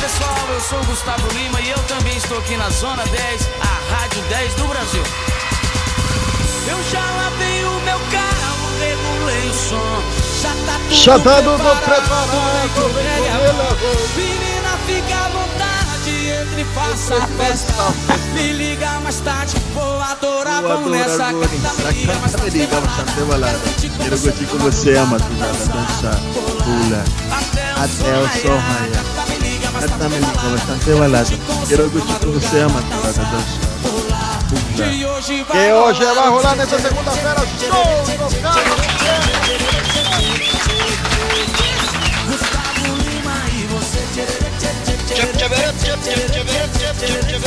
Olá pessoal, eu sou o Gustavo Lima e eu também estou aqui na Zona 10, a Rádio 10 do Brasil. Eu já lavei o meu carro, regulei o som, já tá tudo Já tá preparado, preparado, é bom. Menina, fica à vontade, entre e faça a festa. Me liga mais tarde, vou adorar, Vou nessa carta, me liga mais tarde. Quero curtir com você a madrugada, dançar, pula, até o sol raiar. Me liga bastante balada. Quero curtir com você a madrugada, dançar, pula. de hoje vai Que e chebere, chep, chep, chep, chep, chep.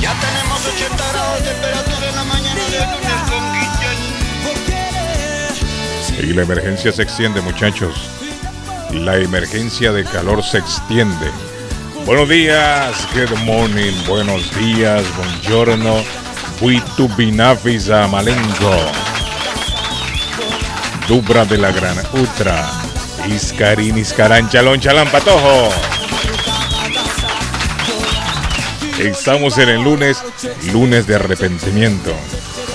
Ya tenemos 80 grados de temperatura en la mañana de lunes con Guillén. Y la emergencia se extiende, muchachos. La emergencia de calor se extiende. Buenos días, good morning, buenos días, buongiorno, buitu binafisa malengo. Dubra de la gran Utra. Iscarín, Iscarán, Chalón, Chalán, Patojo. Estamos en el lunes, lunes de arrepentimiento.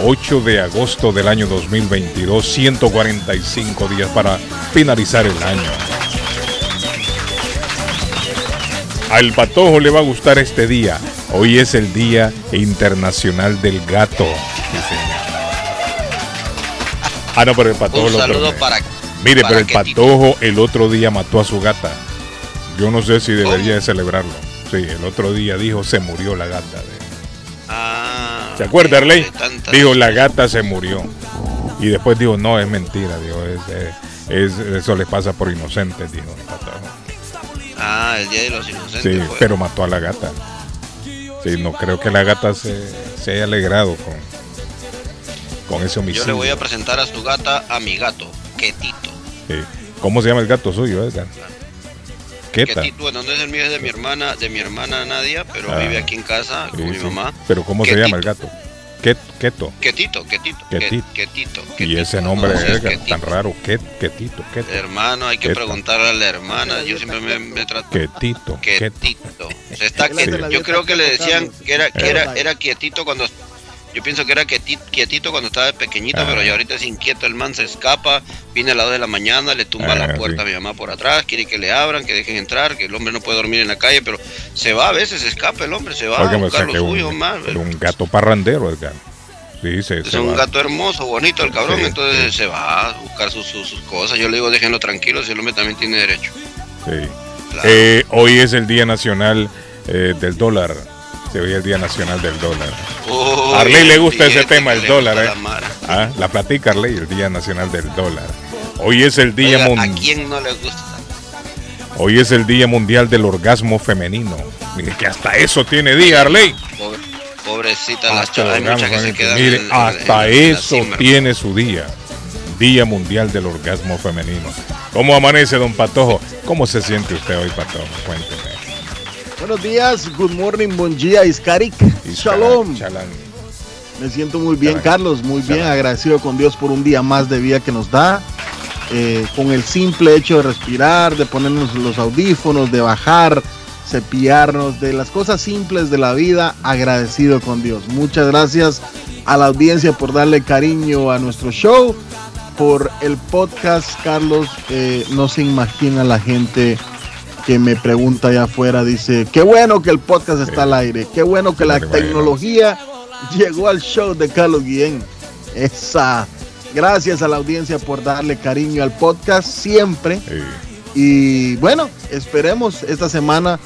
8 de agosto del año 2022, 145 días para finalizar el año. Al patojo le va a gustar este día. Hoy es el Día Internacional del Gato. Ah, no, pero el patojo Un saludo para. Mire, para pero el patojo el otro día mató a su gata. Yo no sé si debería de celebrarlo. Sí, el otro día dijo se murió la gata. Ah, ¿Se acuerda, Arley? Dijo la gata se murió. Y después dijo, no, es mentira, dijo, es, eh, es- eso le pasa por inocentes, dijo el patojo. Ah, el día de los inocentes. Sí, fue. pero mató a la gata. Sí, no creo que la gata se, se haya alegrado con, con ese Yo homicidio. le voy a presentar a su gata a mi gato, Ketito. Sí. ¿Cómo se llama el gato suyo, Edgar? Queta. Ketito, bueno, no es el mío, es de mi hermana, de mi hermana Nadia, pero Ah, vive aquí en casa Sí, con mi sí. mamá. Pero ¿cómo se llama el gato? Ket- Keto. Ketito, Ketito, Ketito. Ket- Ketito. Y Ketito, ese nombre no, sí, es Ketito. tan raro. Ket, Ketito, Keto. Hermano, hay que Keto. preguntarle a la hermana. Yo siempre me, me trato. Ketito. Keto. Quietito. Se está la Yo creo que le decían que era, que era, era quietito cuando. Yo pienso que era quieti- quietito cuando estaba pequeñito, Ah. pero ya ahorita es inquieto. El man se escapa, viene a las 2 de la mañana, le tumba Ah, la puerta sí. a mi mamá por atrás, quiere que le abran, que dejen entrar, que el hombre no puede dormir en la calle, pero se va a veces, se escapa el hombre, se va a buscar sea, lo que suyo, un, gato parrandero, Edgar. Sí, se, Es se un va. gato hermoso, bonito el cabrón, Sí, entonces sí. se va a buscar sus, sus, sus cosas. Yo le digo, déjenlo tranquilo, si el hombre también tiene derecho. Sí. Claro. Eh, hoy es el Día Nacional eh, del Dólar. Se hoy es el Día Nacional del Dólar. A Arley le gusta ese tema, el dólar, la ¿eh? mara. Ah, la platica Arley, el Día Nacional del Dólar. Hoy es el Día Oiga, ¿A Mundial. quién no le gusta? Hoy es el Día Mundial del Orgasmo Femenino. Mire que hasta eso tiene día, Arley. Pobre- pobrecita las chavas, que se quedan Mire, en- hasta en- en la eso tiene su día. Día Mundial del Orgasmo Femenino. ¿Cómo amanece, don Patojo? ¿Cómo se siente usted hoy, Patojo? Cuénteme. Buenos días, good morning, buen día, Iskarik. Y Shalom. Chalán. Me siento muy bien. Carlos, muy bien, agradecido con Dios por un día más de vida que nos da. Eh, con el simple hecho de respirar, de ponernos los audífonos, de bajar, cepillarnos, de las cosas simples de la vida, agradecido con Dios. Muchas gracias a la audiencia por darle cariño a nuestro show, por el podcast, Carlos. eh, no se imagina la gente que me pregunta allá afuera, dice, qué bueno que el podcast está al aire, qué bueno que la tecnología llegó al show de Carlos Guillén. Esa. Gracias a la audiencia por darle cariño al podcast siempre. Y bueno, esperemos esta semana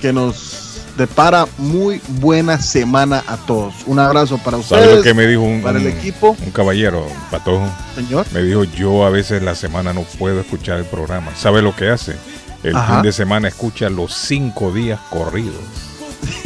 que nos depara muy buena semana a todos. Un abrazo para ¿Sabe lo ustedes, que me dijo un, para el equipo. un caballero, un Patojo? señor. Me dijo, yo a veces la semana no puedo escuchar el programa. ¿Sabe lo que hace? El Ajá. fin de semana escucha los cinco días corridos.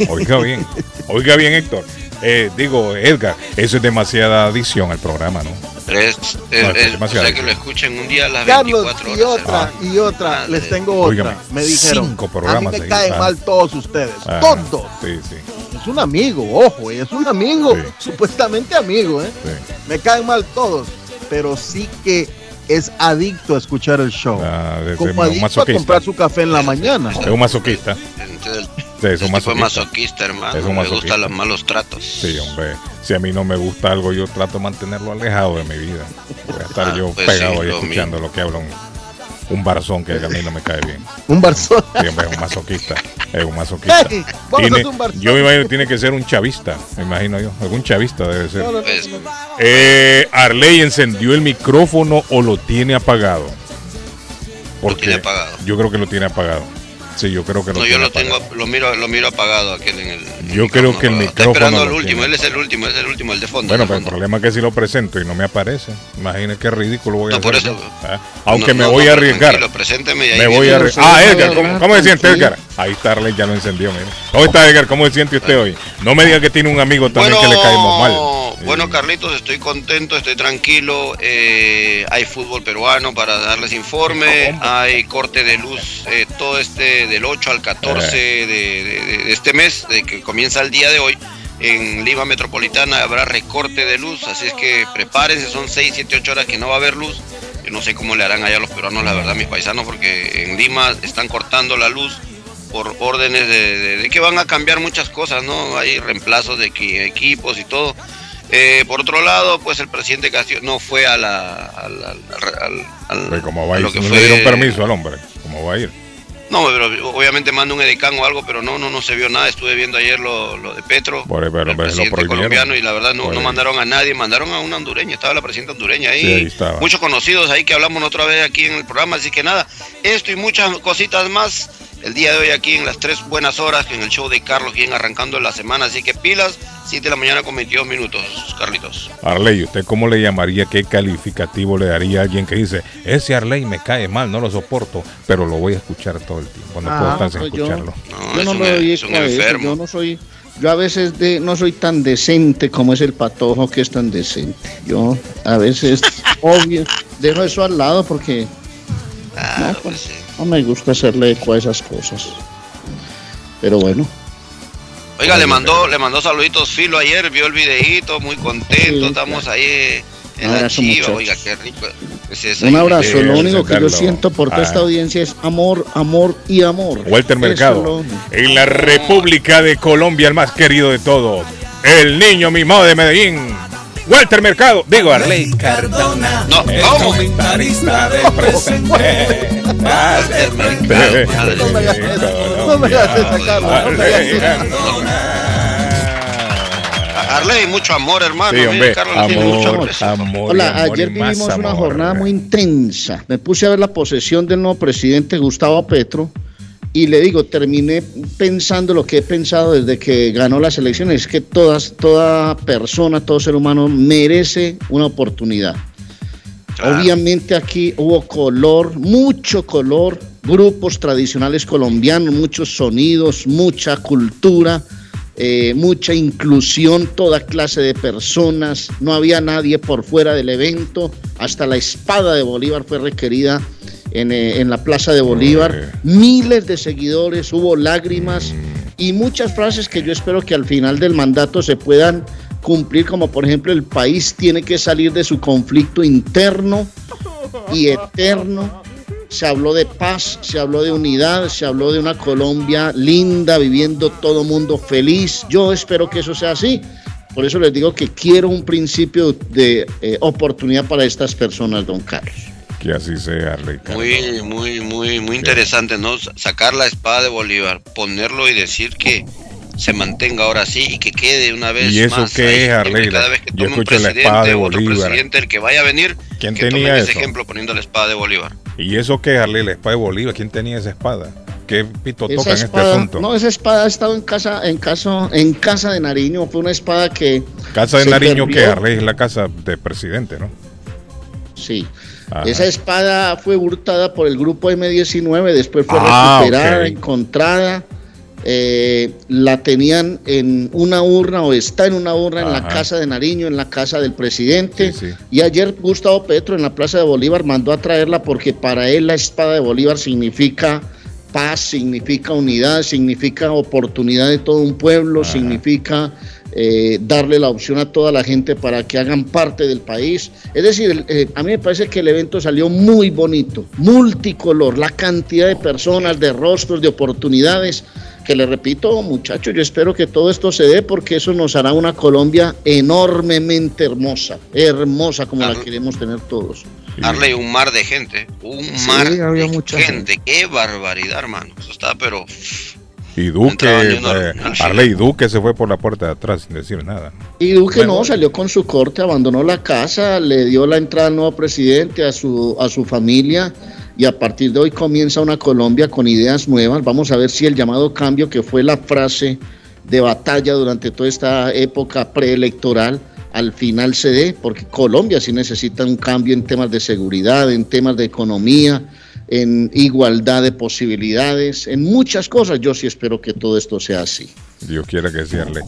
Oiga bien, oiga bien, Héctor. Eh, digo, Edgar, eso es demasiada adición al programa, ¿no? Es, es- No, es es- o demasiado. sea que lo escuchen un día a las Carlos, 24 y horas. otra, y otra, les tengo otra. Me dijeron, cinco a mí programas me caen ah. mal todos ustedes, Ah, todos. Sí, sí, Es un amigo, ojo, es un amigo, Sí. supuestamente amigo, ¿eh? sí. Me caen mal todos, pero sí que es adicto a escuchar el show. Ah, de- de- Como adicto a comprar su café en la mañana. Es un masoquista. Entonces, Sí, es un masoquista. masoquista, hermano. Es un Me gustan los malos tratos. Sí, hombre. Si a mí no me gusta algo, yo trato de mantenerlo alejado de mi vida. Voy a estar Ah, yo pues pegado sí, ahí lo escuchando lo que habla un, barzón que a mí no me cae bien. Un barzón. Sí, es un masoquista. Es un masoquista. Hey, vamos a Tiene- hacer un barzón. yo me imagino que tiene que ser un chavista, me imagino yo. Algún chavista debe ser. No, no, no, Pues. Eh, Arley encendió el micrófono o lo tiene apagado. Lo tiene apagado. Yo creo que lo tiene apagado. Sí, yo creo que lo no, yo tiene lo tengo, apagado. lo miro, lo miro apagado aquel en el. Yo creo que el Está micrófono esperando lo al último, tiene. él es el último, es el último, el de fondo. Bueno, el pero el problema es que si lo presento y no me aparece, imagínese qué ridículo voy a No, hacer. por eso. yo, ¿eh? Aunque No, me no, voy no, a arriesgar. tranquilo, presénteme y ahí Me voy a arriesgar. Ah, Edgar, ¿cómo, cómo se siente. Edgar? Ahí está Arley, ya lo encendió, mire. ¿Cómo está Edgar? ¿Cómo se siente usted hoy? No me diga que tiene un amigo también que le caemos mal. Bueno, Eh, Carlitos, estoy contento, estoy tranquilo. eh, hay fútbol peruano para darles informe. Hay corte de luz eh, todo este del 8 al 14 de, de- este mes, de que comienza el día de hoy. En Lima Metropolitana habrá recorte de luz, así es que prepárense, son 6, 7, 8 horas que no va a haber luz. Yo no sé cómo le harán allá los peruanos, la verdad, mis paisanos, porque en Lima están cortando la luz por órdenes de, de- de que van a cambiar muchas cosas, ¿no? Hay reemplazos de equi- equipos y todo. Eh, por otro lado, pues el presidente Castillo no fue a la... al- al- al- al- ¿Cómo va a a ir? lo que No fue- le dieron permiso al hombre. ¿Cómo va a ir? No, pero obviamente manda un edecán o algo, pero no, no, no se vio nada. Estuve viendo ayer lo, lo de Petro, Por- pero- el presidente colombiano, y la verdad no, mandaron a nadie, mandaron a una hondureña, estaba la presidenta hondureña ahí, Sí, ahí estaba. muchos conocidos ahí que hablamos otra vez aquí en el programa, así que nada, esto y muchas cositas más el día de hoy aquí en las tres buenas horas, en el show de Carlos, bien arrancando la semana, así que pilas, 7 de la mañana con 22 minutos, Carlitos. Arley, ¿usted cómo le llamaría, qué calificativo le daría a alguien que dice, ese Arley me cae mal, no lo soporto, pero lo voy a escuchar todo el tiempo? No puedo Ah, estar sin pues yo- escucharlo. No, yo no un, lo doy es un enfermo. yo no soy yo a veces de, no soy tan decente como es el patojo que es tan decente yo a veces obvio dejo eso al lado porque Ah, no, pues sí. No me gusta hacerle eco a esas cosas. Pero bueno. Oiga, le mandó, le mandó saluditos Filo ayer, vio el videíto, muy contento, Sí, estamos ahí en la chiva, oiga, qué rico. Un abrazo Sí, lo único que yo siento por toda Ah. esta audiencia es amor amor y amor. Walter Mercado, en la República de Colombia, el más querido de todos, el niño mimado de Medellín, Walter Mercado, digo Arley Cardona. No, el ¿cómo? comentarista de presente. Walter Mercado. No me hagas no me Arley mucho amor, hermano. Sí, hombre, Carlos le tiene mucho amor, aprecio. amor. Hola, y amor, ayer vivimos una amor. jornada muy intensa. Me puse a ver la posesión del nuevo presidente Gustavo Petro y le digo, terminé pensando lo que he pensado desde que ganó las elecciones, que todas, toda persona, todo ser humano merece una oportunidad. Claro. Obviamente aquí hubo color, mucho color, grupos tradicionales colombianos, muchos sonidos, mucha cultura, eh, mucha inclusión, toda clase de personas, no había nadie por fuera del evento, hasta la espada de Bolívar fue requerida en, eh, en la Plaza de Bolívar, miles de seguidores, hubo lágrimas y muchas frases que yo espero que al final del mandato se puedan cumplir, como por ejemplo el país tiene que salir de su conflicto interno y eterno. Se habló de paz, se habló de unidad, se habló de una Colombia linda, viviendo todo mundo feliz. Yo espero que eso sea así. Por eso les digo que quiero un principio de eh, oportunidad para estas personas, don Carlos. Que así sea, Arley Cardona. Muy, muy, muy, muy interesante, ¿no? Sacar la espada de Bolívar, ponerlo y decir que se mantenga ahora sí y que quede una vez ¿Y eso más. qué ahí es, Arley? Cada vez que Yo tome un escucho la presidente espada de Bolívar. presidente, el que vaya a venir, ¿Quién que tenía tome ese eso? ejemplo poniendo la espada de Bolívar. ¿Y eso qué, Arley? La espada de Bolívar. ¿Quién tenía esa espada? ¿Qué pito Esa toca en este espada, asunto? no, esa espada ha estado en casa, en caso, en casa de Nariño. Fue una espada que casa de Nariño, que perdió. Arley es la casa del presidente, ¿no? Sí, Ajá. Esa espada fue hurtada por el grupo M19, después fue Ah, recuperada, encontrada. eh, la tenían en una urna o está en una urna en la casa de Nariño, en la casa del presidente. Sí, sí. Y ayer Gustavo Petro en la Plaza de Bolívar mandó a traerla porque para él la espada de Bolívar significa paz, significa unidad, significa oportunidad de todo un pueblo, Ajá. significa eh, darle la opción a toda la gente para que hagan parte del país. Es decir, eh, a mí me parece que el evento salió muy bonito, multicolor, la cantidad de personas, de rostros, de oportunidades, que le repito, muchachos, yo espero que todo esto se dé porque eso nos hará una Colombia enormemente hermosa, hermosa como la queremos tener todos. Arley, un mar de gente. Un Sí, mar había de mucha gente. Qué barbaridad, hermano. Eso está, pero. Y Duque, uno eh, Arley Duque se fue por la puerta de atrás sin decir nada. Y Duque Bueno. no, salió con su corte, abandonó la casa, le dio la entrada al nuevo presidente, a su, a su familia, y a partir de hoy comienza una Colombia con ideas nuevas. Vamos a ver si el llamado cambio, que fue la frase de batalla durante toda esta época preelectoral, al final se dé, porque Colombia sí necesita un cambio en temas de seguridad, en temas de economía, en igualdad de posibilidades, en muchas cosas. Yo sí espero que todo esto sea así. Dios quiera que Arley.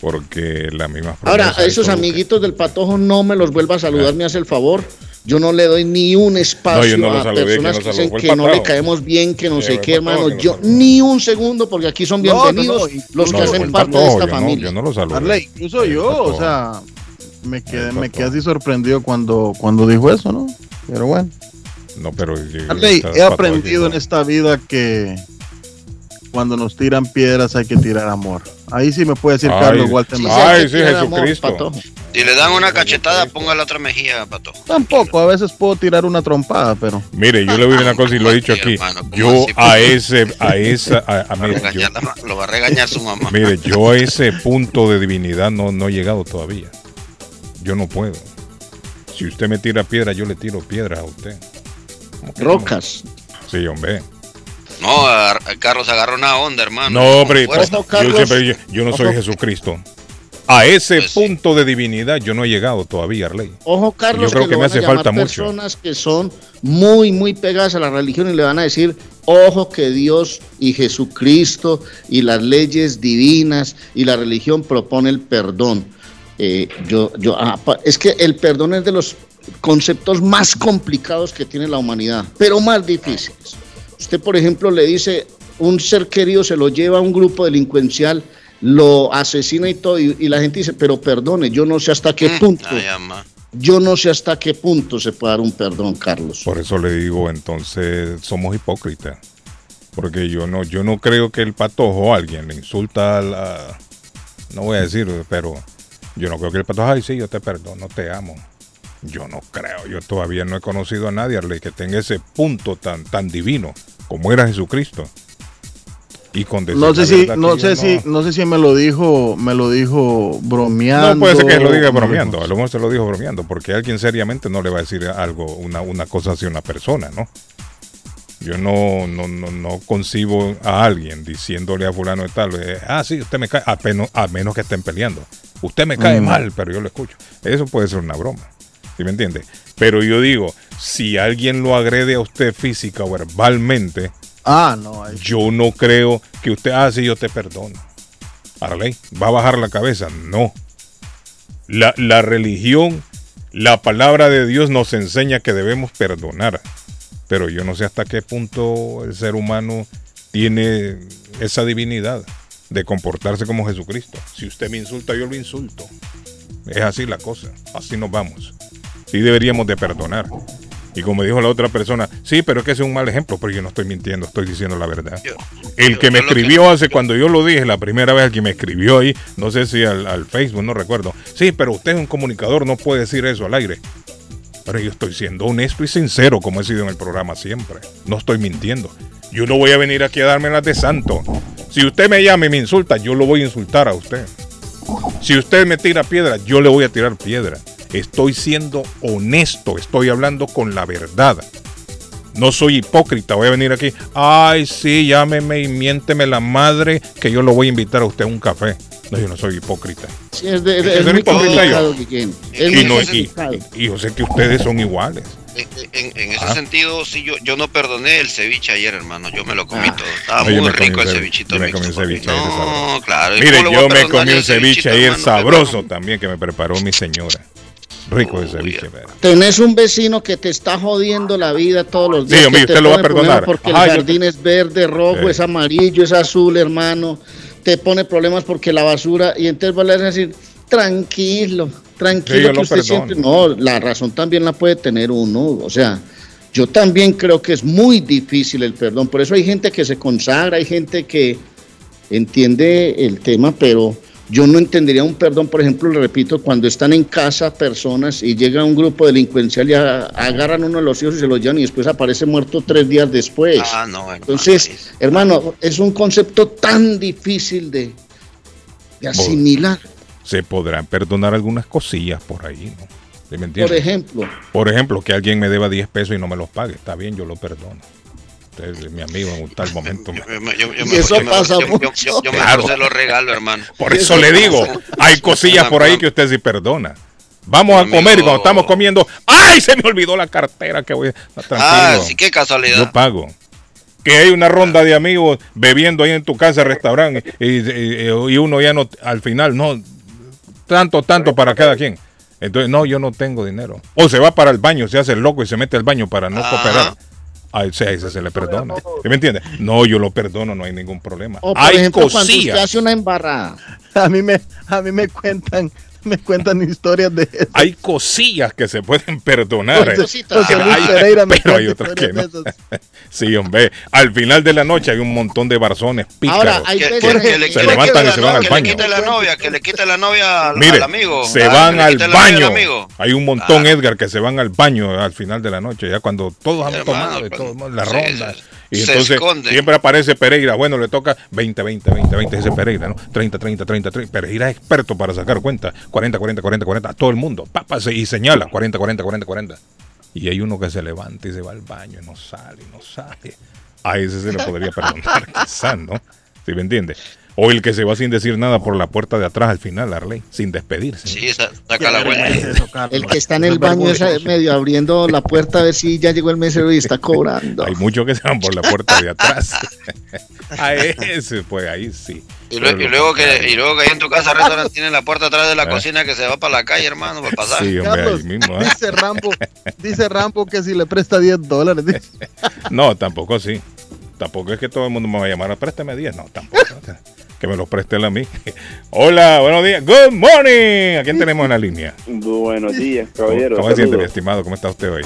Porque la misma Ahora, a esos amiguitos del patojo no me los vuelva a saludar, me hace el favor. Yo no le doy ni un espacio No, no a saludé, personas ¿quién que lo dicen que no le caemos bien, que no Sí, sé qué, hermano. que Yo ni un segundo, porque aquí son No, no, bienvenidos no, los que No, hacen parte de Patojo, esta yo no- familia. yo no lo saludé. Arley, incluso yo, Patojo. o sea, me quedé, me quedé así sorprendido cuando, cuando dijo eso, ¿no? Pero bueno. No, pero. yo- Arley, está he aprendido en esta vida que cuando nos tiran piedras hay que tirar amor. Ahí sí me puede decir Ay, Carlos Walter. Ay, sí, amor, Jesucristo. Si le dan una cachetada, ponga la otra mejilla, pato. Tampoco, a veces puedo tirar una trompada, pero Mire, yo le voy a decir una cosa y lo he dicho aquí. Hermano, ¿cómo Yo así? a ese, a esa, a, a- Lo va a mire, yo- la lo va a regañar su mamá. mire, yo a ese punto de divinidad no, no he llegado todavía. Yo no puedo. Si usted me tira piedra, yo le tiro piedra a usted. ¿Cómo que Rocas. Sí, hombre. No, a- a Carlos agarró una onda, hermano. No, hombre, Carlos. yo siempre, yo, yo no soy Ojo. Jesucristo. A ese Pues sí. punto de divinidad yo no he llegado todavía, Arley. Ojo, Carlos, Yo creo que, me hace falta mucho. personas que son muy, muy pegadas a la religión y le van a decir, ojo que Dios y Jesucristo y las leyes divinas y la religión propone el perdón. Eh, yo, yo, ah, es que el perdón es de los conceptos más complicados que tiene la humanidad, pero más difíciles. Usted, por ejemplo, le dice, un ser querido se lo lleva a un grupo delincuencial, lo asesina y todo, y, y la gente dice, pero perdone, yo no sé hasta qué Mm, punto. ay. Yo no sé hasta qué punto se puede dar un perdón, Carlos. Por eso le digo, entonces somos hipócritas. Porque yo no, yo no creo que el patojo o alguien le insulta a la. No voy a decir, pero yo no creo que el patojo, ay, sí, yo te perdono, te amo. Yo no creo, yo todavía no he conocido a nadie Arley, que tenga ese punto tan, tan divino como era Jesucristo. Y con decir no sé si, no sé si, no sé si me lo dijo, me lo dijo bromeando. No puede ser que lo diga me bromeando, a lo mejor se lo dijo bromeando, porque alguien seriamente no le va a decir algo, una, una cosa así a una persona, ¿no? Yo no, no, no, no concibo a alguien diciéndole a fulano de tal, eh, ah, sí, usted me cae, a, peno- a menos que estén peleando. Usted me cae Mm. mal, pero yo lo escucho. Eso puede ser una broma, ¿sí me entiende? Pero yo digo, si alguien lo agrede a usted física o verbalmente, Ah, no, yo no creo que usted, ah, sí, yo te perdono. Arley, ¿va a bajar la cabeza? No. La, la religión, la palabra de Dios nos enseña que debemos perdonar. Pero yo no sé hasta qué punto el ser humano tiene esa divinidad de comportarse como Jesucristo. Si usted me insulta, yo lo insulto. Es así la cosa. Así nos vamos. Sí deberíamos de perdonar. Y como dijo la otra persona, sí, pero es que es un mal ejemplo, pero yo no estoy mintiendo, estoy diciendo la verdad. Yo- El que me escribió hace cuando yo lo dije, la primera vez el que me escribió ahí, no sé si al, al Facebook, no recuerdo. Sí, pero usted es un comunicador, no puede decir eso al aire. Pero yo estoy siendo honesto y sincero, como he sido en el programa siempre. No estoy mintiendo. Yo no voy a venir aquí a darme las de santo. Si usted me llama y me insulta, yo lo voy a insultar a usted. Si usted me tira piedra, yo le voy a tirar piedra. Estoy siendo honesto, estoy hablando con la verdad. No soy hipócrita, voy a venir aquí. Ay, sí, llámeme y miénteme la madre que yo lo voy a invitar a usted a un café. No, yo no soy hipócrita. Sí, es, de- muy hipócrita yo. Y, no, y, yo sé que ustedes son iguales. en, en ese Ah. sentido, sí, yo, yo no perdoné el ceviche ayer, hermano. Yo me lo comí Ah. todo. Estaba No, muy rico el cevichito. yo me comí un ceviche ayer, No, sabroso. claro. ¿y Mire, yo me comí un ceviche ayer sabroso también que me preparó mi señora. Rico el ceviche, ¿verdad? Tenés un vecino que te está jodiendo la vida todos los días. Que te usted lo va a perdonar. Porque Ajá, el yo- jardín es verde, rojo, Sí. es amarillo, es azul, hermano. Te pone problemas porque la basura. Y entonces vos le vas a decir, tranquilo, tranquilo que usted siempre. No, la razón también la puede tener uno. O sea, yo también creo que es muy difícil el perdón. Por eso hay gente que se consagra, hay gente que entiende el tema, pero yo no entendería un perdón, por ejemplo, le repito, cuando están en casa personas y llega un grupo delincuencial y a- agarran uno de los hijos y se los llevan y después aparece muerto tres días después. Ah, no, hermano. Entonces, hermano, es un concepto tan difícil de, de asimilar. Se podrán perdonar algunas cosillas por ahí, ¿no? ¿Sí me Por ejemplo, Por ejemplo, que alguien me deba 10 pesos y no me los pague. Está bien, yo lo perdono. Usted es mi amigo en un tal momento. me- Yo- yo- yo- yo Y mejor- eso yo mejor- pasa yo- yo- mucho. yo- Yo Claro. mejor se lo regalo, hermano. Por eso le digo, hay cosillas por ahí que usted sí perdona. Vamos a Amigo. comer y cuando estamos comiendo, ¡ay! Se me olvidó la cartera que voy a... Ah, Tranquilo, sí, qué casualidad. yo pago. Que hay una ronda de amigos bebiendo ahí en tu casa, restaurante, y, y- y uno ya no, al final, no, tanto, tanto para cada quien. Entonces, no, yo no tengo dinero. O se va para el baño, se hace el loco y se mete al baño para no Ajá. cooperar. A ese, a ese se le perdona. ¿Sí ¿Me entiende? No, yo lo perdono, no hay ningún problema. o por hay ejemplo, cuando usted cosillas. hace una embarrada. A mí me, a mí me cuentan, me cuentan historias de eso. hay cosillas que se pueden perdonar. José- eh. cositas. José Luis Hay- Pereira pero hay otras que no. Sí, hombre. Al final de la noche hay un montón de barzones pícaros. Ahora, hay Que, veces que- que que- le, Se que le levantan quite y se la van al novia, baño. Que le quite la novia, que le quite la novia al, Mire, al amigo. se Ah, van al baño. amigo. Hay un montón, Ah. Edgar, que se van al baño al final de la noche, ya cuando todos han tomado y pues, todo, la sí, ronda. se- Y se entonces esconden. siempre aparece Pereira. Bueno, le toca 20, 20, 20, 20, ese Pereira, ¿no? 30, 30, 30, 30. Pereira es experto para sacar cuenta. 40, 40, 40, 40. A todo el mundo. Papa, y señala 40, 40, 40, 40. Y hay uno que se levanta y se va al baño y no sale, no sale. A ese se le podría perdonar, quizás, ¿no? ¿Sí me entiende? O el que se va sin decir nada por la puerta de atrás al final, Arley, sin despedirse. Sí, sa- saca la vuelta. El que está en el baño es medio abriendo la puerta a ver si ya llegó el mesero y está cobrando. Hay muchos que se van por la puerta de atrás. a ese, pues ahí sí. Y, luego que, y luego que ahí en tu casa restaurante tiene la puerta atrás de la Ah. cocina que se va para la calle, hermano, para pasar. Sí, hombre, Carlos, ahí mismo. ¿eh? dice Rambo, dice Rambo que si le presta 10 dólares. dice. No, tampoco así. Tampoco es que todo el mundo me va a llamar a préstame 10. No, tampoco. Que me los preste él a mí. Hola, buenos días. Good morning. ¿A quién tenemos en la línea? Buenos días, ¿Cómo, caballero. cómo se siente, mi estimado? ¿Cómo está usted hoy?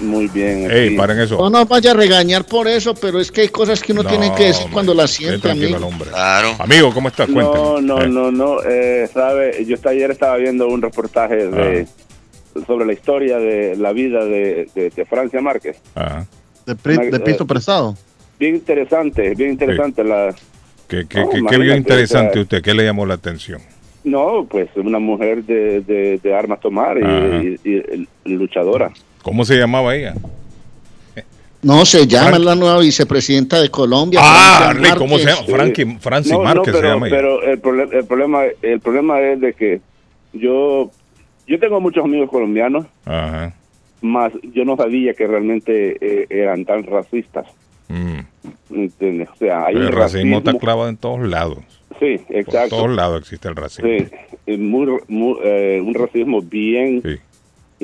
Muy bien. Ey, paren eso. No nos vaya a regañar por eso, pero es que hay cosas que uno No, tiene que decir hombre, cuando la esté siente, amigo. hombre. Claro. Amigo, ¿cómo estás? Cuénteme. No, no, Eh, no, no. Eh, sabe, yo esta- ayer estaba viendo un reportaje de, Ah. sobre la historia de la vida de, de- de Francia Márquez. Ajá. De, pri- de piso prestado. Bien interesante, bien interesante. La, ¿Qué, qué, No, qué- vio interesante usted? ¿Qué le llamó la atención? no, pues una mujer de, de, de armas tomar y, Ajá. y- y- y luchadora. ¿Cómo se llamaba ella? No, se llama Frank- la nueva vicepresidenta de Colombia. Ah, Arley, ¿cómo se llama? Frankie, Francis no, no, Márquez se pero, llama ella. pero el, prole- el problema el problema es de que yo yo tengo muchos amigos colombianos Ajá. más yo no sabía que realmente eh, eran tan racistas Mm. ¿entiendes? o sea hay el un racismo está racismo clavado en todos lados. sí Por exacto todos lados existe el racismo. sí es muy, muy, eh, un racismo bien Sí.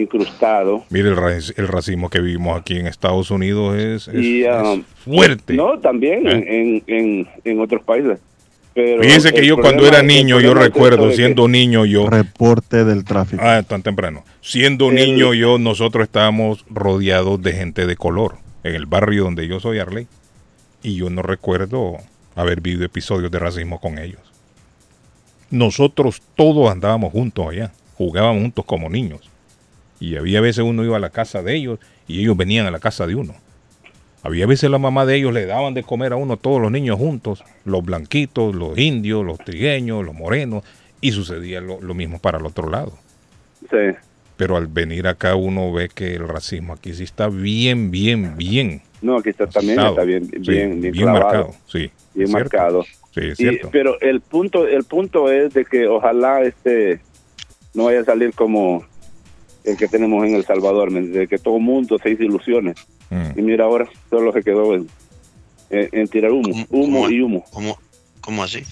incrustado Mire, el, raci- el racismo que vivimos aquí en Estados Unidos es, es- Y, es um, fuerte. no también ¿Eh? en, en, en otros países pero Fíjese que yo cuando era niño, yo recuerdo, que- siendo niño yo, Reporte del tráfico. ah, tan temprano, siendo El- niño yo, nosotros estábamos rodeados de gente de color, en el barrio donde yo soy, Arley, y yo no recuerdo haber vivido episodios de racismo con ellos. Nosotros todos andábamos juntos allá, jugábamos juntos como niños, y había veces uno iba a la casa de ellos y ellos venían a la casa de uno. Había veces la mamá de ellos le daban de comer a uno todos los niños juntos, los blanquitos, los indios, los trigueños, los morenos, y sucedía lo, lo mismo para el otro lado. sí Pero al venir acá uno ve que el racismo aquí sí está bien, bien, bien. no aquí está también marcado. está bien Sí, bien bien, marcado. Sí, bien es cierto. marcado Sí, es Y- cierto. pero el punto el punto es de que ojalá este no vaya a salir como el que tenemos en El Salvador, ¿me entiendes? que todo el mundo se hizo ilusiones. Mm. Y mira, ahora solo se quedó en, en- en tirar humo, ¿Cómo- humo cómo- y humo. ¿Cómo, cómo así?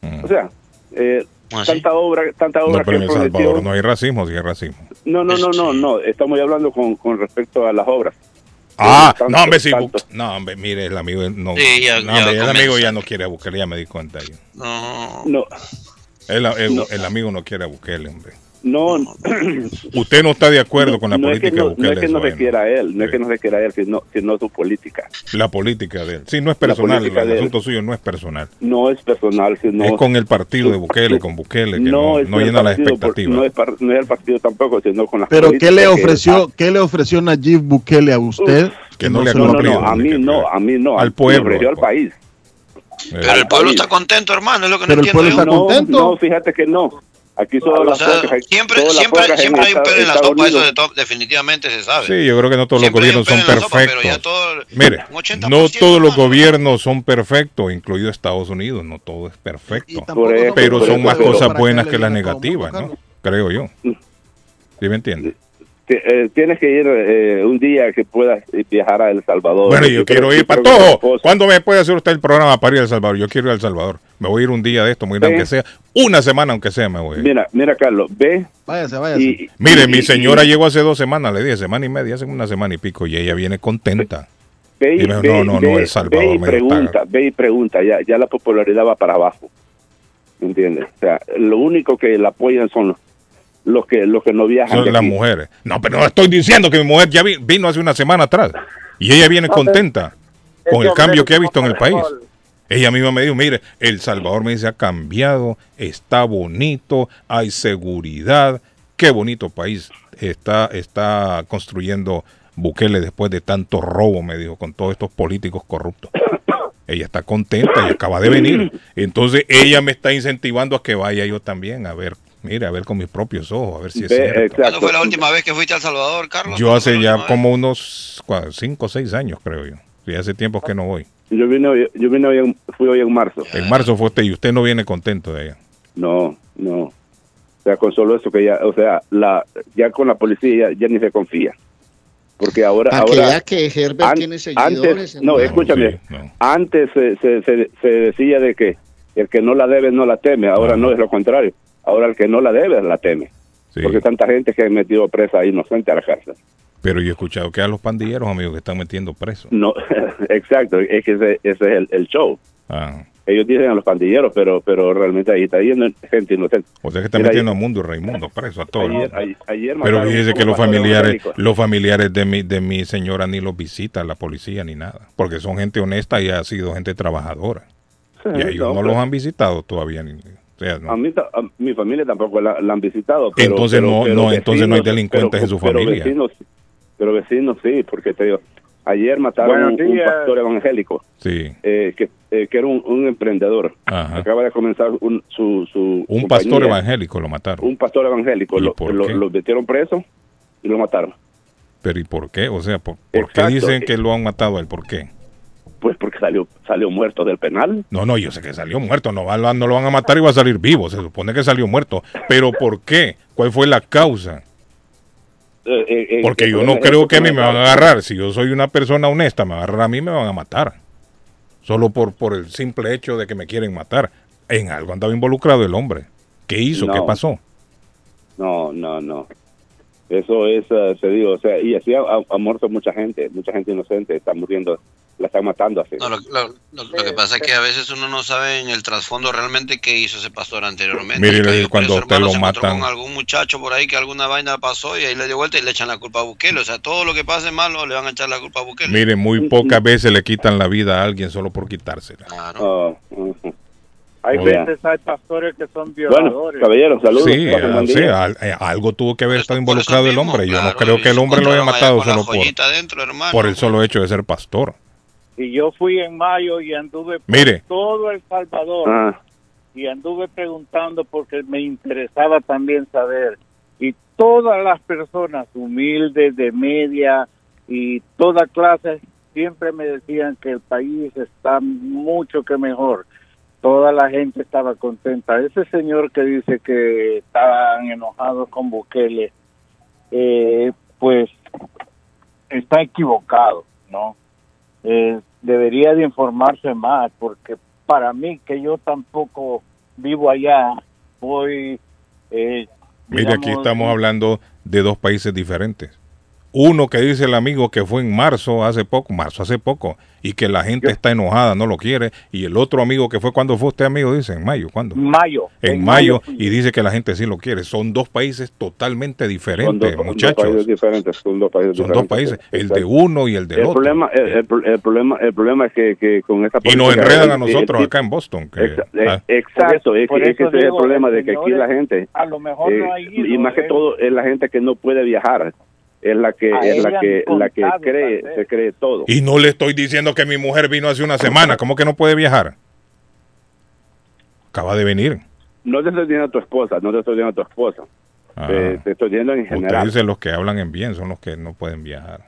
Mm. O sea, eh, ¿Cómo así? tanta obra, tanta obra No, pero en que El prometió. Salvador no hay racismo, sí hay racismo. No, no, no, no, Este- no, estamos hablando con, con respecto a las obras. Ah, Tanto, no, hombre, sí. No, hombre, mire, el amigo no. Sí, ya- no, ya hombre, el amigo ya no quiere a Bukele, ya me di cuenta. yo. No. No, El, el- el amigo no quiere a Bukele, hombre. No, Usted no está de acuerdo con la no es que política no, de Bukele. no es que no eso se es, quiera él, no es que no se quiera él, sino, sino su política. La política de él. Sí, no es personal. política El él. asunto suyo no es personal. No es personal, sino es con el partido de Bukele, con Bukele, que no, es no el llena las expectativas. No es, par- no es el partido tampoco, sino con las Pero ¿qué le que- ofreció, qué le ofreció Nayib Bukele a usted? Que no le ha No, no, cumplido, no, a mí que- no, a mí no, Al pueblo, al al país. Eh, Pero el pueblo está contento, hermano, es lo que no Pero el entiendo pueblo está No, contento? no, fíjate que no. Aquí todas O las sea, focas- siempre, todas las siempre, siempre hay un pelo en la sopa, eso de top, definitivamente se sabe. Sí, yo creo que no todos los Siempre gobiernos son la sopa, pero ya perfectos. todo- Mire, un 80%, no todos los gobiernos son perfectos, incluido Estados Unidos, no todo es perfecto. Pero son eso, más pero- cosas buenas que las negativas, ¿no? Creo yo. ¿Sí me entiende? Eh, tienes que ir eh, un día que puedas viajar a El Salvador. Bueno, yo quiero ir para todo. ¿Cuándo me puede hacer usted el programa para ir a El Salvador? Yo quiero ir a El Salvador. Me voy a ir un día de esto, muy grande, Sí. aunque sea. Una semana, aunque sea, me voy a ir. Mira, mira, Carlos, ve Váyase, váyase. y... Mire, y- mi señora y- llegó hace dos semanas, le dije, semana y media, hace una semana y pico, y ella viene contenta. Ve, y- dijo, ve- no, no, no, El Salvador ve y pregunta, ve y pregunta, ya, ya la popularidad va para abajo. ¿Me entiendes? O sea, lo único que la apoyan son los, los que los que no viajan. Son de las aquí. mujeres. No, pero no estoy diciendo que mi mujer ya vi- vino hace una semana atrás. Y ella viene contenta con el cambio que ha visto en el país. Ella misma me dijo, mire, El Salvador me dice ha cambiado, está bonito, hay seguridad, qué bonito país está, está construyendo Bukele después de tanto robo, me dijo, con todos estos políticos corruptos. Ella está contenta y acaba de venir. Entonces ella me está incentivando a que vaya yo también a ver, mire, a ver con mis propios ojos, a ver si es Ve, cierto. exacto. ¿Cuándo fue la última vez que fuiste a El Salvador, Carlos? Yo ¿Cuándo hace ya como unos 5 o 6 años, creo yo. Sí, hace tiempo que no voy. Yo vine, hoy- yo vine hoy en- fui hoy en marzo. En marzo fue usted y usted no viene contento de allá. No, no. O sea, con solo eso que ya, o sea, la, ya con la policía ya, ya ni se confía. Porque ahora, Para que ahora que Herbert an- tiene seguidores. antes, no, escúchame, sí, no. antes se, se, se, se decía de que el que no la debe no la teme, ahora Ajá. no es lo contrario. Ahora el que no la debe la teme. Sí. Porque tanta gente que ha metido presa inocente a la cárcel. Pero yo he escuchado que a los pandilleros, amigos, que están metiendo presos. No, exacto, es que ese, ese es el, el show. Ah, Ellos dicen a los pandilleros, pero pero realmente ahí está yendo gente inocente. o sea que están Mira, metiendo a ayer- Mundo y Raimundo preso a todos. Ayer, ayer, ayer Pero fíjese que los familiares, los familiares de mi, de mi señora ni los visitan la policía ni nada, porque son gente honesta y ha sido gente trabajadora. Y a ellos No, no pero- los han visitado todavía. Ni, o sea, no. A mí, a mi familia tampoco la, la han visitado. Pero, Entonces pero- no- pero no, entonces no hay delincuentes pero- en su pero familia. Vecinos, pero vecinos sí, porque te digo, ayer mataron un, un pastor evangélico Sí, eh, que, eh, que era un, un emprendedor. Ajá. Acaba de comenzar un, su, su un compañía. pastor evangélico lo mataron. Un pastor evangélico. ¿Y Lo, por lo, qué? lo metieron preso y lo mataron. Pero ¿y por qué? O sea, ¿por, por qué dicen que lo han matado a él? ¿Por qué? Pues porque salió salió muerto del penal. No, no, yo sé que salió muerto, no, va- no lo van a matar y va a salir vivo, se supone que salió muerto. Pero ¿por qué? ¿Cuál fue la causa? Eh, eh, eh, Porque yo no creo que a mí me van a agarrar. Si yo soy una persona honesta, me agarran a mí, me van a matar. Solo por, por el simple hecho de que me quieren matar. En algo andaba involucrado el hombre. ¿Qué hizo? ¿Qué No. pasó? No, no, no. Eso es, eh, se digo, o sea, y así ha muerto mucha gente, mucha gente inocente, está muriendo, la están matando así. No, lo, lo- lo- lo que pasa es que a veces uno no sabe en el trasfondo realmente qué hizo ese pastor anteriormente. Mire, cuando usted hermano, lo matan- con algún muchacho por ahí que alguna vaina pasó y ahí le dio vuelta y le echan la culpa a Bukele. O sea, todo lo que pase malo le van a echar la culpa a Bukele. Mire, muy pocas veces le quitan la vida a alguien solo por quitársela. Claro. Ah, ujú. Hay Hola. veces hay pastores que son Bueno, violadores. caballero, saludos. Sí, al- eh, algo tuvo que haber estado involucrado el mismo, hombre. Yo no creo que el hombre lo haya matado solo por, por el solo hecho de ser pastor. Y yo fui en mayo y anduve por Mire. todo El Salvador Ah, y anduve preguntando porque me interesaba también saber. Y todas las personas humildes, de media y toda clase, siempre me decían que el país está mucho que mejor. Toda la gente estaba contenta. Ese señor que dice que estaban enojados con Bukele, eh, pues está equivocado, ¿no? Eh, debería de informarse más, porque para mí, que yo tampoco vivo allá, voy... Eh, Mire, aquí estamos hablando de dos países diferentes. Uno que dice el amigo que fue en marzo hace poco, marzo hace poco, y que la gente está enojada, no lo quiere, y el otro amigo que fue cuando fue usted amigo, dice en mayo, ¿cuándo? Mayo. En, mayo, y dice que la gente sí lo quiere. Son dos países totalmente Son diferentes, dos, dos muchachos. países diferentes. Son dos países Son dos diferentes. países, el de uno y el del el otro. problema, el, el el problema, el problema es que, que con esa Y nos enredan a nosotros acá en Boston. que- Exa- eh, ah, Exacto, es que, es ese es el problema de que aquí la gente, A lo mejor eh, no ha ido. y más que ¿eh? todo es la gente que no puede viajar, es la que A es la que la que cree, se cree todo. Y no le estoy diciendo que mi mujer vino hace una semana. ¿Cómo que no puede viajar? Acaba de venir. No te estoy diciendo a tu esposa, no te estoy diciendo a tu esposa, Ah, te, te estoy diciendo en usted general. dice los que hablan en bien son los que no pueden viajar.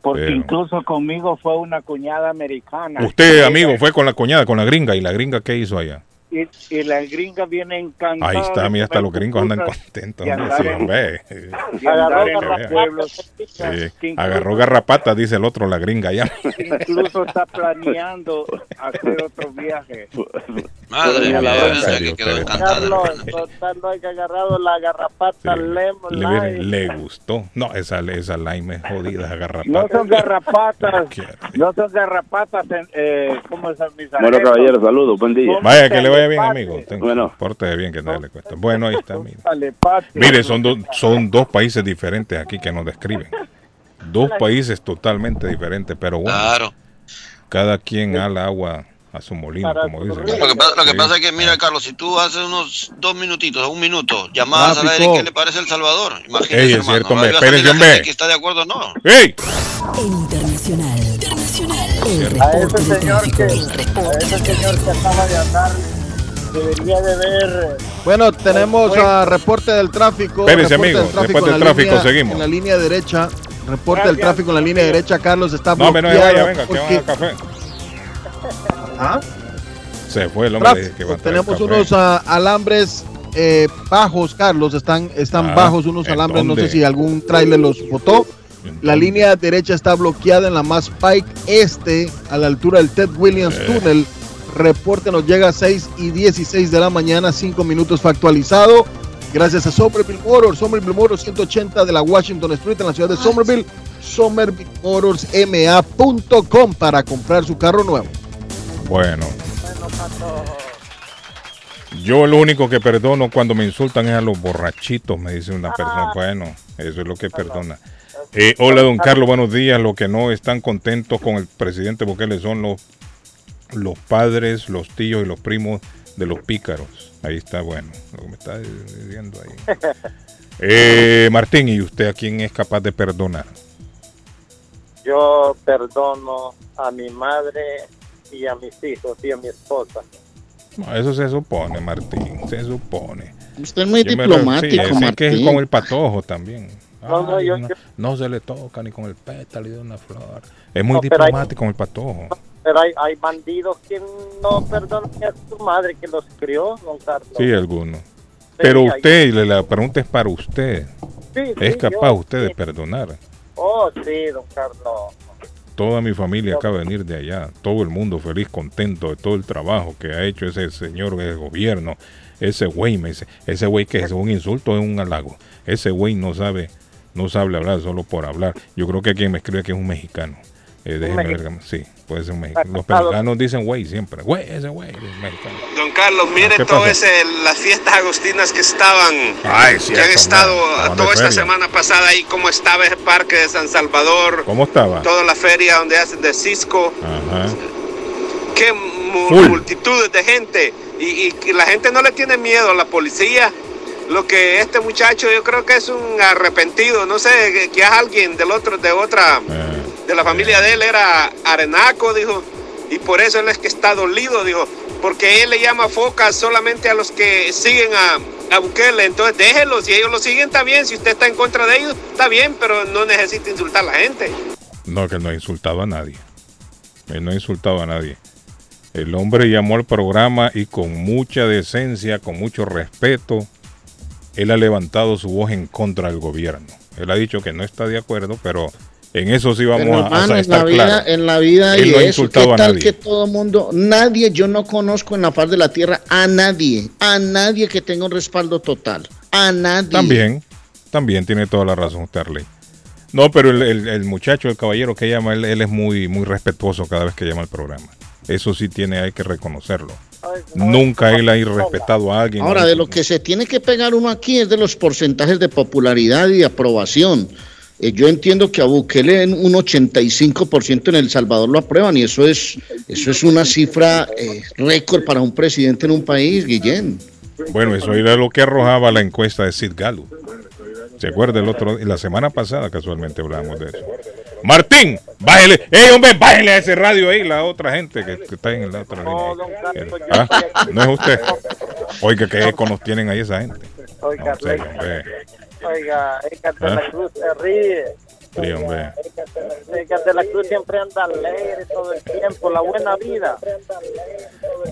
Porque pero- incluso conmigo fue una cuñada americana. Usted, amigo, fue con la cuñada, con la gringa. ¿Y la gringa qué hizo allá? Y, y la gringa viene encantada. Ahí está, mira, hasta los gringos andan contentos. Agarró garrapatas. dice el otro, la gringa allá. Incluso está planeando hacer otro viaje. Madre mía, que Serio, quedó. Carlos, total, no hay que agarrado la garrapata Sí. lemon Le, lime. le gustó. No, esa, esa lime es jodida, garrapata. No son garrapatas, no son garrapatas, en, eh, ¿cómo es mis Bueno, caballero, saludos, buen día. Vaya, que le vaya bien, amigo. Ten- Bueno. Pórtese bien, que nada le cuesta. Bueno, ahí está, mire. Mire, son, dos son dos países diferentes aquí que nos describen. Dos países totalmente diferentes, pero bueno, Claro. cada quien ala agua a su molino, Para como dicen. Lo que, pasa, lo que Sí. pasa es que, mira, Carlos, si tú haces unos dos minutitos, un minuto, llamadas al Tráfico. aire, ¿qué le parece El Salvador? Ey, es hermano, cierto, a espérense, la hombre. que está de acuerdo o no. ¡Ey! Internacional. Internacional. El A reporte ese señor que, a ese señor que acaba de hablar, debería de ver Bueno, tenemos a reporte del tráfico. Espérese, amigo, tráfico reporte en del la tráfico, línea- seguimos. En la línea derecha, reporte del tráfico en la línea derecha, Carlos está No, hombre, no bloqueado vaya, venga, que van a café. ¿Ah? Se fue el hombre Tráfico. que va a Tenemos café. unos ah, alambres eh, bajos, Carlos, están, están Ah, bajos unos ¿en alambres, no sé si algún trailer los botó. ¿En La línea derecha está bloqueada en la más Pike Este, a la altura del Ted Williams Eh. Tunnel. Reporte nos llega a 6 y 16 de la mañana, 5 minutos fue actualizado. Gracias a Somerville Motors, Somerville Motors 180 de la Washington Street en la ciudad de Somerville. SomervilleMotorsMA.com para comprar su carro nuevo. Bueno. Yo lo único que perdono cuando me insultan es a los borrachitos, me dice una persona. Bueno, eso es lo que perdona. Eh, hola, don Carlos, buenos días. Los que no están contentos con el presidente Bukele son los, los padres, los tíos y los primos de los pícaros. Ahí está, bueno, lo que me está diciendo ahí. Eh, Martín, ¿y usted a quién es capaz de perdonar? Yo perdono a mi madre y a mis hijos y a mi esposa. No, eso se supone, Martín, se supone. Usted es muy Yo diplomático, re- sí, ese que es Martín. con el patojo también. No, no, Ay, yo- no, yo- no se le toca ni con el pétalo de una flor. Es muy No, pero hay- diplomático con el patojo. Pero hay, hay bandidos que no perdonan a su madre que los crió, don Carlos. Sí, algunos. Pero hay- usted, le- la pregunta es para usted. Sí, ¿Es sí, capaz yo- usted de sí. perdonar? Oh, sí, don Carlos. Toda mi familia acaba de venir de allá. Todo el mundo feliz, contento de todo el trabajo que ha hecho ese señor del gobierno. Ese güey, me dice, ese güey que es un insulto es un halago. Ese güey no sabe, no sabe hablar solo por hablar. Yo creo que quien me escribe que es un mexicano. Eh, déjeme ver, sí, puede ser un mexicano. Los mexicanos dicen güey siempre. Güey, ese güey es mexicano. Don Carlos, mire ¿Qué todo pasó? ese, las fiestas agostinas que estaban, Ay, que han estado toda esta feria. semana pasada ahí, cómo estaba el parque de San Salvador, ¿Cómo estaba? toda la feria donde hacen de Cisco, Ajá. qué Full. multitudes de gente y, la gente no le tiene miedo a la policía. Lo que este muchacho yo creo que es un arrepentido, no sé, que, que es alguien del otro, de otra, Eh, de la familia de él era Arenaco, dijo, y por eso él es que está dolido, dijo, porque él le llama focas solamente a los que siguen a, a Bukele, entonces déjelos, si ellos lo siguen está bien, si usted está en contra de ellos, está bien, pero no necesita insultar a la gente. No, que no ha insultado a nadie. Él no ha insultado a nadie. El hombre llamó al programa y con mucha decencia, con mucho respeto, él ha levantado su voz en contra del gobierno. Él ha dicho que no está de acuerdo, pero en eso sí vamos Pero, a- hermano, a, en estar la vida, claros. en la vida Él y no ha eso, ¿qué tal nadie. que todo mundo, nadie, yo no conozco en la faz de la tierra a nadie, a nadie que tenga un respaldo total, a nadie. También, también tiene toda la razón usted, Arley. No, pero el, el- el muchacho, el caballero que llama, él, él es muy, muy respetuoso cada vez que llama al programa. Eso sí tiene, hay que reconocerlo. Nunca él ha irrespetado a alguien. Ahora, de lo que se tiene que pegar uno aquí es de los porcentajes de popularidad y de aprobación. Eh, yo entiendo que a Bukele en un 85% en El Salvador lo aprueban y eso es, eso es una cifra eh, récord para un presidente en un país, Guillén. Bueno, eso era lo que arrojaba la encuesta de Sid Gallup. ¿Se acuerda el otro? La semana pasada casualmente hablábamos de eso. Martín, bájele, ¡Ey, hombre, bájele a ese radio ahí, la otra gente que, que está en la otra línea. ¿Ah? No es usted. Oiga, ¿qué eco nos tienen ahí esa gente? Oiga, No. Oiga, Edgar de ¿Ah? la Cruz se ríe. Sí, hombre. Edgar de la Cruz siempre anda alegre todo el tiempo, la buena vida.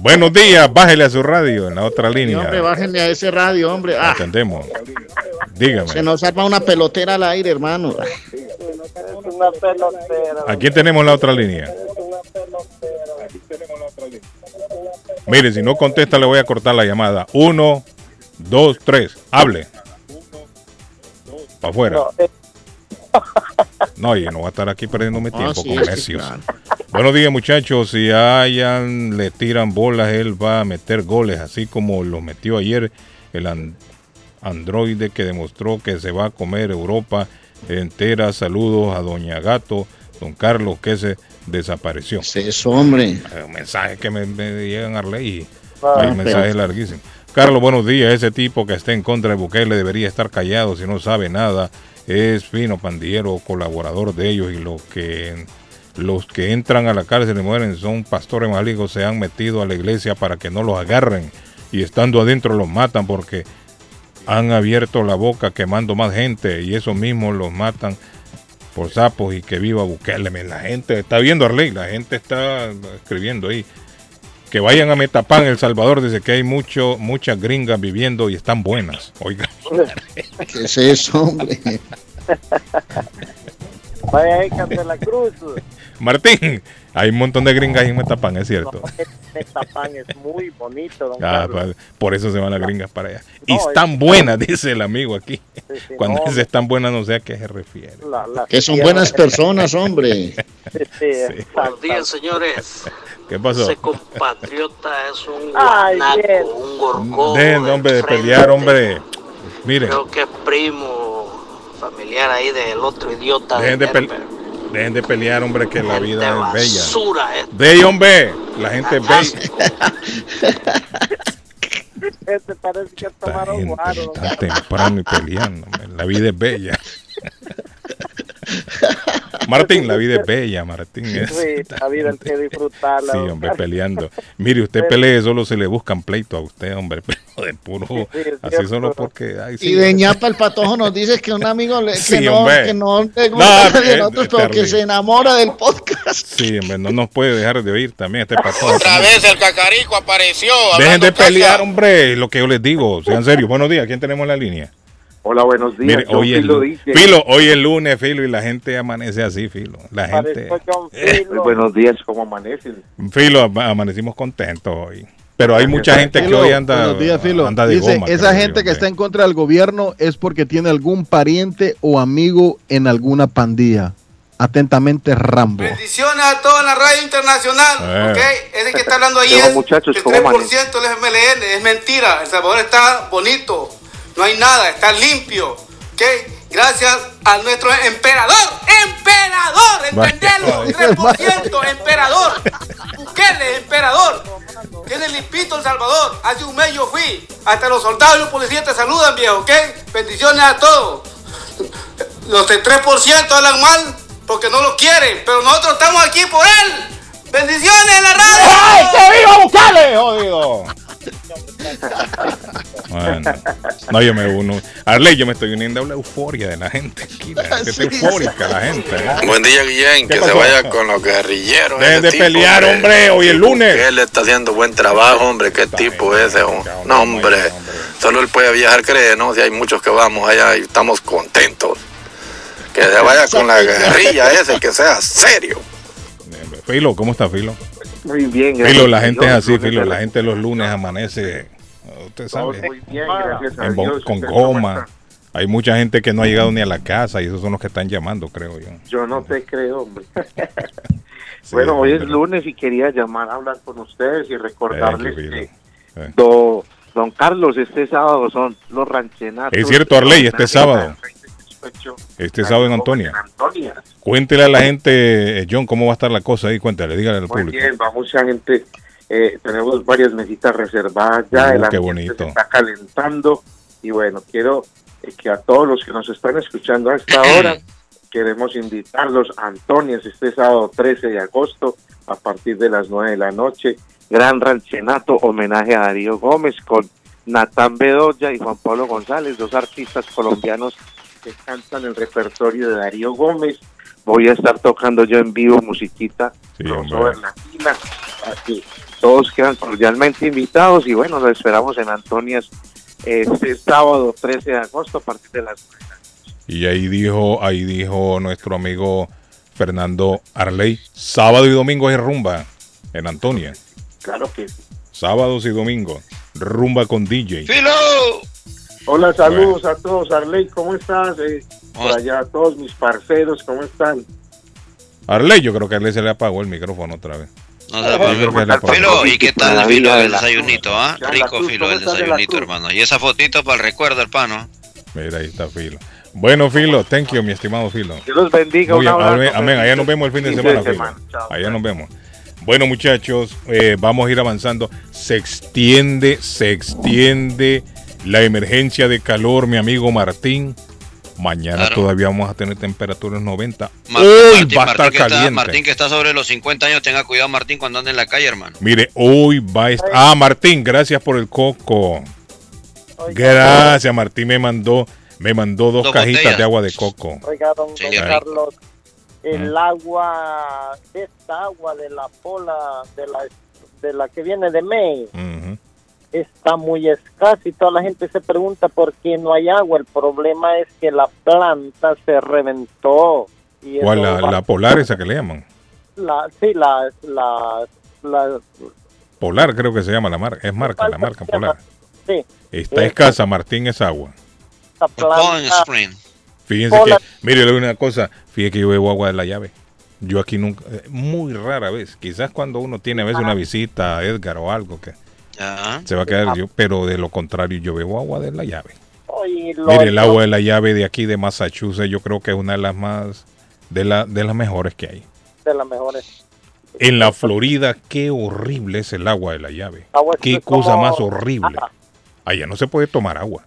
Buenos días, bájele a su radio en la otra Y, hombre, línea. bájenle a ese radio, hombre. Ah, Atendemos. se Dígame, nos arma una pelotera al aire, hermano. Es una pelotera. ¿a quién tenemos en la otra línea? Mire, si no contesta, le voy a cortar la llamada. Uno, dos, tres, hable. Para afuera. No, eh, No, yo no voy a estar aquí perdiendo mi tiempo sí, con sí, necios. claro. Buenos días, muchachos. Si hayan, le tiran bolas, él va a meter goles, así como los metió ayer el an- androide que demostró que se va a comer Europa entera. Saludos a Doña Gato, don Carlos, que se desapareció. Es eso, hombre. Eh, Un mensaje que me, me llegan a Arley y Ah, el mensaje es larguísimo. Carlos, buenos días. Ese tipo que está en contra de Bukele debería estar callado si no sabe nada. Es fino, pandillero, colaborador de ellos y los que los que entran a la cárcel y mueren son pastores malignos, se han metido a la iglesia para que no los agarren y estando adentro los matan porque han abierto la boca quemando más gente y esos mismos los matan por sapos y que viva Bukele. La gente está viendo Arley, la gente está escribiendo ahí. Que vayan a Metapan, El Salvador, dice que hay mucho, muchas gringas viviendo y están buenas. Oiga, ¿Qué es eso, hombre? Vaya de la Cruz. Martín, hay un montón de gringas en Metapan, es cierto. Metapán es muy bonito, don Ah, Carlos. pa- por eso se van las gringas para allá. Y están es- buenas, dice el amigo aquí. Sí, sí, Cuando no, dice están buenas, no sé a qué se refiere. la- la Que son buenas personas, hombre. Sí. Buenos días, señores. ¿Qué pasó? Ese compatriota es un guanaco, un gorgón. Dejen, hombre, de pelear, hombre. Miren, Creo que es primo familiar ahí del otro idiota. dejen de, de pele- Denver. dejen de pelear, hombre, que la vida es bella. basura, eh. De ahí, hombre, la gente es bella. Este parece que Esta tomaron gente guaro. está temprano y peleando. hombre. La vida es bella. Martín, la vida es bella, Martín. es- Sí, la vida hay que disfrutarla. Sí, hombre, peleando. Mire, usted pelee, solo se le buscan pleito a usted, hombre, pero de puro. Sí, sí, así cierto. solo porque. ay, sí. Y de ñapa el patojo nos dice que un amigo le, que, no, hombre. que no le No, gusta de eh, nosotros, pero que se enamora del podcast. Sí, hombre, no nos puede dejar de oír también este patrón. Otra vez el cacarico apareció. Dejen de pelear, hombre, lo que yo les digo, sean serios. Buenos días, ¿quién tenemos en la línea? Hola, buenos días. Mire, hoy Filo dice- Filo, hoy es lunes, Filo, y la gente amanece así, Filo. La gente, Filo. buenos días, ¿cómo amanecen? Filo, ama- amanecimos contentos hoy. Pero hay mucha gente que Filo, hoy anda, buenos días, Filo. anda de Dice, goma. esa creo gente yo, que está en contra del gobierno es porque tiene algún pariente o amigo en alguna pandilla. Atentamente, Rambo. Bendiciones a todos en la radio internacional, Eh. ¿ok? Ese que está hablando ahí Pero, es muchachos, el ¿cómo 3% del FMLN, es mentira. El Salvador está bonito, no hay nada, está limpio, ¿ok? Gracias a nuestro emperador, emperador, entendelo, Vaya. 3%, emperador, Bukele, emperador. Tiene limpito El Salvador, hace un mes yo fui, hasta los soldados y los policías te saludan, viejo, ¿ok? Bendiciones a todos. Los del 3% hablan mal porque no lo quieren, pero nosotros estamos aquí por él. Bendiciones en la radio. ¡Ay, que viva Bucale, jodido! Bueno, no, yo me uno. Arley, yo me estoy uniendo a la euforia de la gente aquí. La gente está eufórica, la gente. Buen día, Guillén. ¿Qué Que pasó? se vaya con los guerrilleros. Dejen de tipo, pelear, hombre, hoy es lunes. Que él está haciendo buen trabajo, hombre. Qué tipo ese. hom- No, hombre. Solo él puede viajar, cree, ¿no? Si hay muchos que vamos allá y estamos contentos. Que se vaya con la guerrilla ese, que sea serio. Filo, ¿cómo está Filo? Muy bien, Filo, la gente es así, Filo. La gente los lunes amanece, usted sabe, Muy bien, gracias a en bo- Dios. con ¿Usted cómo coma. está? Hay mucha gente que no ha llegado ni a la casa y esos son los que están llamando, creo yo. Yo no te creo, hombre. bueno, hoy es lunes y quería llamar a hablar con ustedes y recordarles que Eh. do- don Carlos, este sábado son los ranchenatos. Es cierto, Arley, este sábado. Este sábado en Antonia. Antonia. Cuéntele a la gente, eh, John, cómo va a estar la cosa ahí. Cuéntale, dígale al Muy público. bien, va mucha gente. Eh, tenemos varias mesitas reservadas ya. Uh, el qué ambiente bonito. se está calentando. Y bueno, quiero eh, que a todos los que nos están escuchando a esta hora, queremos invitarlos a Antonias este sábado 13 de agosto a partir de las 9 de la noche. Gran ranchenato, homenaje a Darío Gómez con Natán Bedoya y Juan Pablo González, dos artistas colombianos que cantan el repertorio de Darío Gómez. Voy a estar tocando yo en vivo musiquita crossover latina. Aquí todos quedan cordialmente invitados y bueno, lo esperamos en Antonias este sábado 13 de agosto a partir de las Y ahí dijo, ahí dijo nuestro amigo Fernando Arley, sábado y domingo hay rumba en Antonia. Claro que sí. Sábados y domingos, rumba con DJ. ¡Filo! Hola, saludos a todos. Arley, ¿cómo estás? Eh, por allá, a todos mis parceros, ¿cómo están? Arley, yo creo que a Arley se le apagó el micrófono otra vez. No se Yo apagó. creo que se le apagó. Filo, ¿y qué tal Filo el desayunito, ah? Rico Filo ¿cómo el desayunito, hermano. Y esa fotito para el recuerdo, hermano. Mira, ahí está Filo. Bueno, Filo, thank you, mi estimado Filo. Dios los bendiga. Muy un abrazo, amén, amén. Allá nos vemos el fin de semana, de Filo. semana. Chao. Allá nos vemos. Bueno, muchachos, eh, vamos a ir avanzando. Se extiende, se extiende la emergencia de calor, mi amigo Martín. Mañana Claro. todavía vamos a tener temperaturas 90. Mar- Hoy Martín, va a Martín estar que está, caliente. Martín que está sobre los 50 años, tenga cuidado Martín cuando ande en la calle, hermano. Mire, hoy va a estar. Ah, Martín, gracias por el coco. Gracias, Martín me mandó, me mandó dos, Dos cajitas botellas. de agua de coco. Oiga, don. Carlos, el Mm. agua, esta agua de la pola, de la, de la que viene de May, Ujú. Está muy escasa y toda la gente se pregunta por qué no hay agua. El problema es que la planta se reventó. Y ¿Cuál? La, va- la polar esa que le llaman. la- sí, la, la, la- Polar creo que se llama la marca. Es marca, la marca Polar. sí, Está escasa, Martín, esa agua. esta planta. Fíjense Polar. que, mire, una cosa, fíjese que yo bebo agua de la llave. Yo aquí nunca, eh, muy rara vez, quizás cuando uno tiene a veces una visita a Edgar o algo que se va a quedar yo, pero de lo contrario yo bebo agua de la llave. Mire, el agua de la llave de aquí de Massachusetts yo creo que es una de las más, de, la, de las mejores que hay. de las mejores. En la Florida, qué horrible es el agua de la llave. Agua Qué como- cosa más horrible. Allá no se puede tomar agua.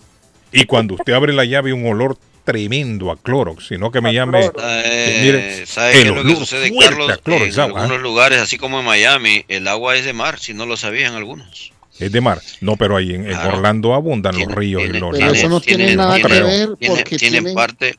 Y cuando usted abre la llave, un olor tremendo a Clorox, sino que me llame. Eh, que mire, ¿Sabe qué es lo que sucede, Carlos? Clorox, en agua, ¿eh? algunos lugares, así como en Miami, el agua es de mar, si no lo sabían algunos. Es de mar. No, pero ahí en, en Claro. Orlando abundan los ríos y los Pero eso no tiene nada que ver Tiene- porque tienen tienen, parte.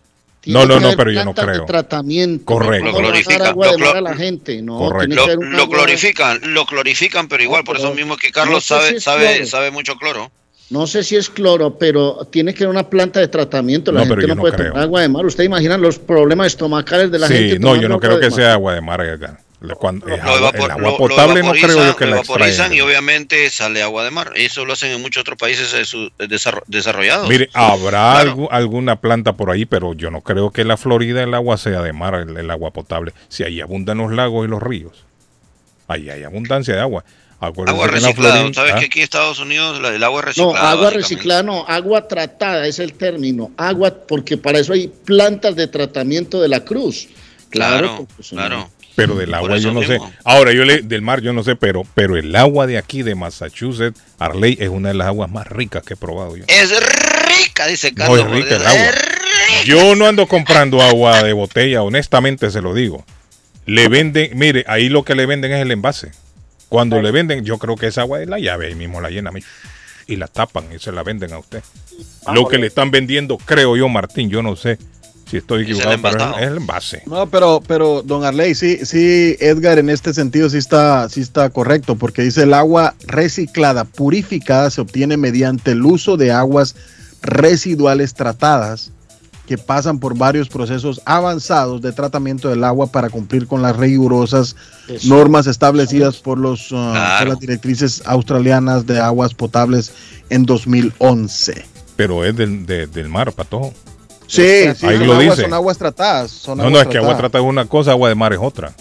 No, no, no, pero yo no creo. tratamiento. Correcto. Lo glorifican, lo mar clo- a la gente, no. Correcto. Lo, glorifican, lo glorifican, pero igual, por eso mismo que Carlos no sé sabe, si sabe, cloro. sabe mucho cloro. No sé si es cloro, pero tiene que haber una planta de tratamiento. La No, gente pero yo no, no puede creo. tomar agua de mar. ¿Usted imagina los problemas estomacales de la sí, gente? no, yo no creo que mar? sea agua de mar. Edgar. Cuando- es Lo, agua- evapor- el agua lo- lo potable no creo yo que lo la vaporizan extraen. y obviamente sale agua de mar. Eso lo hacen en muchos otros países eh, desarrollados. Mire, habrá Claro. algu- alguna planta por ahí, pero yo no creo que en la Florida el agua sea de mar, el, el agua potable. Si ahí abundan los lagos y los ríos, ahí hay abundancia de agua. Acuérdense agua reciclada. Florida- ¿Sabes ¿ah? que aquí en Estados Unidos el agua es No, reciclada? agua reciclada, no, agua tratada es el término. Agua, porque para eso hay plantas de tratamiento de la cruz. Claro, claro. Pero del agua yo no mismo. sé. Ahora yo le del mar yo no sé, pero pero el agua de aquí de Massachusetts, Arley es una de las aguas más ricas que he probado yo. Es rica, dice No Carlos. es rica el agua. Yo no ando comprando agua de botella, honestamente se lo digo. Le venden, mire, ahí lo que le venden es el envase. Cuando le venden, yo creo que esa agua es la llave, ahí mismo la llenan y la tapan y se la venden a usted. Lo que le están vendiendo, creo yo, Martín, yo no sé Si estoy Es el equivocado, pero es el envase. No, pero, pero, don Arley, sí, sí, Edgar, en este sentido sí está, sí está correcto, porque dice el agua reciclada, purificada, se obtiene mediante el uso de aguas residuales tratadas que pasan por varios procesos avanzados de tratamiento del agua para cumplir con las rigurosas Eso. normas establecidas por, los, uh, por Claro. las directrices australianas de aguas potables en 2011. Pero es del, de- del mar, patojo. Sí, sí, Ahí son, lo aguas, dice. son aguas tratadas. son No, no, es que agua tratadas. trata es una cosa, agua de mar es otra.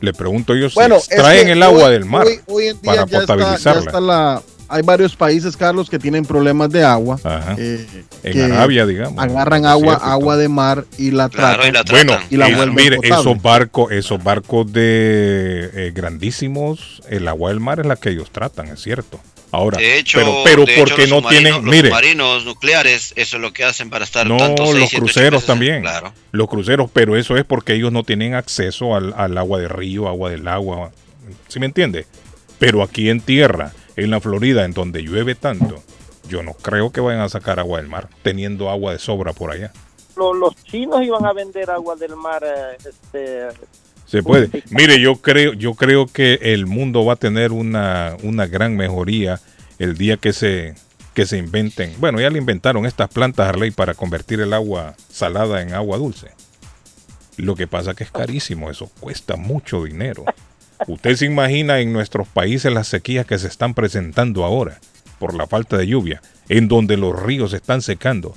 Le pregunto yo Bueno, si es extraen que el agua hoy- del mar hoy- hoy en día para ya está- ya potabilizarla. está la- hay varios países, Carlos, que tienen problemas de agua. Ajá. eh, En que Arabia, digamos. Agarran agua, agua de mar y la Claro, tratan. y la Bueno, tratan. Y la es- vuelven mire, potable. esos barcos, esos barcos de eh, grandísimos, el agua del mar es la que ellos tratan, es cierto. Ahora, De hecho, pero, pero de hecho, porque los no tienen, los mire, submarinos nucleares, eso es lo que hacen para estar no, tanto seis, los siete, cruceros meses. también, Claro. los cruceros, pero eso es porque ellos no tienen acceso al, al agua de río, agua del agua, ¿sí me entiende? Pero aquí en tierra, en la Florida, en donde llueve tanto, yo no creo que vayan a sacar agua del mar, teniendo agua de sobra por allá. Lo- los chinos iban a vender agua del mar. eh, este, Se puede. Mire, yo creo, yo creo que el mundo va a tener una, una gran mejoría el día que se, que se inventen. Bueno, ya le inventaron estas plantas Harley para convertir el agua salada en agua dulce. Lo que pasa que es carísimo, eso cuesta mucho dinero. Usted se imagina en nuestros países las sequías que se están presentando ahora por la falta de lluvia, en donde los ríos se están secando.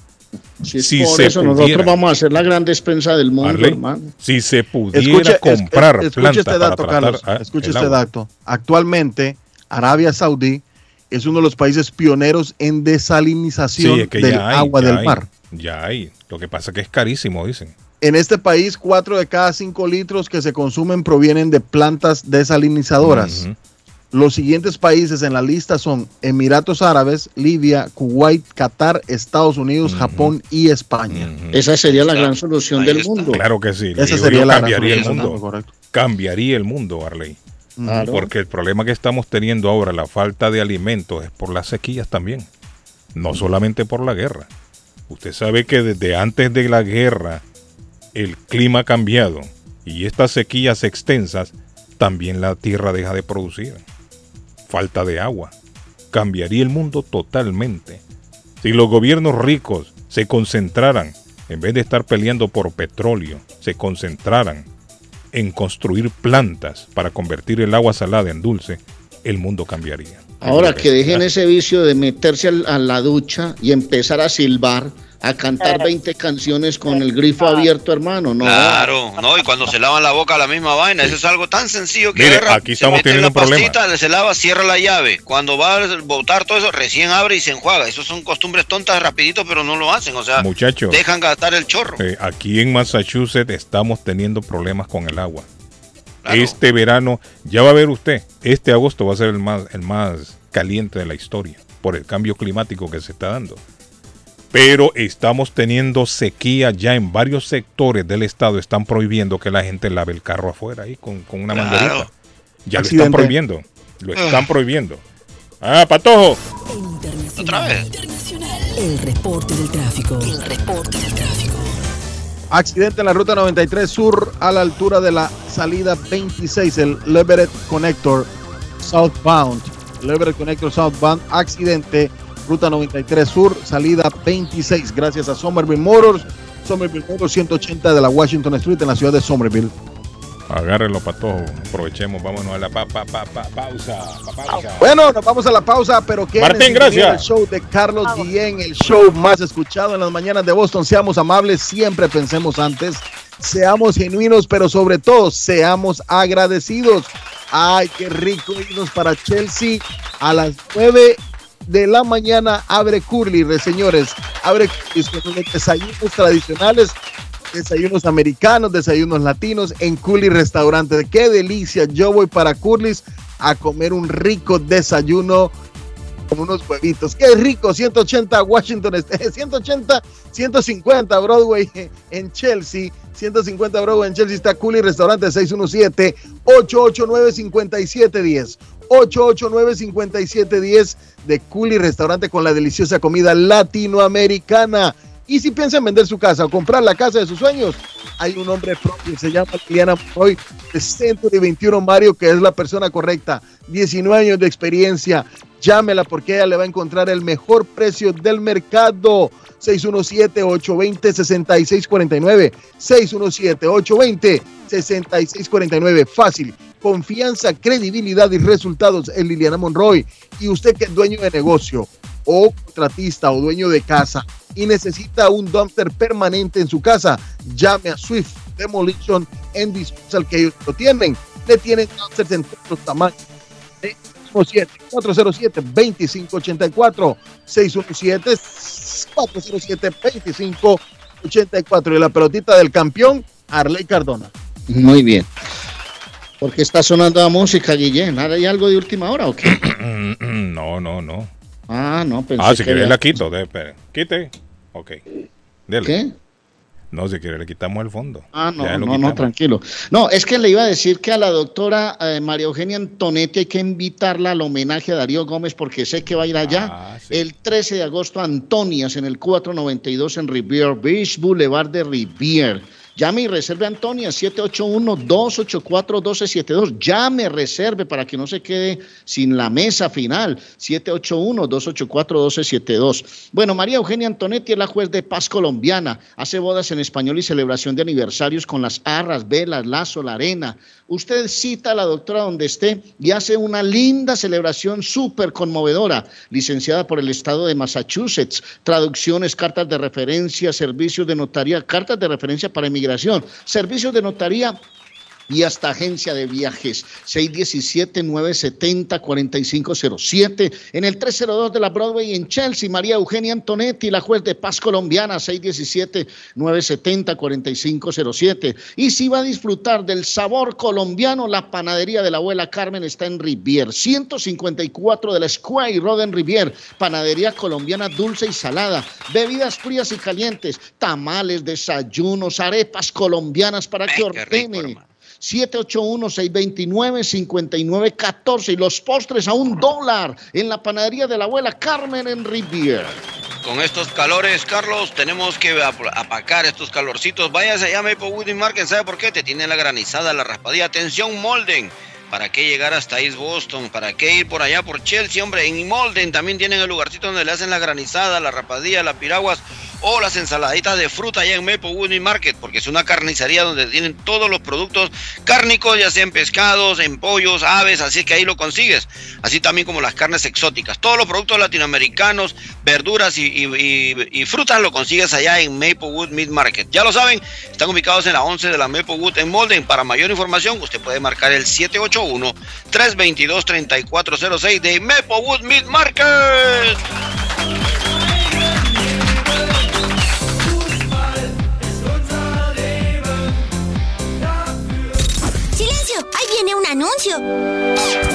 Si es Si por se eso nosotros vamos a hacer la gran despensa del mundo, hermano. si se pudiera Escuche, comprar es- escuche plantas este para dato, tratar Carlos. Escuche este agua. dato. Actualmente, Arabia Saudí es uno de los países pioneros en desalinización Sí, es que del hay, agua del hay, mar. Ya hay. Lo que pasa es que es carísimo, dicen. En este país, cuatro de cada cinco litros que se consumen provienen de plantas desalinizadoras. Ujú. Los siguientes países en la lista son Emiratos Árabes, Libia, Kuwait, Qatar, Estados Unidos, Japón y España. Esa sería la gran solución Ahí del está. mundo. Claro que sí. Esa sería la gran cambiaría el solución, mundo. correcto. Cambiaría el mundo, Arley. Claro. Porque el problema que estamos teniendo ahora, la falta de alimentos, es por las sequías también. No solamente por la guerra. Usted sabe que desde antes de la guerra el clima ha cambiado y estas sequías extensas también la tierra deja de producir. Falta de agua. Cambiaría el mundo totalmente. Si los gobiernos ricos se concentraran, en vez de estar peleando por petróleo, se concentraran en construir plantas para convertir el agua salada en dulce, el mundo cambiaría. Ahora que dejen ese vicio de meterse a la ducha y empezar a silbar, a cantar 20 canciones con el grifo abierto, hermano. No. Claro, no, y cuando se lavan la boca la misma vaina, eso es algo tan sencillo que Mire, agarra, aquí se estamos mete teniendo la un problema. pastita, se lava, cierra la llave. Cuando va a botar todo eso, recién abre y se enjuaga. Eso son costumbres tontas rapidito, pero no lo hacen, o sea, Muchachos, dejan gastar el chorro. eh, aquí en Massachusetts estamos teniendo problemas con el agua. Claro. Este verano, ya va a ver usted, este agosto va a ser el más, el más caliente de la historia por el cambio climático que se está dando. Pero estamos teniendo sequía ya en varios sectores del estado. Están prohibiendo que la gente lave el carro afuera ahí con, con una Claro. manguerita. Ya lo Accidente. están prohibiendo. Lo están prohibiendo. Ah, patojo. Internacional. Otra vez. Internacional. El reporte del tráfico. El reporte del tráfico. Accidente en la ruta 93 Sur a la altura de la salida 26, el Leverett Connector Southbound. Leverett Connector Southbound, accidente, ruta 93 Sur, salida 26, gracias a Somerville Motors. Somerville Motors 180 de la Washington Street en la ciudad de Somerville. Agárrenlo, patojo. Aprovechemos. Vámonos a la pa, pa, pa, pa- pausa. pa- pausa. Bueno, nos vamos a la pausa, pero que Martín, gracias. El show de Carlos Guillén, el show más escuchado en las mañanas de Boston. Seamos amables, siempre pensemos antes. Seamos genuinos, pero sobre todo, seamos agradecidos. Ay, qué rico irnos para Chelsea a las 9 de la mañana. Abre Curly, re, señores. Abre Curly desayunos tradicionales desayunos americanos, desayunos latinos en Curly Restaurante. Qué delicia. Yo voy para Curly's a comer un rico desayuno con unos huevitos. Qué rico. 180 Washington, este, 180, 150 Broadway en Chelsea. 150 Broadway en Chelsea está Curly Restaurante 617 889 5710. 889-5710 de Culi Restaurante con la deliciosa comida latinoamericana. Y si piensa en vender su casa o comprar la casa de sus sueños, hay un hombre propio, se llama Liliana Monroy de Century 21 Mario, que es la persona correcta. 19 años de experiencia. Llámela porque ella le va a encontrar el mejor precio del mercado. 617-820-6649. 617-820-6649. Fácil. Confianza, credibilidad y resultados en Liliana Monroy. Y usted que es dueño de negocio o contratista o dueño de casa y necesita un dumpster permanente en su casa, llame a Swift Demolition and Disposal que ellos lo tienen. Le tienen dumpsters en todos los tamaños. 407-2584, 617-407-2584. Y la pelotita del campeón, Arley Cardona. Muy bien. Porque está sonando la música, Guillén. ¿Hay algo de última hora o qué? no, no, no. Ah, no, pensé Ah, si que había- la quito. de-. Quite. Ok. Dele. ¿Qué? No, si quiere le quitamos el fondo. Ah, no, no, no, tranquilo. No, es que le iba a decir que a la doctora eh, María Eugenia Antonetti hay que invitarla al homenaje a Darío Gómez porque sé que va a ir allá Ah, el 13 de agosto a Antonias en el 492 en Rivier Beach Boulevard de Rivier. Llame y reserve a Antonia 781-284-1272. Llame, reserve para que no se quede sin la mesa final. 781-284-1272. Bueno, María Eugenia Antonetti es la juez de paz colombiana. Hace bodas en español y celebración de aniversarios con las arras, velas, lazo, la arena. Usted cita a la doctora donde esté y hace una linda celebración súper conmovedora. Licenciada por el estado de Massachusetts. Traducciones, cartas de referencia, servicios de notaría, cartas de referencia para servicios de notaría y hasta agencia de viajes. 617-970-4507 en el 302 de la Broadway en Chelsea María Eugenia Antonetti la juez de paz colombiana. 617-970-4507 y si va a disfrutar del sabor colombiano la panadería de la abuela Carmen está en Rivier. 154 de la Square Road en Rivier. Panadería colombiana dulce y salada. Bebidas frías y calientes. Tamales desayunos arepas colombianas para que ordene 781-629-5914 y los postres a un dólar en la panadería de la abuela Carmen en Riviera. Con estos calores, Carlos, tenemos que ap- apacar estos calorcitos. Váyase allá a Maplewood Market, ¿sabe por qué? Te tiene la granizada, la raspadilla. Atención, Molden. ¿Para qué llegar hasta East Boston? ¿Para qué ir por allá por Chelsea? Hombre, en Molden también tienen el lugarcito donde le hacen la granizada, la raspadilla, las piraguas o las ensaladitas de fruta allá en Maplewood Market, porque es una carnicería donde tienen todos los productos cárnicos, ya sean pescados, en pollos, aves, así que ahí lo consigues. Así también como las carnes exóticas. Todos los productos latinoamericanos, verduras y- y frutas lo consigues allá en Maplewood Meat Market. Ya lo saben, están ubicados en la 11 de la Maplewood en Molden. Para mayor información, usted puede marcar el 781-322-3406 de Maplewood Meat Market. Un anuncio!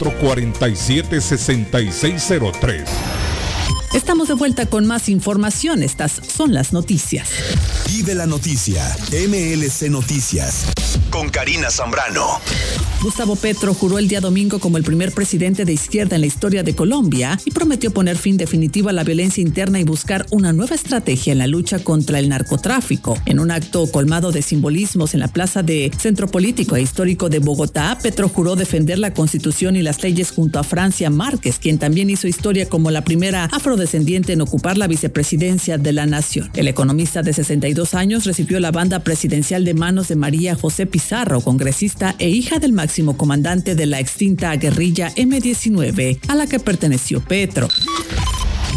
617-447-6603. Estamos de vuelta con más información. Estas son las noticias. Vive la noticia. MLC Noticias. Con Karina Zambrano. Gustavo Petro juró el día domingo como el primer presidente de izquierda en la historia de Colombia y prometió poner fin definitivo a la violencia interna y buscar una nueva estrategia en la lucha contra el narcotráfico. En un acto colmado de simbolismos en la plaza de Centro Político e Histórico de Bogotá, Petro juró defender la constitución y las leyes junto a Francia Márquez, quien también hizo historia como la primera afrodescendiente en ocupar la vicepresidencia de la nación. El economista de 62 años recibió la banda presidencial de manos de María José Pizarro, congresista e hija del máximo comandante de la extinta guerrilla M-19, a la que perteneció Petro.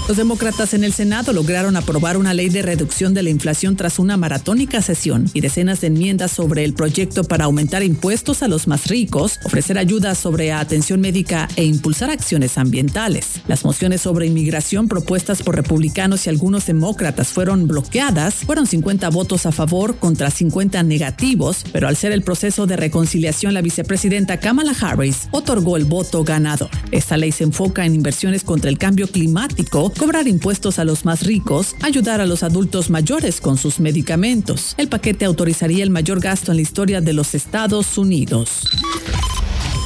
Los demócratas en el Senado lograron aprobar una ley de reducción de la inflación tras una maratónica sesión y decenas de enmiendas sobre el proyecto para aumentar impuestos a los más ricos, ofrecer ayuda sobre atención médica e impulsar acciones ambientales. Las mociones sobre inmigración propuestas por republicanos y algunos demócratas fueron bloqueadas. Fueron 50 votos a favor contra 50 negativos, pero al ser el proceso de reconciliación, la vicepresidenta Kamala Harris otorgó el voto ganador. Esta ley se enfoca en inversiones contra el cambio climático cobrar impuestos a los más ricos, ayudar a los adultos mayores con sus medicamentos. El paquete autorizaría el mayor gasto en la historia de los Estados Unidos.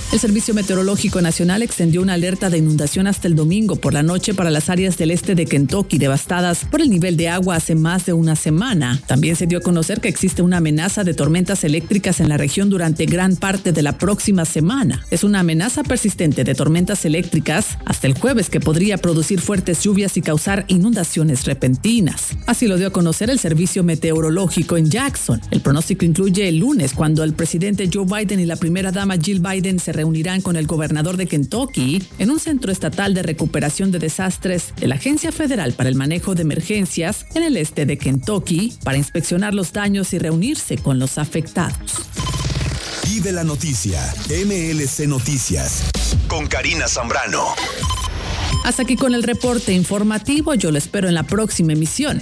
El Servicio Meteorológico Nacional extendió una alerta de inundación hasta el domingo por la noche para las áreas del este de Kentucky devastadas por el nivel de agua hace más de una semana. También se dio a conocer que existe una amenaza de tormentas eléctricas en la región durante gran parte de la próxima semana. Es una amenaza persistente de tormentas eléctricas hasta el jueves que podría producir fuertes lluvias y causar inundaciones repentinas. Así lo dio a conocer el Servicio Meteorológico en Jackson. El pronóstico incluye el lunes cuando el presidente Joe Biden y la primera dama Jill Biden se reunirán con el gobernador de Kentucky en un centro estatal de recuperación de desastres de la Agencia Federal para el Manejo de Emergencias en el este de Kentucky para inspeccionar los daños y reunirse con los afectados. Vive la noticia, MLC Noticias, con Karina Zambrano. Hasta aquí con el reporte informativo, yo lo espero en la próxima emisión.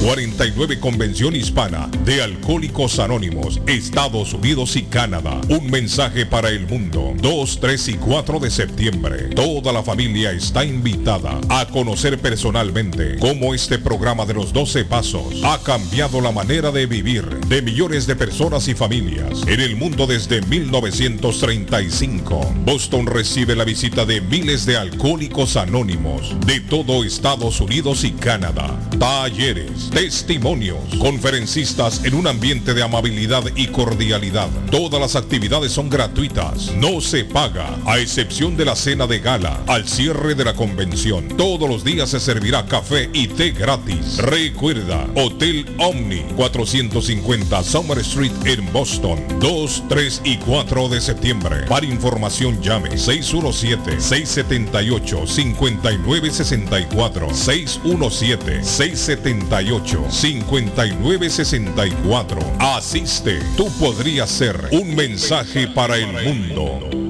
49 Convención Hispana de Alcohólicos Anónimos, Estados Unidos y Canadá. Un mensaje para el mundo. 2, 3 y 4 de septiembre. Toda la familia está invitada a conocer personalmente cómo este programa de los 12 pasos ha cambiado la manera de vivir de millones de personas y familias en el mundo desde 1935. Boston recibe la visita de miles de alcohólicos anónimos de todo Estados Unidos y Canadá. Talleres testimonios, conferencistas en un ambiente de amabilidad y cordialidad. Todas las actividades son gratuitas, no se paga, a excepción de la cena de gala al cierre de la convención. Todos los días se servirá café y té gratis. Recuerda, Hotel Omni, 450 Summer Street en Boston, 2, 3 y 4 de septiembre. Para información llame 617-678-5964. 617-678. 5964. Asiste, tú podrías ser un mensaje para el mundo.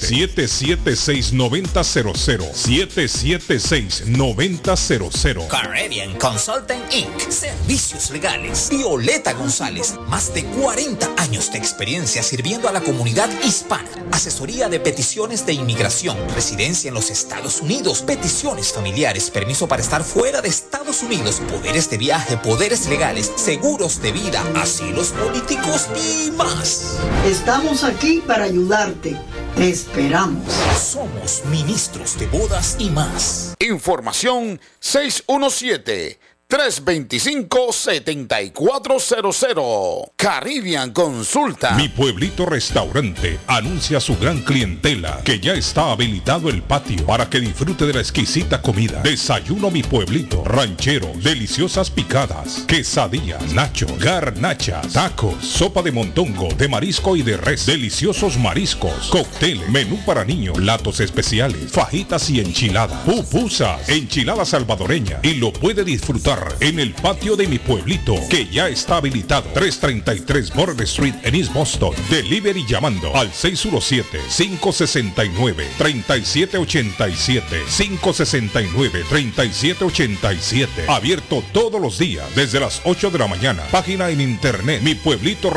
617-776-9000. 776-9000. Caribbean Consulting Inc. Servicios legales. Violeta González. Más de 40 años de experiencia sirviendo a la comunidad hispana. Asesoría de peticiones de inmigración, residencia en los Estados Unidos, peticiones familiares, permiso para estar fuera de Estados Unidos, poderes de viaje, poderes legales, seguros de vida, asilos políticos y más. Estamos aquí para ayudarte. Te esperamos. Somos ministros de bodas y más. Información 617 325-7400. Caribbean Consulta. Mi pueblito restaurante anuncia a su gran clientela que ya está habilitado el patio para que disfrute de la exquisita comida. Desayuno mi pueblito, ranchero, deliciosas picadas, quesadillas, nachos, garnachas, tacos, sopa de montongo, de marisco y de res, deliciosos mariscos, cócteles, menú para niños, platos especiales, fajitas y enchiladas, pupusas, enchiladas salvadoreña y lo puede disfrutar en el patio de mi pueblito, que ya está habilitado. 333 Border Street en East Boston. Delivery llamando al 617-569-3787. 569-3787. Abierto todos los días desde las 8 de la mañana. Página en internet mi pueblito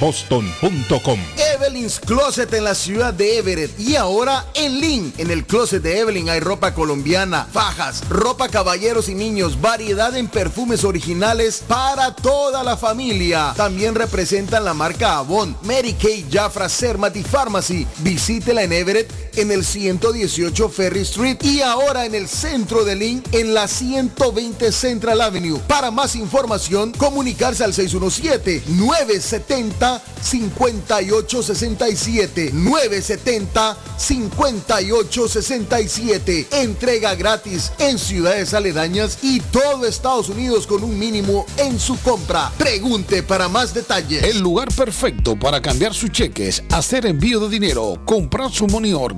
boston.com. Evelyn's Closet en la ciudad de Everett. Y ahora en Lynn. En el closet de Evelyn hay ropa colombiana, fajas, ropa caballeros y niños, variedad en perfumes originales para toda la familia. También representan la marca Avon, Mary Kay, Jafra, Cermat Pharmacy. Visítela en Everett en el 118 Ferry Street y ahora en el centro de Lynn en la 120 Central Avenue. Para más información, comunicarse al 617-970-5867. 970-5867. Entrega gratis en ciudades aledañas y todo Estados Unidos con un mínimo en su compra. Pregunte para más detalles. El lugar perfecto para cambiar sus cheques, hacer envío de dinero, comprar su money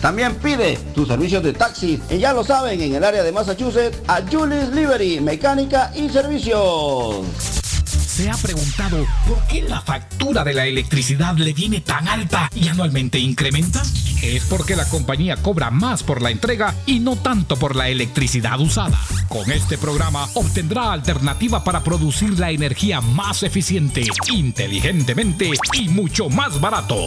También pide tus servicios de taxi. Y ya lo saben, en el área de Massachusetts, a Julius Livery, mecánica y servicios. ¿Se ha preguntado por qué la factura de la electricidad le viene tan alta y anualmente incrementa? Es porque la compañía cobra más por la entrega y no tanto por la electricidad usada. Con este programa obtendrá alternativa para producir la energía más eficiente, inteligentemente y mucho más barato.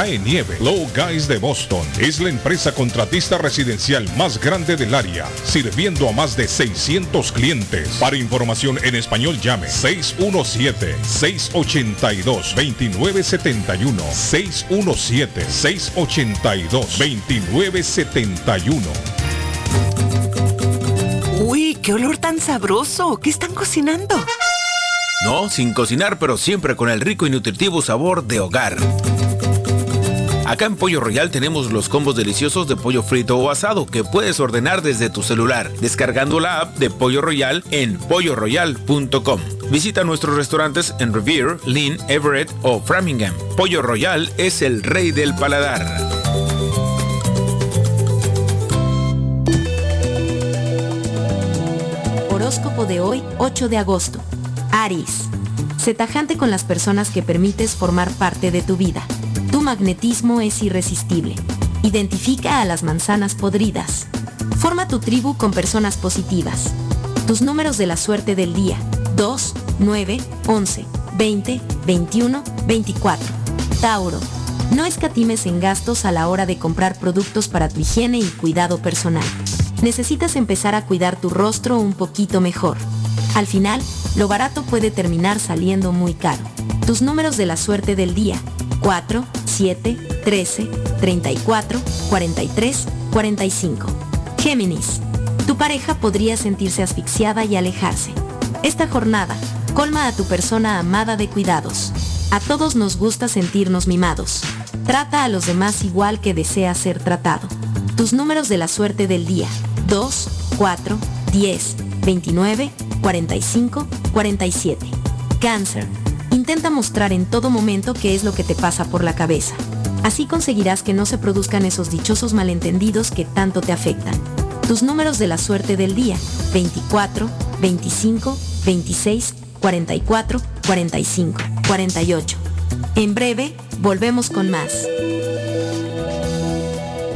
cae nieve. Low Guys de Boston es la empresa contratista residencial más grande del área, sirviendo a más de 600 clientes. Para información en español llame 617-682-2971. 617-682-2971. Uy, qué olor tan sabroso. ¿Qué están cocinando? No, sin cocinar, pero siempre con el rico y nutritivo sabor de hogar. Acá en Pollo Royal tenemos los combos deliciosos de pollo frito o asado que puedes ordenar desde tu celular, descargando la app de Pollo Royal en polloroyal.com. Visita nuestros restaurantes en Revere, Lynn, Everett o Framingham. Pollo Royal es el rey del paladar. Horóscopo de hoy, 8 de agosto. Aries. Sé tajante con las personas que permites formar parte de tu vida. Magnetismo es irresistible. Identifica a las manzanas podridas. Forma tu tribu con personas positivas. Tus números de la suerte del día. 2, 9, 11, 20, 21, 24. Tauro. No escatimes en gastos a la hora de comprar productos para tu higiene y cuidado personal. Necesitas empezar a cuidar tu rostro un poquito mejor. Al final, lo barato puede terminar saliendo muy caro. Tus números de la suerte del día. 4, 7, 13, 34, 43, 45. Géminis. Tu pareja podría sentirse asfixiada y alejarse. Esta jornada, colma a tu persona amada de cuidados. A todos nos gusta sentirnos mimados. Trata a los demás igual que deseas ser tratado. Tus números de la suerte del día. 2, 4, 10, 29, 45, 47. Cáncer. Intenta mostrar en todo momento qué es lo que te pasa por la cabeza. Así conseguirás que no se produzcan esos dichosos malentendidos que tanto te afectan. Tus números de la suerte del día. 24, 25, 26, 44, 45, 48. En breve, volvemos con más.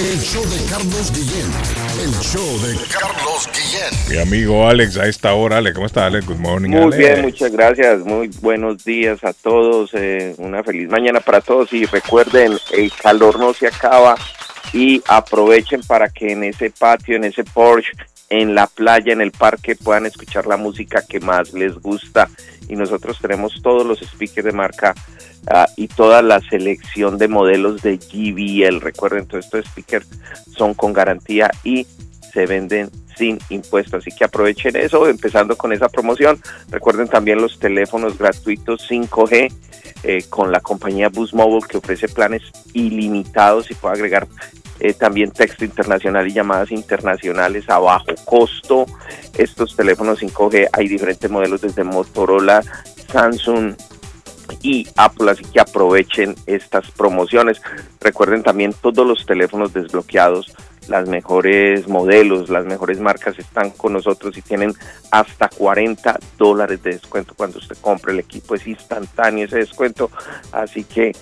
El show de Carlos Guillén. El show de Carlos Guillén. Mi amigo Alex, a esta hora, Alex, ¿cómo está Alex? Good morning, Muy Alex. bien, muchas gracias. Muy buenos días a todos. eh, una feliz mañana para todos. Y recuerden, el calor no se acaba. Y aprovechen para que en ese patio, en ese Porsche, en la playa, en el parque, puedan escuchar la música que más les gusta. Y nosotros tenemos todos los speakers de marca ah, y toda la selección de modelos de GBL. Recuerden, todos estos speakers son con garantía y se venden sin impuestos. Así que aprovechen eso, empezando con esa promoción. Recuerden también los teléfonos gratuitos 5G eh, con la compañía Boost Mobile que ofrece planes ilimitados y puede agregar eh, también texto internacional y llamadas internacionales a bajo costo. Estos teléfonos 5G hay diferentes modelos desde Motorola, Samsung, y Apple, así que aprovechen estas promociones. Recuerden también todos los teléfonos desbloqueados, las mejores modelos, las mejores marcas están con nosotros y tienen hasta 40 dólares de descuento cuando usted compre el equipo. Es instantáneo ese descuento, así que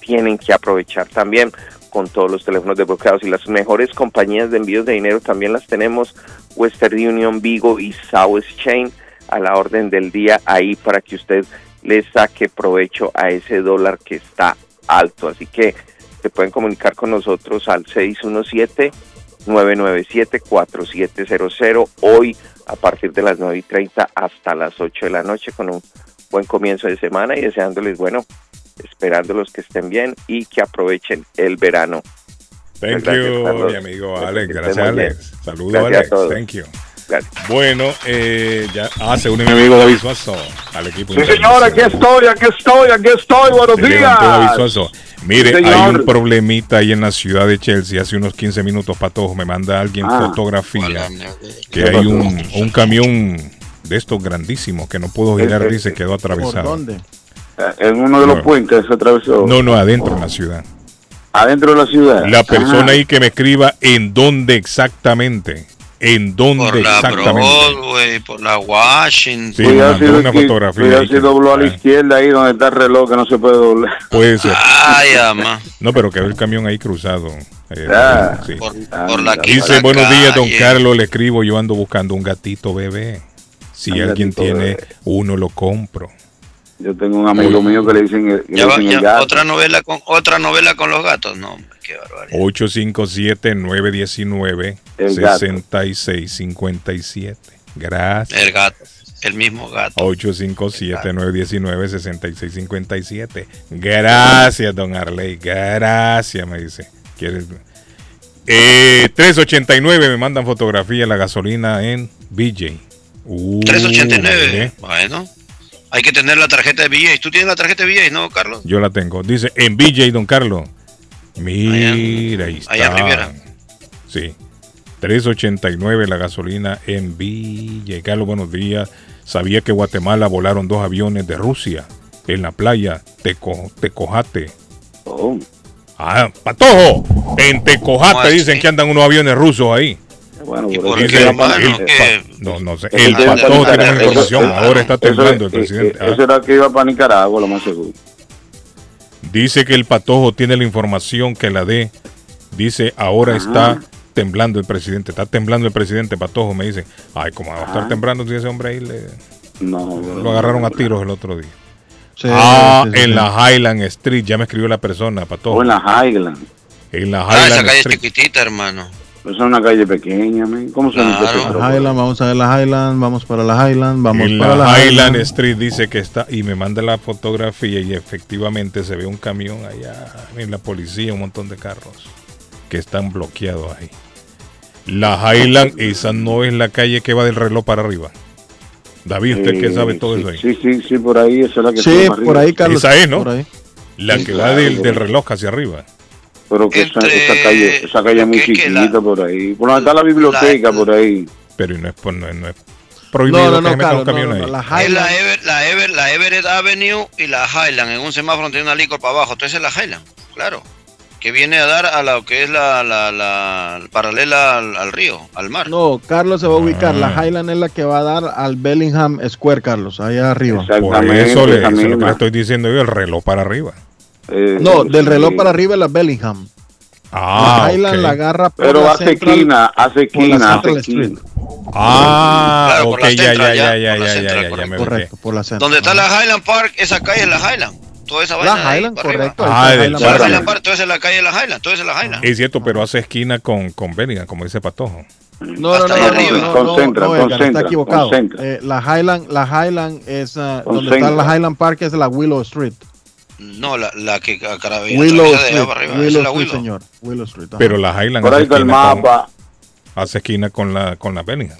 tienen que aprovechar también con todos los teléfonos desbloqueados y las mejores compañías de envíos de dinero también las tenemos, Western Union, Vigo y South Chain a la orden del día ahí para que usted le saque provecho a ese dólar que está alto. Así que se pueden comunicar con nosotros al 617-997-4700 hoy a partir de las 9 y 30 hasta las 8 de la noche con un buen comienzo de semana y deseándoles, bueno, esperándolos que estén bien y que aprovechen el verano. Thank Gracias, you, Carlos. mi amigo Gracias, Alex. Gracias, Alex. Saludos, Gracias a Alex. todos. Thank you. Bueno, eh, ya, ah, se une mi amigo David Suazo al equipo. Sí, señor, aquí estoy, aquí estoy, aquí estoy. Buenos Se levantó David días. Suazo. Mire, Sí, hay un problemita ahí en la ciudad de Chelsea. Hace unos 15 minutos, Patojo, me manda alguien Ah. fotografía que ¿Qué hay un, un camión de estos grandísimos que no puedo girar Eh, eh, y se quedó atravesado. dónde? En uno de los puentes se atravesó. No, no, adentro en la ciudad. Adentro de la ciudad. La persona Ah. ahí que me escriba en dónde exactamente. En dónde Por la exactamente. Broadway, por la Washington. Sí, Cuidado si, una que- fotografía cuidado si dobló a la ah. izquierda ahí donde está el reloj que no se puede doblar. Puede ser. Ay, ama. No, pero quedó el camión ahí cruzado. Eh, Ah. sí. Por, por la Dice, buenos días, don calle". Carlos, le escribo, yo ando buscando un gatito bebé. Si Un alguien tiene bebé. uno, lo compro. Yo tengo un amigo mío que le dicen, el- le Ya va- dicen ya- el gato. otra novela con otra novela con los gatos, no, hombre, qué barbaridad. 857-919-6657. El gato. Gracias. El gato, el mismo gato. 857-919-6657. Gracias, don Arley. Gracias, me dice. ¿Quieres? Eh, 389 me mandan fotografía de la gasolina en BJ. Uh, 389. ¿eh? Bueno, hay que tener la tarjeta de BJ. ¿Tú tienes la tarjeta de BJ, no, Carlos? Yo la tengo. Dice en BJ, don Carlos. Mira, ahí está. allá en Riviera. Sí. 389 la gasolina en BJ. Carlos, buenos días. Sabía que Guatemala volaron dos aviones de Rusia en la playa Teco, Tecojate. Oh. Ah, Patojo. En Tecojate ¿Cómo dicen que andan unos aviones rusos ahí. Bueno, ¿Y por qué, hermano? No, no sé. El información. Ahora está temblando el presidente. eso era que iba para Nicaragua, lo más seguro. Dice que el patojo tiene la información que la dé. Dice, ahora está temblando el presidente. Está temblando el presidente patojo, me dice. Ay, ¿cómo va a estar temblando si ese hombre ahí le, No, lo agarraron a tiros el otro día? Sí, ah, sí, sí, en sí. la Highland Street, ya me escribió la persona, patojo. O en la Highland. En la Ah, esa Highland calle es chiquitita, hermano. Pues es una calle pequeña, men. ¿Cómo se La centro? Highland, vamos a ver la Highland, vamos para la Highland, vamos en para la, la, Highland Street dice que está y me manda la fotografía y efectivamente se ve un camión allá en la policía, un montón de carros que están bloqueados ahí. La Highland, esa no es la calle que va del reloj para arriba. David, usted que Eh, sabe todo sí, eso ahí. Sí, sí, sí, por ahí, esa es la que Sí, por arriba. ahí, Carlos. Esa es, ¿no? Por ahí. La Sí, que claro, va del, del reloj hacia arriba. Pero que esa, Entre- esa calle, esa calle es muy chiquita la- por ahí. Por donde está la biblioteca, la- por ahí. Pero no es, por- no es, no es prohibido No, no, que un no, camión no, ahí. no, la Highland. la, Ever- la, Ever- la Everett Avenue y la Highland. En un semáforo tiene una licor para abajo. Entonces es la Highland, claro. Que viene a dar a lo que es la, la, la paralela al, al río, al mar. No, Carlos se va a ubicar. La Ah. Highland es la que va a dar al Bellingham Square, Carlos, allá arriba. Por Exactamente. eso, le, eso es lo que le estoy diciendo yo, el reloj para arriba. Eh, No, del sí. reloj para arriba es la Bellingham. Ah, la Highland ok. la agarra por Pero la hace Central- esquina, hace por la esquina, hace esquina. Ah, Claro, ok, la ya, ya, Central, ya, ya, ya, la ya, ya, Central, ya. Correcto, por la Central. Donde está la Highland Park, esa calle es la Highland. Toda esa vaina. La de ahí Highland, correcto. Ah, del la Toda la Highland Highland Park, entonces es la calle de la Highland. Entonces es la Highland. Es cierto, pero hace esquina con, con Bellingham, como dice Patojo. No, no, no, no, ahí no, arriba. no, no, Concentra, no, Edgar, está concentra, equivocado. concentra. Eh, la Highland, la Highland es ah, donde Concentra. está la Highland Park es la Willow Street. No, la, la que a Carabina Willow Street, arriba. Willow Street, Willow. señor. Willow Street. ajá. Pero la Highland Por hace ahí está el esquina, con, mapa. hace esquina con la, con la Bellingham.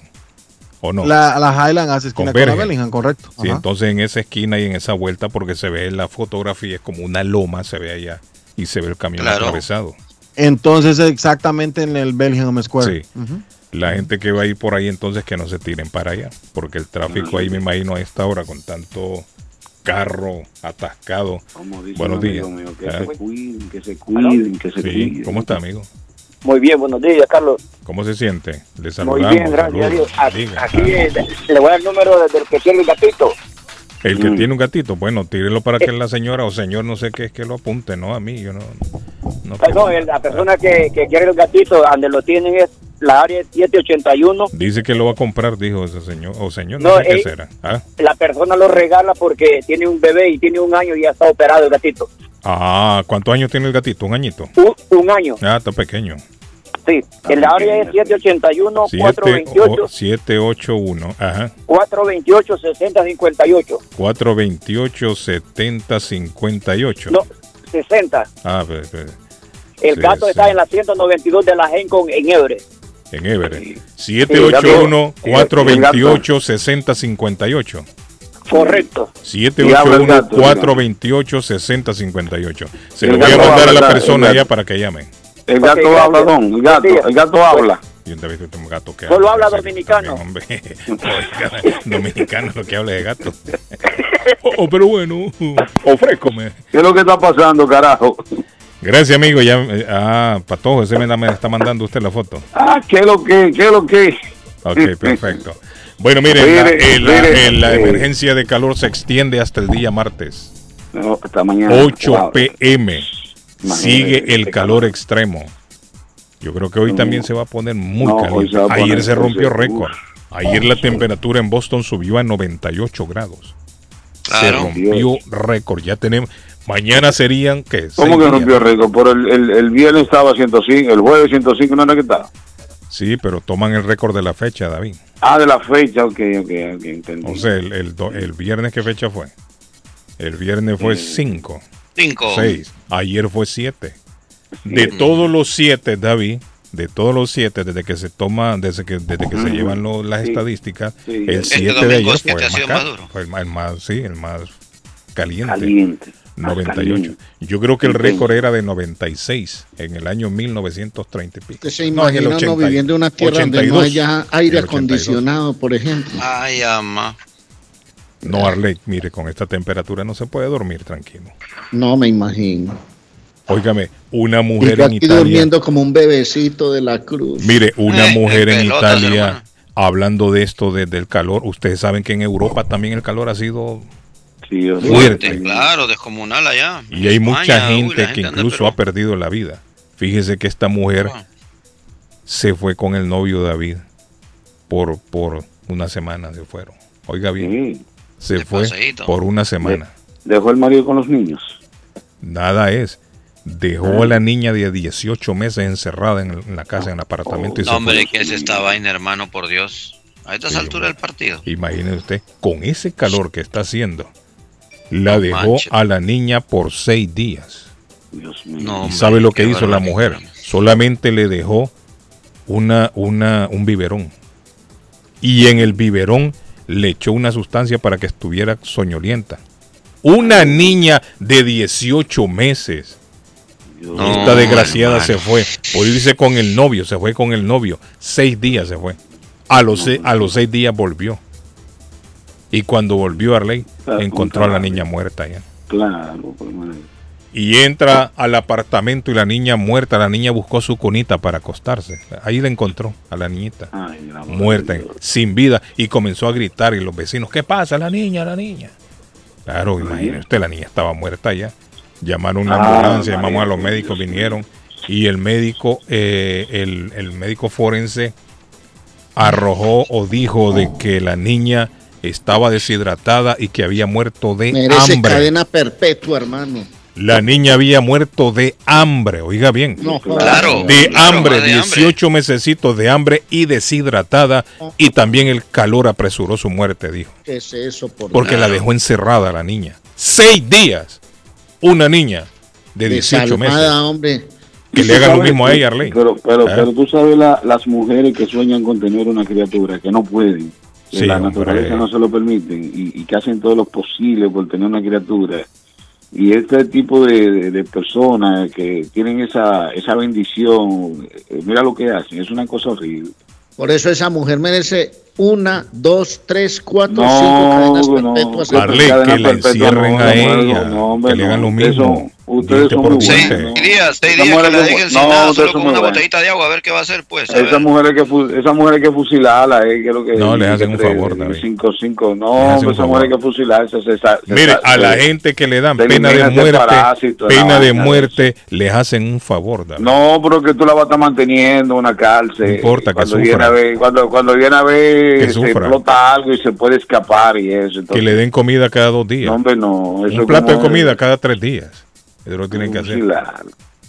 ¿O no? la, la Highland hace esquina con la. Bellingham, correcto. Sí, Ajá. entonces en esa esquina y en esa vuelta, porque se ve en la fotografía, es como una loma, se ve allá. Y se ve el camión Claro. atravesado. Entonces exactamente en el Bellingham Square. Sí. La gente que va a ir por ahí, entonces que no se tiren para allá. Porque el tráfico ahí, me imagino, a esta hora, con tanto carro atascado. Como dice Buenos días. mío, que Ah. se cuiden, que se cuiden, que se Sí, cuiden. ¿cómo está, amigo? Muy bien, buenos días, Carlos. ¿Cómo se siente? Le Muy saludamos. bien, gracias a Dios. saludos. Aquí, Diga. aquí, eh, le voy a dar el número de- del que tiene el gatito. El que Mm. tiene un gatito, bueno, tírelo para que la señora o señor, no sé qué es que lo apunte, no a mí, yo no. no Ah, no, el- la persona que, que quiere el gatito, donde lo tienen es la área 781. Dice que lo va a comprar, dijo ese señor, o señor, no, No, sé qué eh, será. ¿Ah? La persona lo regala porque tiene un bebé y tiene un año y ya está operado el gatito. Ah, ¿cuántos años tiene el gatito? ¿Un añito? Un, un año, Ah, está pequeño. sí. En la área es 781 Siete, 428 o- 781, ajá. 428 6058. 428 7058. No, 60. Ah, pe- pe- El Sí, gato sí. está en la 192 de la Gencon en Everett. En Everett. 781 428 6058. Correcto. 781 428 6058. Se lo voy a mandar a la habla, persona gato. para que llame. El gato Ok, habla, don. El gato, el gato habla. Y un David, un gato que Solo habla Sí, dominicano. también, dominicano lo que habla de gato. Oh, oh, pero bueno, ofrécome. ¿Qué es lo que está pasando, carajo? Gracias, amigo. Ya, eh, ah, Patojo, ese me, me está mandando usted la foto. Ah, ¿qué lo que? ¿Qué lo que? Ok, perfecto. Bueno, miren, la, Mire, eh, la- mire, eh, la eh. emergencia de calor se extiende hasta el día martes. No, hasta mañana. 8 Wow. pm. Imagínate, Sigue el este calor extremo. Yo creo que hoy también se va a poner muy No, caliente. Ayer se rompió récord. Ayer la temperatura en Boston subió a 98 grados. Claro. Se rompió récord. Ya tenemos. Mañana serían, ¿qué? ¿Cómo que días. rompió récord? Por el, el, el viernes estaba 105, el jueves 105, ¿no era que estaba? Sí, pero toman el récord de la fecha, David. Ah, de la fecha, ok, ok, ok, entendí. O sea, el, el, do- el viernes, ¿qué fecha fue? El viernes fue 5. Cinco. 6. Ayer fue 7. De todos los 7, David, de todos los 7, desde que se toma, desde que, desde que se llevan lo- las Sí. estadísticas, Sí. el Este 7 de domingo ayer siete fue ha el más, caro, duro. fue el más, el más- sí, el más caliente. Caliente. Más 98. caliente. Yo creo que el récord era de 96 en el año 1930 y pico. Usted se No, en imagina el uno 80 viviendo en una tierra donde no 82, haya aire en el 82. acondicionado, por ejemplo. Ay, ama. No, Arley, mire, con esta temperatura no se puede dormir tranquilo. No me imagino. Óigame, una mujer yo en Italia. durmiendo como un bebecito de la cruz. Mire, una Eh, mujer en en Italia hermano. hablando de esto de- del calor. Ustedes saben que en Europa también el calor ha sido Sí, Fuerte. Claro, descomunal allá. Y hay mucha uy, gente que incluso pero- ha perdido la vida. Fíjese que esta mujer se fue con el novio David por, por una semana se fueron. Oiga bien, se fue paseíto. por una semana. Dejó el marido con los niños. Nada es. Dejó a la niña de 18 meses encerrada en, la casa, en el apartamento. y se No, hombre, fue. que es esta vaina, hermano, por Dios. A estas alturas del partido. Imagínese usted, con ese calor que está haciendo, la dejó a la niña por seis días. No, ¿Y hombre, sabe lo que hizo la mujer? Solamente le dejó una, una, un biberón. Y en el biberón le echó una sustancia para que estuviera soñolienta. Una niña de 18 meses. Esta No, desgraciada hermano. se fue por irse con el novio, se fue con el novio. Seis días se fue. A los, se- a los seis días volvió. Y cuando volvió Arley, encontró a la niña muerta ya. Claro, pues. Y entra al apartamento y la niña muerta. La niña buscó su cunita para acostarse. Ahí la encontró a la niñita. Ay, la madre muerta, sin vida. Y comenzó a gritar. Y los vecinos, ¿qué pasa? La niña, la niña. Claro, imagínese usted, la niña estaba muerta ya. Llamaron a una Ah, ambulancia, llamamos a María, los médicos, vinieron. Y el médico, eh, el, el médico forense arrojó o dijo de que la niña estaba deshidratada y que había muerto de Merece hambre. cadena perpetua, hermano. La niña había muerto de hambre, oiga bien. No, Claro, De claro, hambre, de hambre. 18 mesecitos de hambre y deshidratada. Y también el calor apresuró su muerte, dijo. ¿Qué es eso? Por Porque la dejó encerrada la niña. Seis días. Una niña de 18 meses. Hombre. Que le hagan lo mismo a ella, Arley. Pero, pero, ¿Eh? pero tú sabes la- las mujeres que sueñan con tener una criatura, que no pueden, Sí, la hombre. naturaleza no se lo permiten y, y que hacen todo lo posible por tener una criatura. Y este tipo de, de- de personas que tienen esa, esa bendición, eh, mira lo que hacen, es una cosa horrible. Por eso esa mujer merece una, dos, tres, cuatro, No, cinco cadenas no, perpetuas. Cadena que la encierren no, a no, ella. no, hombre, que le hagan lo ustedes mismo. son- ustedes son muy Seis días, seis días que la dejen sin no, nada, ustedes solo con una botellita de agua, a ver qué va a hacer, pues. a Esa ver. mujer hay que, fu- esa mujer hay que fusilarla, eh, que es lo que No, le que hacen un favor, David. Cinco, cinco, no, esa mujer hay que fusilarla. Mire, a la gente que le dan pena de muerte, parásito, pena de muerte, les hacen un favor, David. No, pero que tú la vas a estar manteniendo en una cárcel. No importa, que cuando sufra. viene a ver, cuando, cuando viene a ver, Que se explota algo y se puede escapar y eso. que le den comida cada dos días. No, hombre, no. Eso un plato de comida cada tres días. Eso lo tienen que hacer.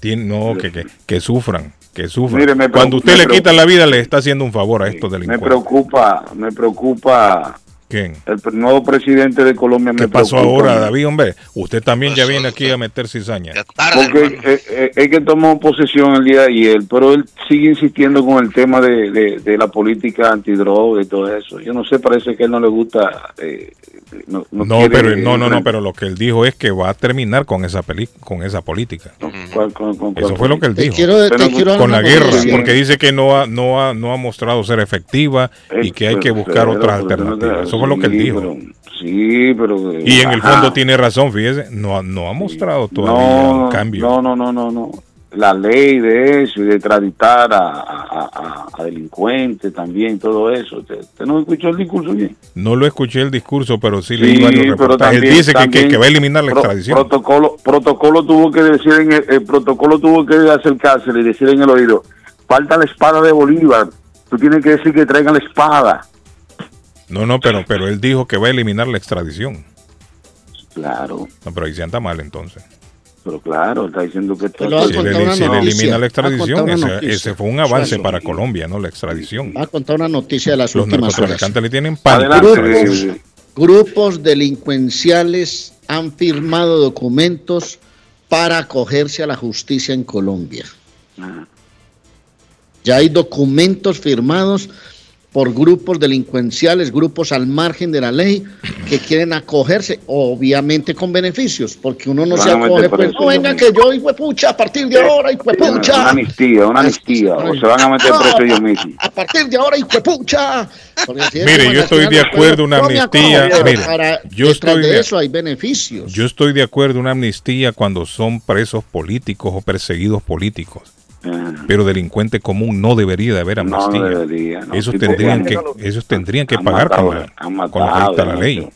Tien- no, que, que, que sufran, que sufran. Mire, me Cuando usted me le quita la vida, le está haciendo un favor a estos Me delincuentes. preocupa, me preocupa ¿Quién? el nuevo presidente de Colombia. ¿Qué me pasó preocupa. ahora, David, hombre? Usted también Pues ya viene aquí a meter cizaña. Porque eh, eh, es que tomó posesión el día de ayer, pero él sigue insistiendo con el tema de, de, de la política antidroga y todo eso. Yo no sé, parece que a él no le gusta. eh, no, no No, quiere pero no, no, no, pero lo que él dijo es que va a terminar con esa peli con esa política. ¿Cuál- con- con- Eso fue lo que él Te dijo. quiero- quiero con la guerra, porque dice que no ha, no ha, no ha mostrado ser efectiva y que hay que buscar otras alternativas. Eso fue lo que él dijo. pero- sí, pero. Y en el fondo tiene razón, fíjese, no, ha- no ha mostrado todavía no, un cambio. No, no, no, no, no. La ley de eso y de traditar a, a, a- a delincuentes también, todo eso. ¿Usted, usted no escuchó el discurso bien? No lo escuché el discurso, pero sí, Sí, leí varios pero reportajes. también- él dice que, también que va a eliminar la pro- extradición. Protocolo, protocolo tuvo que decir en el, el protocolo tuvo que acercarse y decir en el oído, falta la espada de Bolívar. Tú tienes que decir que traigan la espada. No, no, pero, pero él dijo que va a eliminar la extradición. Claro, No, pero ahí se anda mal entonces. pero claro, está diciendo que a Si le, si le elimina la extradición, ese, fue un avance Suazo. para Colombia, ¿no? La extradición. Voy a contar una noticia de las Los últimas horas. narcotraficantes le tienen. Grupos, grupos delincuenciales han firmado documentos para acogerse a la justicia en Colombia. Ya hay documentos firmados por grupos delincuenciales, grupos al margen de la ley, que quieren acogerse, obviamente con beneficios, porque uno no Van se acoge, pues, no venga que yo, hijo de pucha, a partir de ahora, hijo de Una, una pucha, amnistía, una amnistía. O se van a meter No. preso ellos mismos. a partir de ahora, hijo de pucha. Si Mire, yo estoy de no acuerdo, una no amnistía, pero mire, para- yo estoy de de- eso hay beneficios. Yo estoy de acuerdo una amnistía cuando son presos políticos o perseguidos políticos. Pero delincuente común no debería de haber. No amnistía. debería, no. Esos tendrían que, esos tendrían que pagar matado, con la, con la han ley.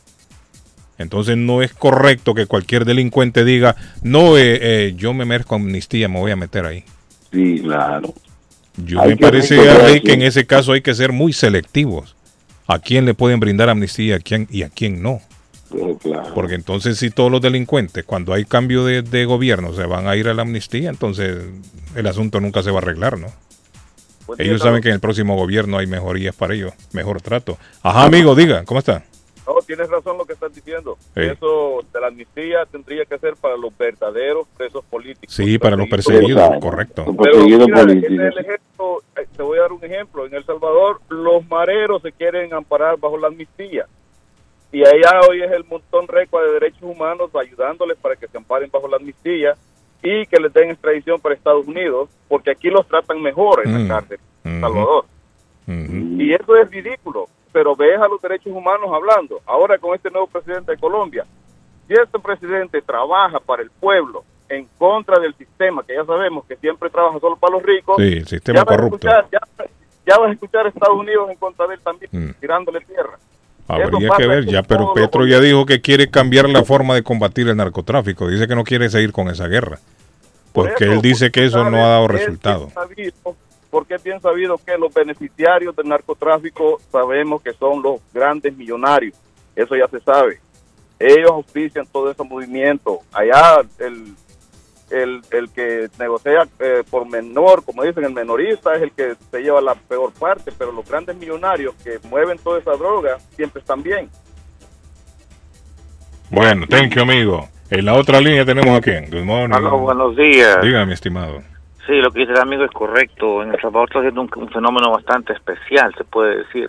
Entonces no es correcto que cualquier delincuente diga, no, eh, eh, yo me merezco amnistía, me voy a meter ahí. Sí, claro. Yo Hay me parece, que- que en ese caso hay que ser muy selectivos. ¿A quién le pueden brindar amnistía a quién, y a quién no? Porque entonces si todos los delincuentes, cuando hay cambio de, de gobierno, se van a ir a la amnistía, entonces el asunto nunca se va a arreglar, ¿no? día, Ellos saben que en el próximo gobierno hay mejorías para ellos, mejor trato. Ajá, amigo, diga, ¿cómo está? No, tienes razón lo que estás diciendo. Sí. Eso de la amnistía tendría que ser para los verdaderos presos políticos. Sí, para los perseguidos, correcto. Pero mira, en el ejemplo, eh, te voy a dar un ejemplo. En El Salvador, los mareros se quieren amparar bajo la amnistía. Y allá hoy es el montón recua de derechos humanos ayudándoles para que se amparen bajo la amnistía y que les den extradición para Estados Unidos, porque aquí los tratan mejor en Mm. la cárcel, en El Salvador. Y eso es ridículo, pero ves a los derechos humanos hablando. Ahora con este nuevo presidente de Colombia, si este presidente trabaja para el pueblo en contra del sistema, que ya sabemos que siempre trabaja solo para los ricos, Sí, el sistema ya, vas a escuchar, ya, ya vas a escuchar a Estados Unidos en contra de él también, Mm. tirándole tierra. Habría pasa que ver ya, pero Petro ya dijo que quiere cambiar la forma de combatir el narcotráfico. Dice que no quiere seguir con esa guerra. Porque eso, él dice que eso no ha dado resultado. Sabido, porque es bien sabido que los beneficiarios del narcotráfico sabemos que son los grandes millonarios. Eso ya se sabe. Ellos auspician todo ese movimiento. Allá el, el, el que negocia eh, por menor, como dicen, el menorista es el que se lleva la peor parte, pero los grandes millonarios que mueven toda esa droga siempre están bien. Bueno, thank you, amigo. En la otra línea tenemos a quién. Good morning. Aló, buenos días. Diga, mi estimado. Sí, lo que dice el amigo es correcto. En El Salvador está siendo un, un fenómeno bastante especial, se puede decir.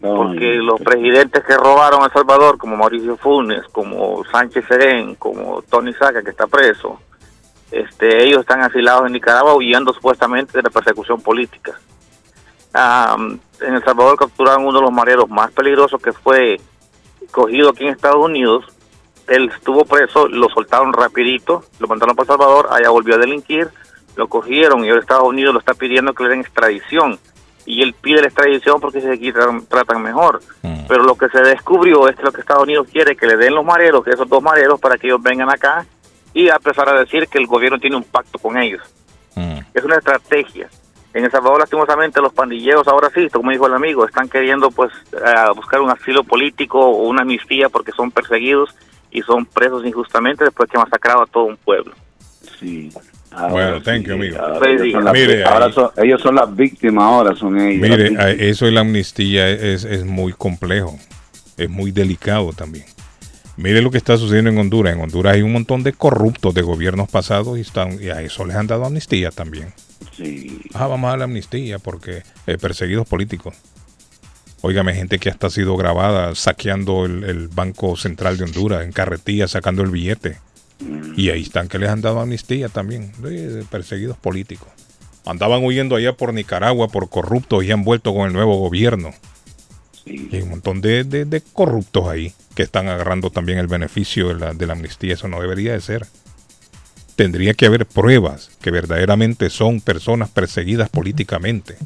Porque los presidentes que robaron a El Salvador, como Mauricio Funes, como Sánchez Serén, como Tony Saca, que está preso, este, ellos están asilados en Nicaragua huyendo supuestamente de la persecución política. Ah, en El Salvador capturaron uno de los mareros más peligrosos que fue cogido aquí en Estados Unidos. Él estuvo preso, lo soltaron rapidito, lo mandaron para El Salvador, allá volvió a delinquir, lo cogieron y ahora Estados Unidos lo está pidiendo que le den extradición. Y él pide la extradición porque se aquí tratan, mejor. Pero lo que se descubrió es que lo que Estados Unidos quiere es que le den los mareros, que esos dos mareros, para que ellos vengan acá y a empezar a decir que el gobierno tiene un pacto con ellos. Es una estrategia. En El Salvador, lastimosamente, los pandilleros ahora sí, como dijo el amigo, están queriendo pues eh, buscar un asilo político o una amnistía porque son perseguidos y son presos injustamente después que masacrado a todo un pueblo. Sí. Bueno, thank you, amigo. Ahora, ellos son, las- Mire, ahora ahí- son- ellos son las víctimas, ahora son ellos. Mire, eso de la amnistía es, es muy complejo, es muy delicado también. Mire lo que está sucediendo en Honduras. En Honduras hay un montón de corruptos de gobiernos pasados y, están, y a eso les han dado amnistía también. Ah, vamos a la amnistía porque eh, perseguidos políticos. Óigame, gente que hasta ha sido grabada saqueando el, el Banco Central de Honduras, en carretilla, sacando el billete. Y ahí están que les han dado amnistía también, de- perseguidos políticos. Andaban huyendo allá por Nicaragua por corruptos y han vuelto con el nuevo gobierno. Y hay un montón de, de- de corruptos ahí que están agarrando también el beneficio de la, de la amnistía. Eso no debería de ser. Tendría que haber pruebas que verdaderamente son personas perseguidas políticamente.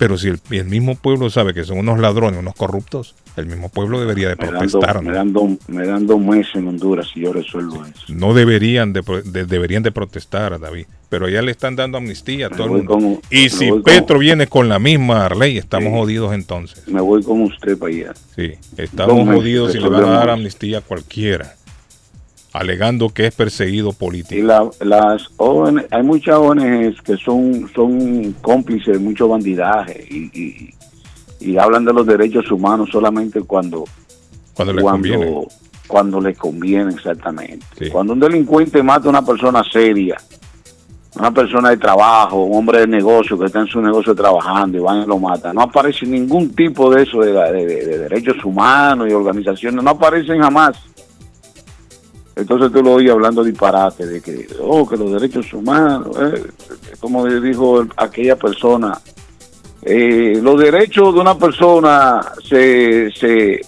Pero si el, el mismo pueblo sabe que son unos ladrones, unos corruptos, el mismo pueblo debería de me, protestar. me, dan dos, me dan dos meses en Honduras si yo resuelvo eso. No deberían de, deberían de protestar, David. Pero ya le están dando amnistía a todo el mundo. y me si Petro viene con la misma ley, estamos jodidos entonces. Me voy con usted para allá. Sí, estamos jodidos y le van a dar amnistía a cualquiera. Alegando que es perseguido político. Y la- las ONG, hay muchas ONGs que son, son cómplices de mucho bandidaje y, y, y hablan de los derechos humanos solamente cuando Cuando les conviene. cuando les conviene exactamente. Cuando un delincuente mata a una persona seria, una persona de trabajo, un hombre de negocio que está en su negocio trabajando y van y lo matan, no aparece ningún tipo de eso de, la- de- de- de derechos humanos y organizaciones, no aparecen jamás. Entonces tú lo oyes hablando disparate de que, oh, que los derechos humanos, eh, como dijo el- aquella persona, eh, los derechos de una persona se, se,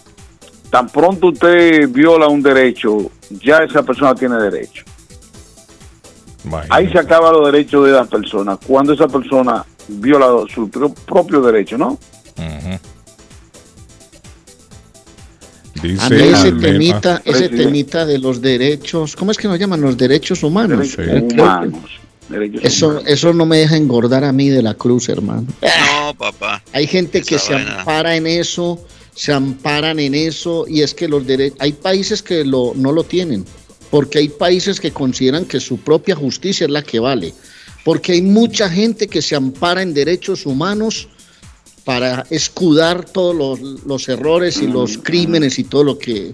tan pronto usted viola un derecho, ya esa persona tiene derecho. Ahí se acaban los derechos de las personas, cuando esa persona viola su pro- propio derecho, ¿no? A mí ese temita, ese temita de los derechos, ¿cómo es que nos llaman? Los derechos humanos. Derechos humanos. Derechos Eso, humanos. eso no me deja engordar a mí de la cruz, hermano. No, papá. Hay gente que Esa se vaina. ampara en eso, se amparan en eso, y es que los derechos, hay países que lo, no lo tienen, porque hay países que consideran que su propia justicia es la que vale, porque hay mucha gente que se ampara en derechos humanos para escudar todos los, errores y los crímenes y todo lo que...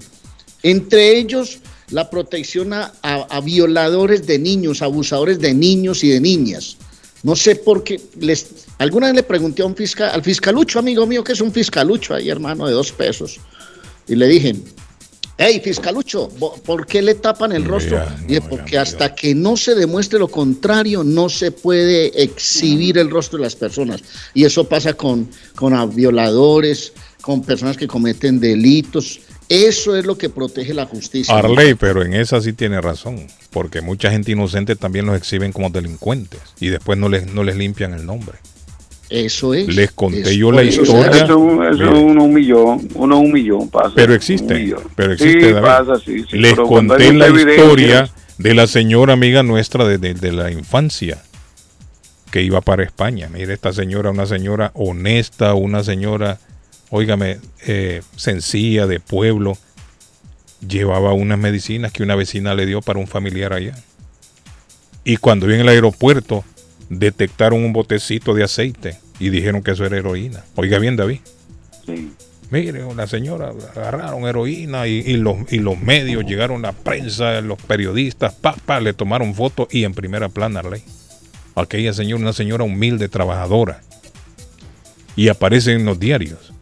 Entre ellos, la protección a, a- a violadores de niños, abusadores de niños y de niñas. No sé por qué. Les, alguna vez le pregunté a un fiscal, al fiscalucho, amigo mío, que es un fiscalucho ahí, hermano, de dos pesos. Y le dije, hey, fiscalucho, ¿vo- ¿por qué le tapan el rostro? Y porque hasta que no se demuestre lo contrario, no se puede exhibir el rostro de las personas. Y eso pasa con, con violadores, con personas que cometen delitos. Eso es lo que protege la justicia. Arley, pero en esa sí tiene razón, porque mucha gente inocente también los exhiben como delincuentes y después no les, no les limpian el nombre. Eso es. Les conté yo la historia. Eso, eso uno un millón, uno un millón pasa. pero existe, pero existe, Sí, David. pasa, sí, sí, Les conté la historia de la señora amiga nuestra de, de- de la infancia que iba para España. Mire, esta señora, una señora honesta, una señora, óigame, eh, sencilla, de pueblo, llevaba unas medicinas que una vecina le dio para un familiar allá. Y cuando vi en el aeropuerto, detectaron un botecito de aceite y dijeron que eso era heroína. Oiga bien, David. Sí. Mire, la señora agarraron heroína y, y los, y los medios llegaron, la prensa, los periodistas, pa, pa, le tomaron fotos y en primera plana, ley. Aquella señora, una señora humilde, trabajadora. Y aparece en los diarios.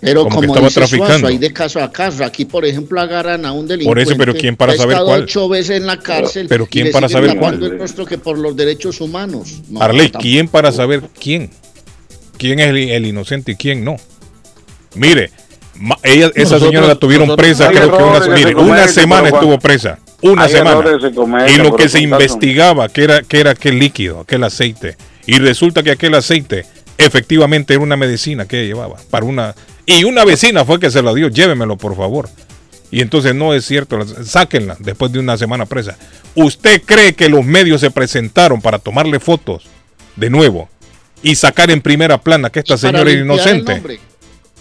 Pero Como como, que estaba dice Suazo, traficando. hay de caso a caso. Aquí, por ejemplo, agarran a un delincuente. Por eso, pero ¿quién para saber estado cuál? ocho veces en la cárcel. Pero ¿quién para saber cuál? el rostro que por los derechos humanos. No, Arley. ¿quién para saber quién? ¿Quién es el, el inocente y quién no? Mire, ma- ella, esa Nosotros- señora la tuvieron presa, creo que una, mire, se una semana pero estuvo presa. Una semana. se Y lo que se investigaba, que era, que era aquel líquido, aquel aceite. Y resulta que aquel aceite efectivamente era una medicina que ella llevaba. Para una, y una vecina fue que se la dio, llévemelo por favor. Y entonces no es cierto, la- sáquenla después de una semana presa. ¿Usted cree que los medios se presentaron para tomarle fotos de nuevo y sacar en primera plana que esta señora era inocente?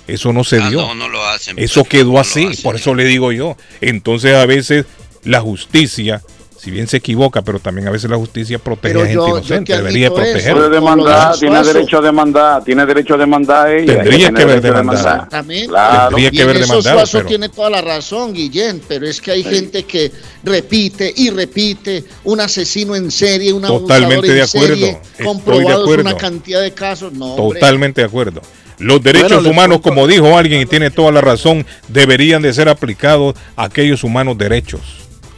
Eso no se Ah, dio. no, no lo hacen. Eso quedó así, por eso le digo yo. Entonces a veces la justicia, si bien se equivoca, pero también a veces la justicia protege Pero a gente yo- inocente, te debería proteger. Puede demandar, tiene derecho a demandar, tiene derecho a demandar ella. Tendría que haber derecho a demandado. Exactamente. Claro. Tendría que y en demandado, Suazo pero- tiene toda la razón, Guillén, pero es que hay gente que repite y repite, un asesino en serie, un Totalmente abusador en de acuerdo, serie, estoy de acuerdo. una cantidad de casos, no, hombre. Totalmente de acuerdo. Los derechos Bueno, humanos, como dijo alguien y tiene toda la razón, deberían de ser aplicados a aquellos humanos derechos.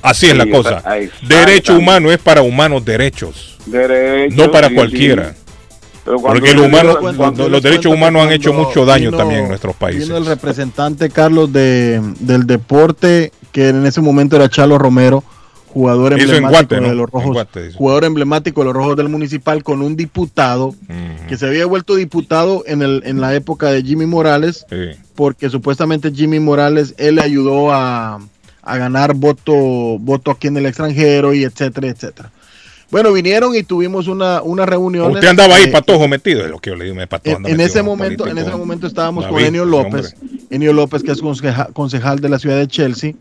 Así es Sí, la cosa. Derecho humano es para humanos derechos, Derecho, no para sí, cualquiera. sí. Pero cuando Porque los digo- humanos, cuando- los derechos humanos han hecho mucho daño también en nuestros países. Vino el representante Carlos de, del deporte, que en ese momento era Chalo Romero, jugador Eso emblemático Guate, ¿no? de los En rojos, Guate, jugador emblemático de los rojos del municipal con un diputado que se había vuelto diputado en el en la época de Jimmy Morales, Sí. porque supuestamente Jimmy Morales él le ayudó a, a ganar voto voto aquí en el extranjero y etcétera, etcétera. Bueno, vinieron y tuvimos una, una reunión. Usted andaba ahí patojo metido, es lo que yo le digo, me patojo En, en ese en momento, en ese momento estábamos con David, Enio ese López, Enio López que es conceja- concejal de la ciudad de Chelsea,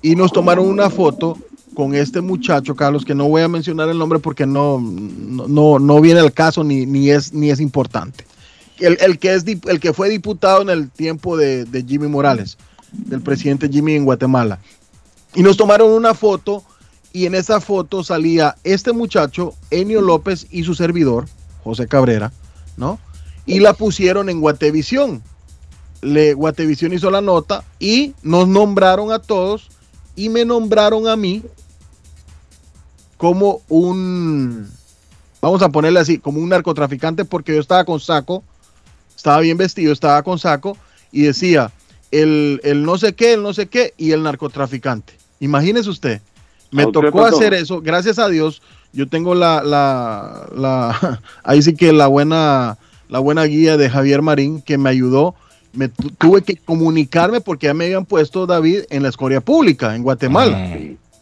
y nos tomaron una foto con este muchacho, Carlos, que no voy a mencionar el nombre porque no, no, no, viene al caso ni, ni, es, ni es importante. El, el que es, el que fue diputado en el tiempo de, de Jimmy Morales, del presidente Jimmy en Guatemala. Y nos tomaron una foto y en esa foto salía este muchacho, Enio López y su servidor, José Cabrera, ¿no? Y la pusieron en Guatevisión. Le, Guatevisión hizo la nota y nos nombraron a todos y me nombraron a mí como un, vamos a ponerle así, como un narcotraficante porque yo estaba con saco, estaba bien vestido, estaba con saco y decía el, el no sé qué, el no sé qué y el narcotraficante. Imagínese usted, me ¿A usted, tocó hacer eso, gracias a Dios, yo tengo la, la, la ahí sí que la buena, la buena guía de Javier Marín que me ayudó me tu- tuve que comunicarme porque ya me habían puesto David en la escoria pública en Guatemala.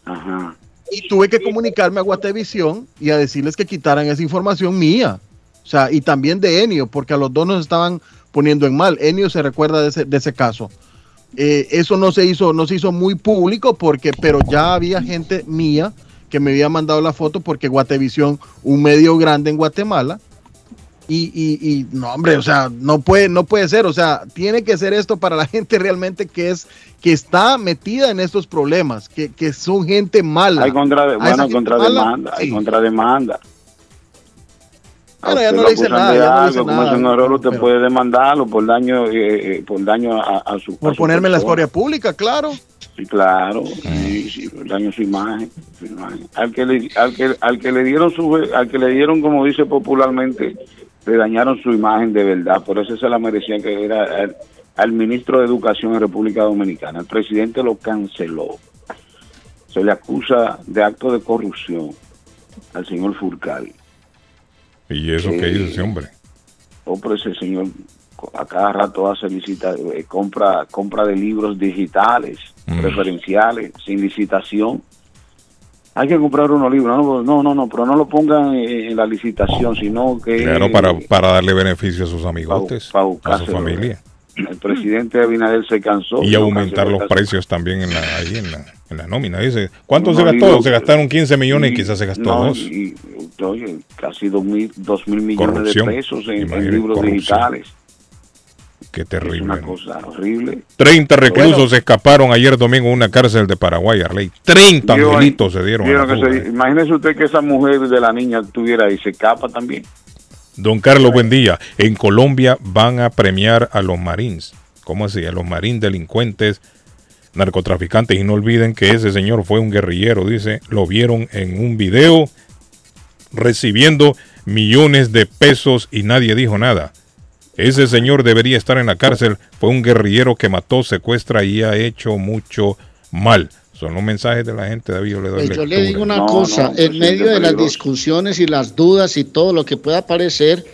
Ajá. Y tuve que comunicarme a Guatevisión y a decirles que quitaran esa información mía. O sea, y también de Enio, porque a los dos nos estaban poniendo en mal. Enio se recuerda de ese, de ese caso. Eh, eso no se hizo, no se hizo muy público porque, pero ya había gente mía que me había mandado la foto porque Guatevisión, un medio grande en Guatemala, y, y, y, no, hombre, o sea, no puede, no puede ser, o sea, tiene que ser esto para la gente realmente que es, que está metida en estos problemas, que, que son gente mala. Hay contra, bueno, contrademanda, hay contrademanda. A Bueno, ya no le dice acusan nada, ya no le algo, dice como nada, error, usted pero- puede demandarlo por daño, eh, eh, por daño a, a su Por a su ponerme en la escoria pública, claro. Sí, claro, sí, sí, por daño a su imagen, su imagen. Al que le, al que, al que le dieron su, al que le dieron, como dice popularmente, le dañaron su imagen de verdad, por eso se la merecía que era al, al ministro de Educación en República Dominicana. El presidente lo canceló. Se le acusa de acto de corrupción al señor Furcal. ¿Y eso qué hizo ese hombre? Pero ese señor a cada rato hace licita, eh, compra, compra de libros digitales, Mm. preferenciales, sin licitación. Hay que comprar unos libros, no, no, no, no, pero no lo pongan en, en la licitación, sino que Claro, para, para darle beneficio a sus amigotes, pa' a su familia. el presidente Abinader se cansó. Y aumentar los precios también en la, ahí en la, en la nómina. Dice, ¿cuánto No, se gastó? se gastaron 15 millones y y- quizás se gastó no, dos. y, oye, casi dos mil, dos mil millones Corrupción. de pesos en, libros corrupción. digitales. Qué Es terrible. una cosa horrible. 30 reclusos Bueno. escaparon ayer domingo en una cárcel de Paraguay, Arley. 30 Vio- angelitos se dieron a la se- eh. imagínese usted que esa mujer de la niña estuviera ahí, se escapa también. Don Carlos, buen día. En Colombia van a premiar a los marines. ¿Cómo así? A los marines delincuentes, narcotraficantes. Y no olviden que ese señor fue un guerrillero, dice. Lo vieron en un video recibiendo millones de pesos y nadie dijo nada. Ese señor debería estar en la cárcel. Fue un guerrillero que mató, secuestra y ha hecho mucho mal. Son los mensajes de la gente, David. Yo le doy Pues yo le digo una No, cosa, no, en medio de las discusiones y las dudas y todo lo que pueda aparecer,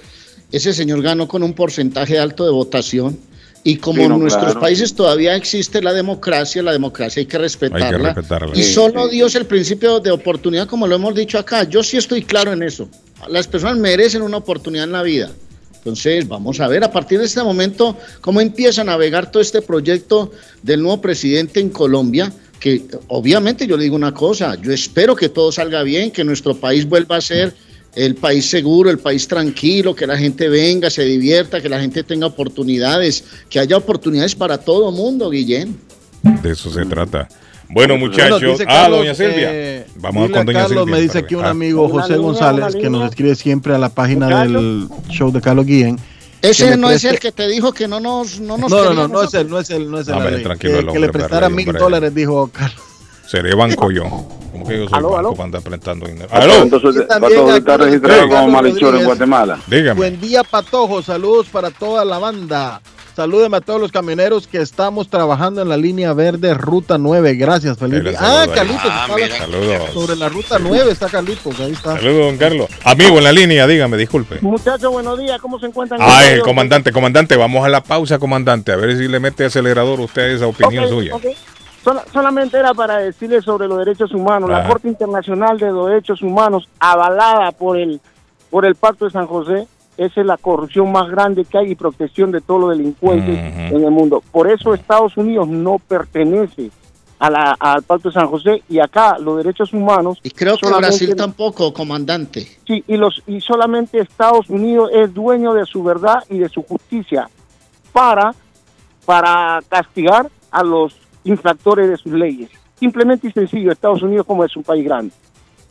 ese señor ganó con un porcentaje alto de votación. Y como Sí, no, en nuestros claro. países todavía existe la democracia, la democracia hay que respetarla. respetarla. Y Sí, solo sí. Dios el principio de oportunidad, como lo hemos dicho acá. Yo sí estoy claro en eso. Las personas merecen una oportunidad en la vida. Entonces, vamos a ver a partir de este momento cómo empieza a navegar todo este proyecto del nuevo presidente en Colombia, que obviamente yo le digo una cosa, yo espero que todo salga bien, que nuestro país vuelva a ser el país seguro, el país tranquilo, que la gente venga, se divierta, que la gente tenga oportunidades, que haya oportunidades para todo mundo, Guillén. De eso se trata. Bueno, Bueno, muchachos. dice ah, Carlos, doña Silvia. eh, Vamos dile con a doña Carlos, Silvia. me dice aquí un. Ah, amigo José González que nos escribe siempre a la página del show de Carlos Guillén. Ese no es el que te dijo que no nos no nos No, no, no, no es él, no es él, no es él. Hombre, Arley. tranquilo, que, el que le prestara mil dólares, dijo Carlos. Seré banco yo. ¿Cómo que yo soy Aló, banco aló. para andar prestando dinero? ¿Cuántos ¡Aló! usted está registrado como malhechor en. Guatemala? Dígame. Buen día, Patojo. Saludos para toda la banda. Salúdeme a todos los camioneros que estamos trabajando en la línea verde Ruta 9. Gracias, saludo Ah. Carlitos, Ah. Saludos. sobre la Ruta 9 está Carlitos, ahí está. Saludos, don Carlos. Amigo en la línea, dígame, disculpe. Muchachos, buenos días, ¿cómo se encuentran? Ay, Yo- comandante, comandante, vamos a la pausa, comandante. A ver si le mete acelerador usted a esa opinión suya. ok. Sola- solamente era para decirle sobre los derechos humanos. Ajá. La Corte Internacional de Derechos Humanos, avalada por el, por el Pacto de San José, esa es la corrupción más grande que hay y protección de todos los delincuentes en el mundo. Por eso Estados Unidos no pertenece a la, al Pacto de San José y acá los derechos humanos Y creo que Brasil tampoco, comandante. Sí, y, los, y solamente Estados Unidos es dueño de su verdad y de su justicia para, para castigar a los infractores de sus leyes. Simplemente y sencillo, Estados Unidos como es un país grande.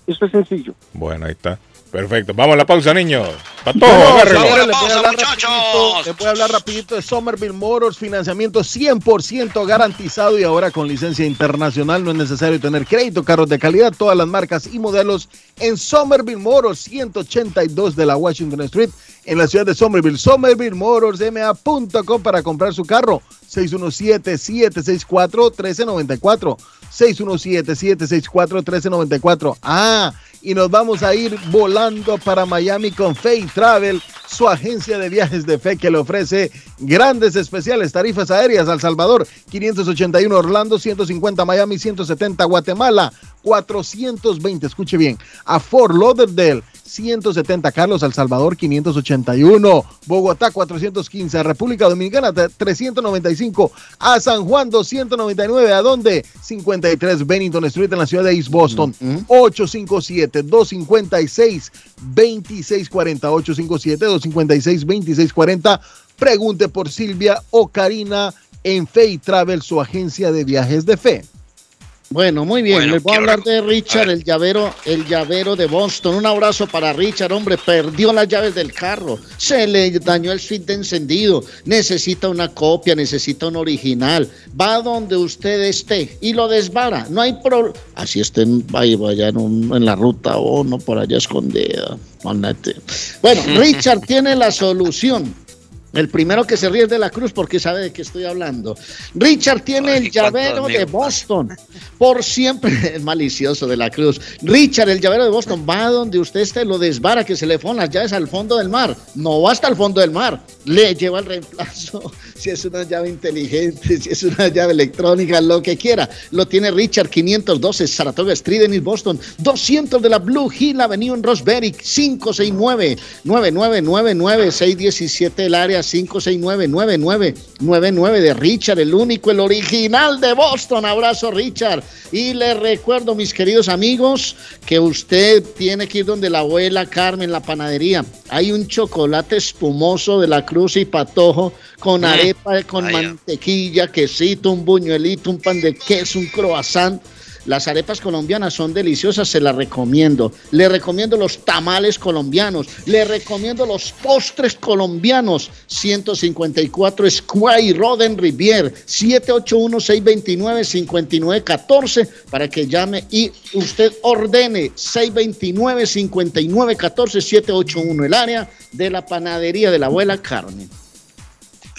Esto es sencillo. Bueno, ahí está. Perfecto. Vamos a la pausa, niños. Patojo, Bueno, agárrelo. ahora Vamos a la les voy a pausa, hablar muchachos. rapidito, les voy a hablar rapidito de Somerville Motors, financiamiento 100% garantizado y ahora con licencia internacional no es necesario tener crédito, carros de calidad, todas las marcas y modelos en Somerville Motors 182 de la Washington Street en la ciudad de Somerville. Somerville Motors ma.com para comprar su carro 617-764-1394. 617-764-1394. Ah, y nos vamos a ir volando para Miami con Fay Travel, su agencia de viajes de fe que le ofrece grandes especiales, tarifas aéreas al Salvador, 581 Orlando, 150 Miami, 170 Guatemala, 420, escuche bien, a Fort Lauderdale, 170 Carlos, El Salvador 581, Bogotá 415, a República Dominicana 395, a San Juan 299, ¿a dónde? 53 Bennington Street en la ciudad de East Boston, 857-256-2640, 857-256-2640, pregunte por Silvia o Karina en Fay Travel, su agencia de viajes de fe. Bueno, muy bien. Bueno, Les voy a hablar de Richard, el llavero, el llavero de Boston. Un abrazo para Richard, hombre. Perdió las llaves del carro. Se le dañó el switch de encendido. Necesita una copia, necesita un original. Va donde usted esté y lo desvara. No hay problema. Así estén ahí, vaya en, un- en la ruta o no por allá escondida. Bueno, Richard tiene la solución. El primero que se ríe es de la cruz porque sabe de qué estoy hablando. Richard tiene el llavero de Boston. Por siempre es malicioso de la cruz. Richard, el llavero de Boston, va donde usted esté, lo desvara, que se le ponen las llaves al fondo del mar. No va hasta el fondo del mar. Le lleva el reemplazo. Si es una llave inteligente, si es una llave electrónica, lo que quiera. Lo tiene Richard 512 Saratoga Street en East Boston. 200 de la Blue Hill Avenue en Roseberry. 569 9999 617 el área 569 9999 de Richard, el único, el original de Boston. Abrazo, Richard. Y le recuerdo, mis queridos amigos, que usted tiene que ir donde la abuela Carmen, la panadería. Hay un chocolate espumoso de la Cruz y Patojo con Mm. arepa, con mantequilla, quesito, un buñuelito, un pan de queso, un croissant. Las arepas colombianas son deliciosas, se las recomiendo. Le recomiendo los tamales colombianos. Le recomiendo los postres colombianos. 154 Square Road en Rivier. 781-629-5914 para que llame y usted ordene 629-5914-781 el área de la panadería de la abuela Carmen.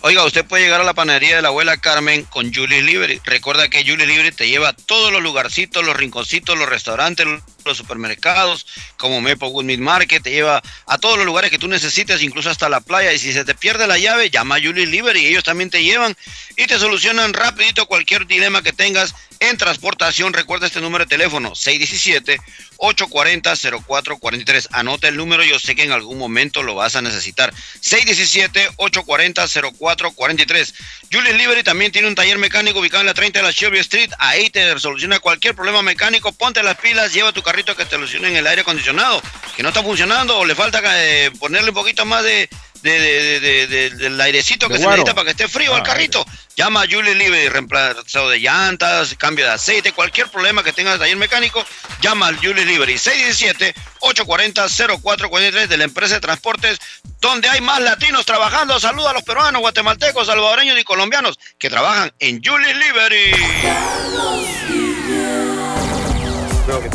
Oiga, usted puede llegar a la panadería de la abuela Carmen con Julie Libre. Recuerda que Julie Libre te lleva a todos los lugarcitos, los rinconcitos, los restaurantes, los supermercados, como Maple Wood Meat Market, te lleva a todos los lugares que tú necesites, incluso hasta la playa. Y si se te pierde la llave, llama a Julie Libre y ellos también te llevan y te solucionan rapidito cualquier dilema que tengas en transportación. Recuerda este número de teléfono, 617-840-0443. Anota el número, yo sé que en algún momento lo vas a necesitar. 617-840-0443. Julius Liberty también tiene un taller mecánico ubicado en la 30 de la Shelby Street. Ahí te soluciona cualquier problema mecánico. Ponte las pilas, lleva tu carrito que te solucionen el aire acondicionado, que no está funcionando o le falta eh, ponerle un poquito más de, de- de- de- de- del airecito que se necesita para que esté frío Ah, carrito. Llama a Julie Liberty, reemplazo de llantas, cambio de aceite, cualquier problema que tengas de taller mecánico, llama al Julie Liberty 617-840-0443 de la empresa de transportes donde hay más latinos trabajando. Saluda a los peruanos, guatemaltecos, salvadoreños y colombianos que trabajan en Julie Liberty.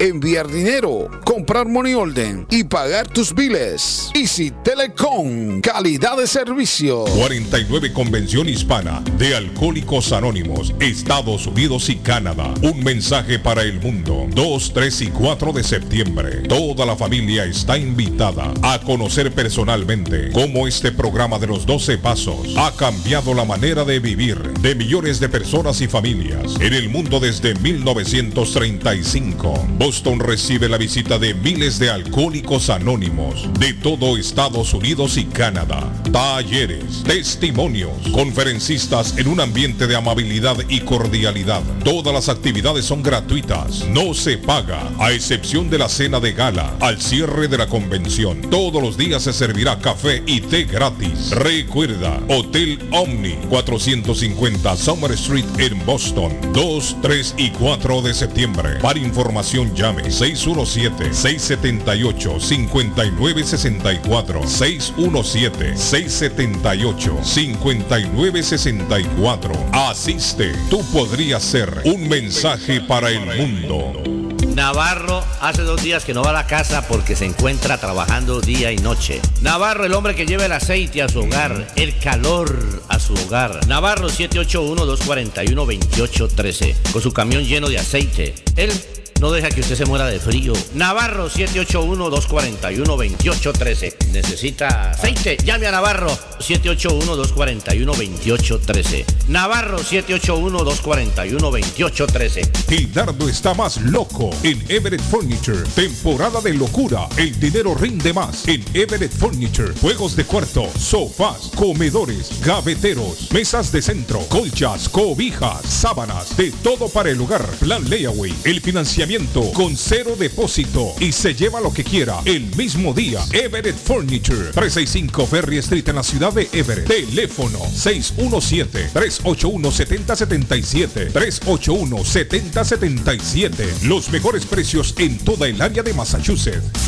enviar dinero, comprar money order y pagar tus biles. Easy Telecom, calidad de servicio. 49 Convención Hispana de Alcohólicos Anónimos, Estados Unidos y Canadá. Un mensaje para el mundo. 2, 3 y 4 de septiembre. Toda la familia está invitada a conocer personalmente cómo este programa de los 12 pasos ha cambiado la manera de vivir de millones de personas y familias en el mundo desde 1935. Boston recibe la visita de miles de alcohólicos anónimos de todo Estados Unidos y Canadá. Talleres, testimonios, conferencistas en un ambiente de amabilidad y cordialidad. Todas las actividades son gratuitas, no se paga, a excepción de la cena de gala al cierre de la convención. Todos los días se servirá café y té gratis. Recuerda, Hotel Omni 450 Summer Street en Boston, 2, 3 y 4 de septiembre. Para información llame 617-678-5964. 617-678-5964. Asiste, tú podrías ser un mensaje para el mundo. Navarro hace dos días que no va a la casa porque se encuentra trabajando día y noche. Navarro, el hombre que lleva el aceite a su hogar, el calor a su hogar. Navarro 781-241-2813, con su camión lleno de aceite. Él no deja que usted se muera de frío. Navarro 781-241-2813. Necesita aceite. Llame a Navarro 781-241-2813. Navarro 781-241-2813. El dardo está más loco en Everett Furniture. Temporada de locura. El dinero rinde más en Everett Furniture. Juegos de cuarto, sofás, comedores, gaveteros, mesas de centro, colchas, cobijas, sábanas, de todo para el hogar. Plan Layaway. El financiamiento con cero depósito y se lleva lo que quiera el mismo día. Everett Furniture. 365 Ferry Street en la ciudad de Everett. Teléfono 617-381-7077. 381-7077. Los mejores precios en toda el área de Massachusetts.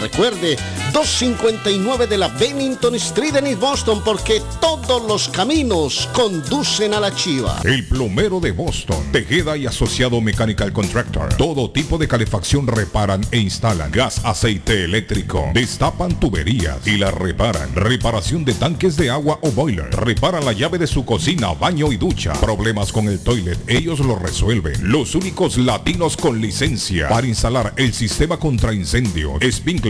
Recuerde, 259 de la Bennington Street en East Boston porque todos los caminos conducen a la chiva. El plomero de Boston, Tejeda y Asociado Mechanical Contractor. Todo tipo de calefacción reparan e instalan. Gas, aceite eléctrico. Destapan tuberías y la reparan. Reparación de tanques de agua o boiler. Reparan la llave de su cocina, baño y ducha. Problemas con el toilet, ellos lo resuelven. Los únicos latinos con licencia para instalar el sistema contra incendio, Spinkler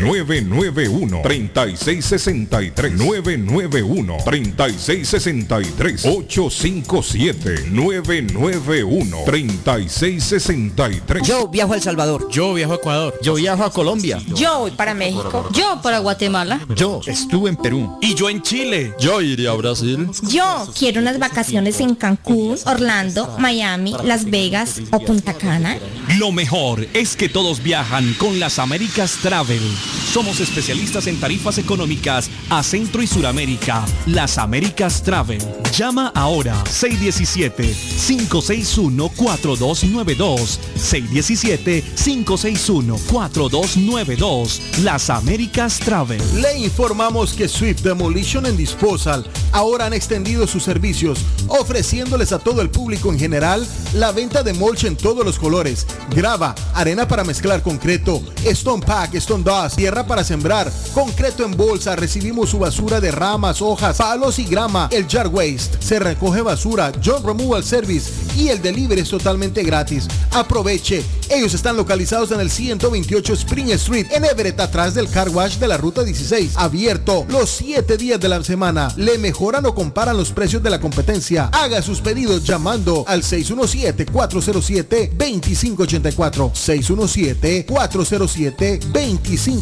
991-3663. 857-991-3663. Yo viajo a El Salvador. Yo viajo a Ecuador. Yo viajo a Colombia. Yo voy para México. Yo para Guatemala. Yo estuve en Perú. Y yo en Chile. Yo iría a Brasil. Yo quiero unas vacaciones en Cancún, Orlando, Miami, Las Vegas o Punta Cana. Lo mejor es que todos viajan con las Américas Travel. Somos especialistas en tarifas económicas a Centro y Suramérica. Las Américas Travel. Llama ahora 617-561-4292. 617-561-4292. Las Américas Travel. Le informamos que Swift Demolition and Disposal ahora han extendido sus servicios, ofreciéndoles a todo el público en general la venta de mulch en todos los colores, grava, arena para mezclar concreto, stone pack, stone dust, tierra para sembrar, concreto en bolsa, recibimos su basura de ramas, hojas, palos y grama, el jar waste, se recoge basura, John Removal Service y el delivery es totalmente gratis. Aproveche, ellos están localizados en el 128 Spring Street en Everett atrás del car wash de la ruta 16, abierto los 7 días de la semana. Le mejoran o comparan los precios de la competencia. Haga sus pedidos llamando al 617-407-2584. 617-407-2584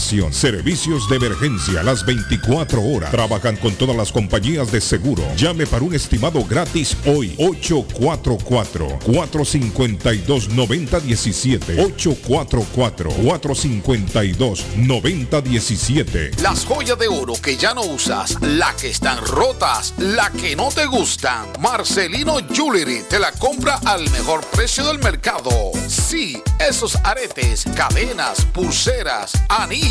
servicios de emergencia las 24 horas. Trabajan con todas las compañías de seguro. Llame para un estimado gratis hoy. 844-452-9017. 844-452-9017. Las joyas de oro que ya no usas, la que están rotas, la que no te gustan. Marcelino Jewelry te la compra al mejor precio del mercado. Sí, esos aretes, cadenas, pulseras, anillos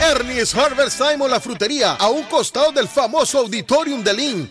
Ernie's Harvest Time o la frutería, a un costado del famoso Auditorium de Lynn.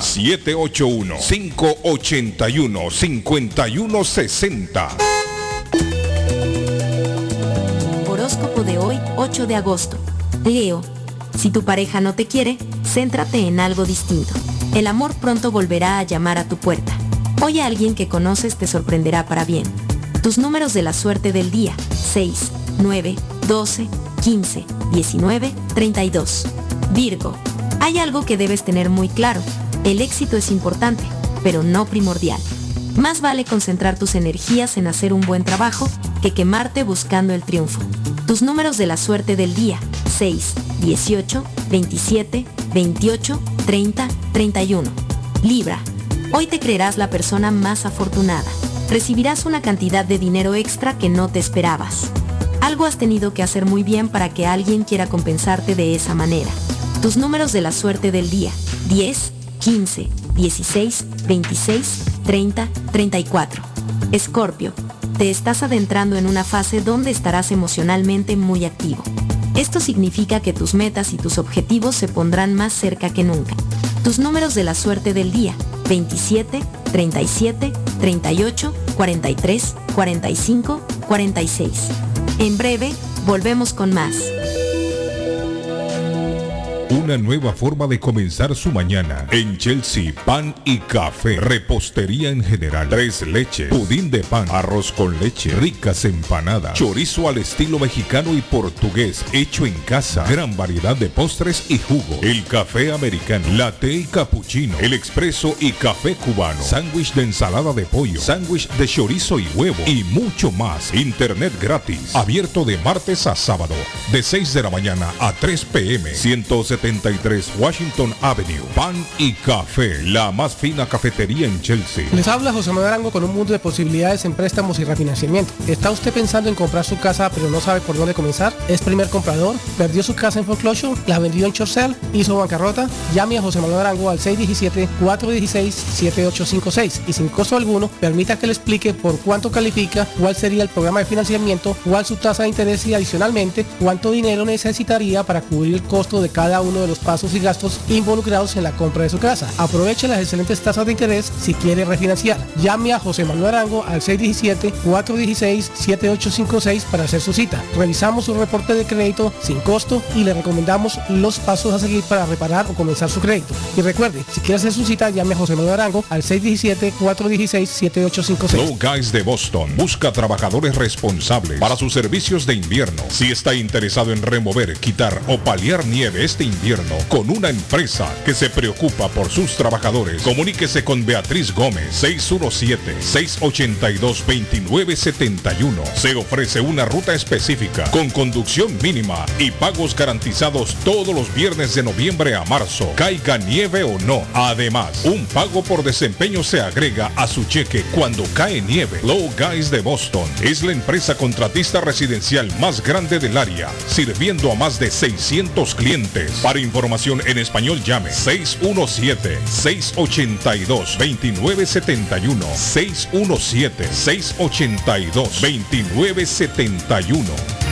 781 581 5160. Horóscopo de hoy, 8 de agosto. Leo, si tu pareja no te quiere, céntrate en algo distinto. El amor pronto volverá a llamar a tu puerta. Hoy alguien que conoces te sorprenderá para bien. Tus números de la suerte del día. 6, 9, 12, 15, 19, 32. Virgo. Hay algo que debes tener muy claro. El éxito es importante, pero no primordial. Más vale concentrar tus energías en hacer un buen trabajo que quemarte buscando el triunfo. Tus números de la suerte del día. 6, 18, 27, 28, 30, 31. Libra. Hoy te creerás la persona más afortunada. Recibirás una cantidad de dinero extra que no te esperabas. Algo has tenido que hacer muy bien para que alguien quiera compensarte de esa manera. Tus números de la suerte del día. 10, 15, 16, 26, 30, 34. Escorpio. Te estás adentrando en una fase donde estarás emocionalmente muy activo. Esto significa que tus metas y tus objetivos se pondrán más cerca que nunca. Tus números de la suerte del día. 27, 37, 38, 43, 45, 46. En breve, volvemos con más. Una nueva forma de comenzar su mañana. En Chelsea, pan y café. Repostería en general. Tres leches. Pudín de pan. Arroz con leche. Ricas empanadas. Chorizo al estilo mexicano y portugués. Hecho en casa. Gran variedad de postres y jugo. El café americano. Latte y cappuccino. El expreso y café cubano. Sándwich de ensalada de pollo. Sándwich de chorizo y huevo. Y mucho más. Internet gratis. Abierto de martes a sábado. De 6 de la mañana a 3 pm. 173 Washington Avenue. Pan y café, la más fina cafetería en Chelsea. Les habla José Manuel Arango con un mundo de posibilidades en préstamos y refinanciamiento. ¿Está usted pensando en comprar su casa pero no sabe por dónde comenzar? ¿Es primer comprador? ¿Perdió su casa en foreclosure? ¿La vendió en Chorcel? ¿Hizo bancarrota? Llame a José Manuel Arango al 617-416-7856 y sin costo alguno permita que le explique por cuánto califica, cuál sería el programa de financiamiento, cuál su tasa de interés y adicionalmente cuánto dinero necesitaría para cubrir el costo de cada uno de los pasos y gastos involucrados en la compra de su casa. Aproveche las excelentes tasas de interés si quiere refinanciar. Llame a José Manuel Arango al 617-416-7856 para hacer su cita. Revisamos su reporte de crédito sin costo y le recomendamos los pasos a seguir para reparar o comenzar su crédito. Y recuerde, si quiere hacer su cita, llame a José Manuel Arango al 617-416-7856. Low Guys de Boston busca trabajadores responsables para sus servicios de invierno. Si está interesado en remover, quitar o paliar nieve este invierno con una empresa que se preocupa por sus trabajadores, comuníquese con Beatriz Gómez 617-682-2971. Se ofrece una ruta específica con conducción mínima y pagos garantizados todos los viernes de noviembre a marzo, caiga nieve o no. Además, un pago por desempeño se agrega a su cheque cuando cae nieve. Low Guys de Boston es la empresa contratista residencial más grande del área, sirviendo a más de 600 clientes. Información en español llame 617-682-2971. 617-682-2971.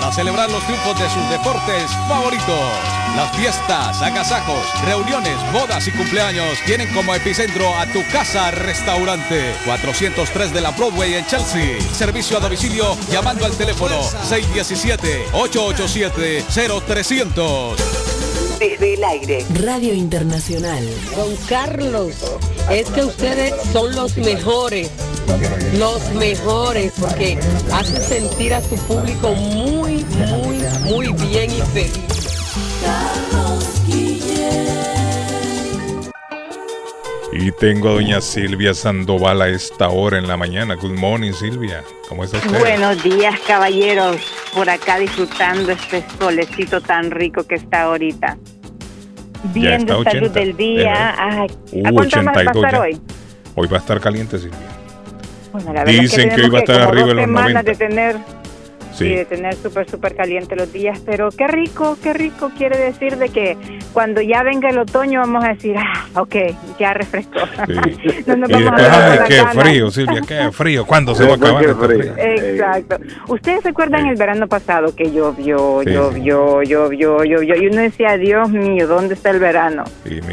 para celebrar los triunfos de sus deportes favoritos. Las fiestas, agasajos, reuniones, bodas y cumpleaños tienen como epicentro a tu casa restaurante 403 de la Broadway en Chelsea. Servicio a domicilio llamando al teléfono 617-887-0300. Desde el aire. Radio Internacional. Don Carlos, es que ustedes son los mejores, los mejores, porque hacen sentir a su público muy, muy, muy bien y feliz. Y tengo a doña Silvia Sandoval a esta hora en la mañana. Good morning, Silvia. ¿Cómo está usted? Buenos días, caballeros. Por acá disfrutando este solecito tan rico que está ahorita. Bien de salud 80. del día. Ay, Uh, ¿A cuánto más va a 82 estar ya. hoy? Hoy va a estar caliente, Silvia. Bueno, la verdad es Dicen que tenemos iba a estar arriba de los semanas 90. de tener Sí. y de tener súper, súper caliente los días. Pero qué rico, qué rico quiere decir de que cuando ya venga el otoño vamos a decir, ah, ok, ya refrescó. no nos Y vamos después, ay, qué gana. frío, Silvia, qué frío. ¿Cuándo se va a acabar este frío? Exacto. ¿Ustedes se acuerdan el verano pasado que llovió, Sí, llovió, llovió, llovió? Y uno decía, Dios mío, ¿dónde está el verano?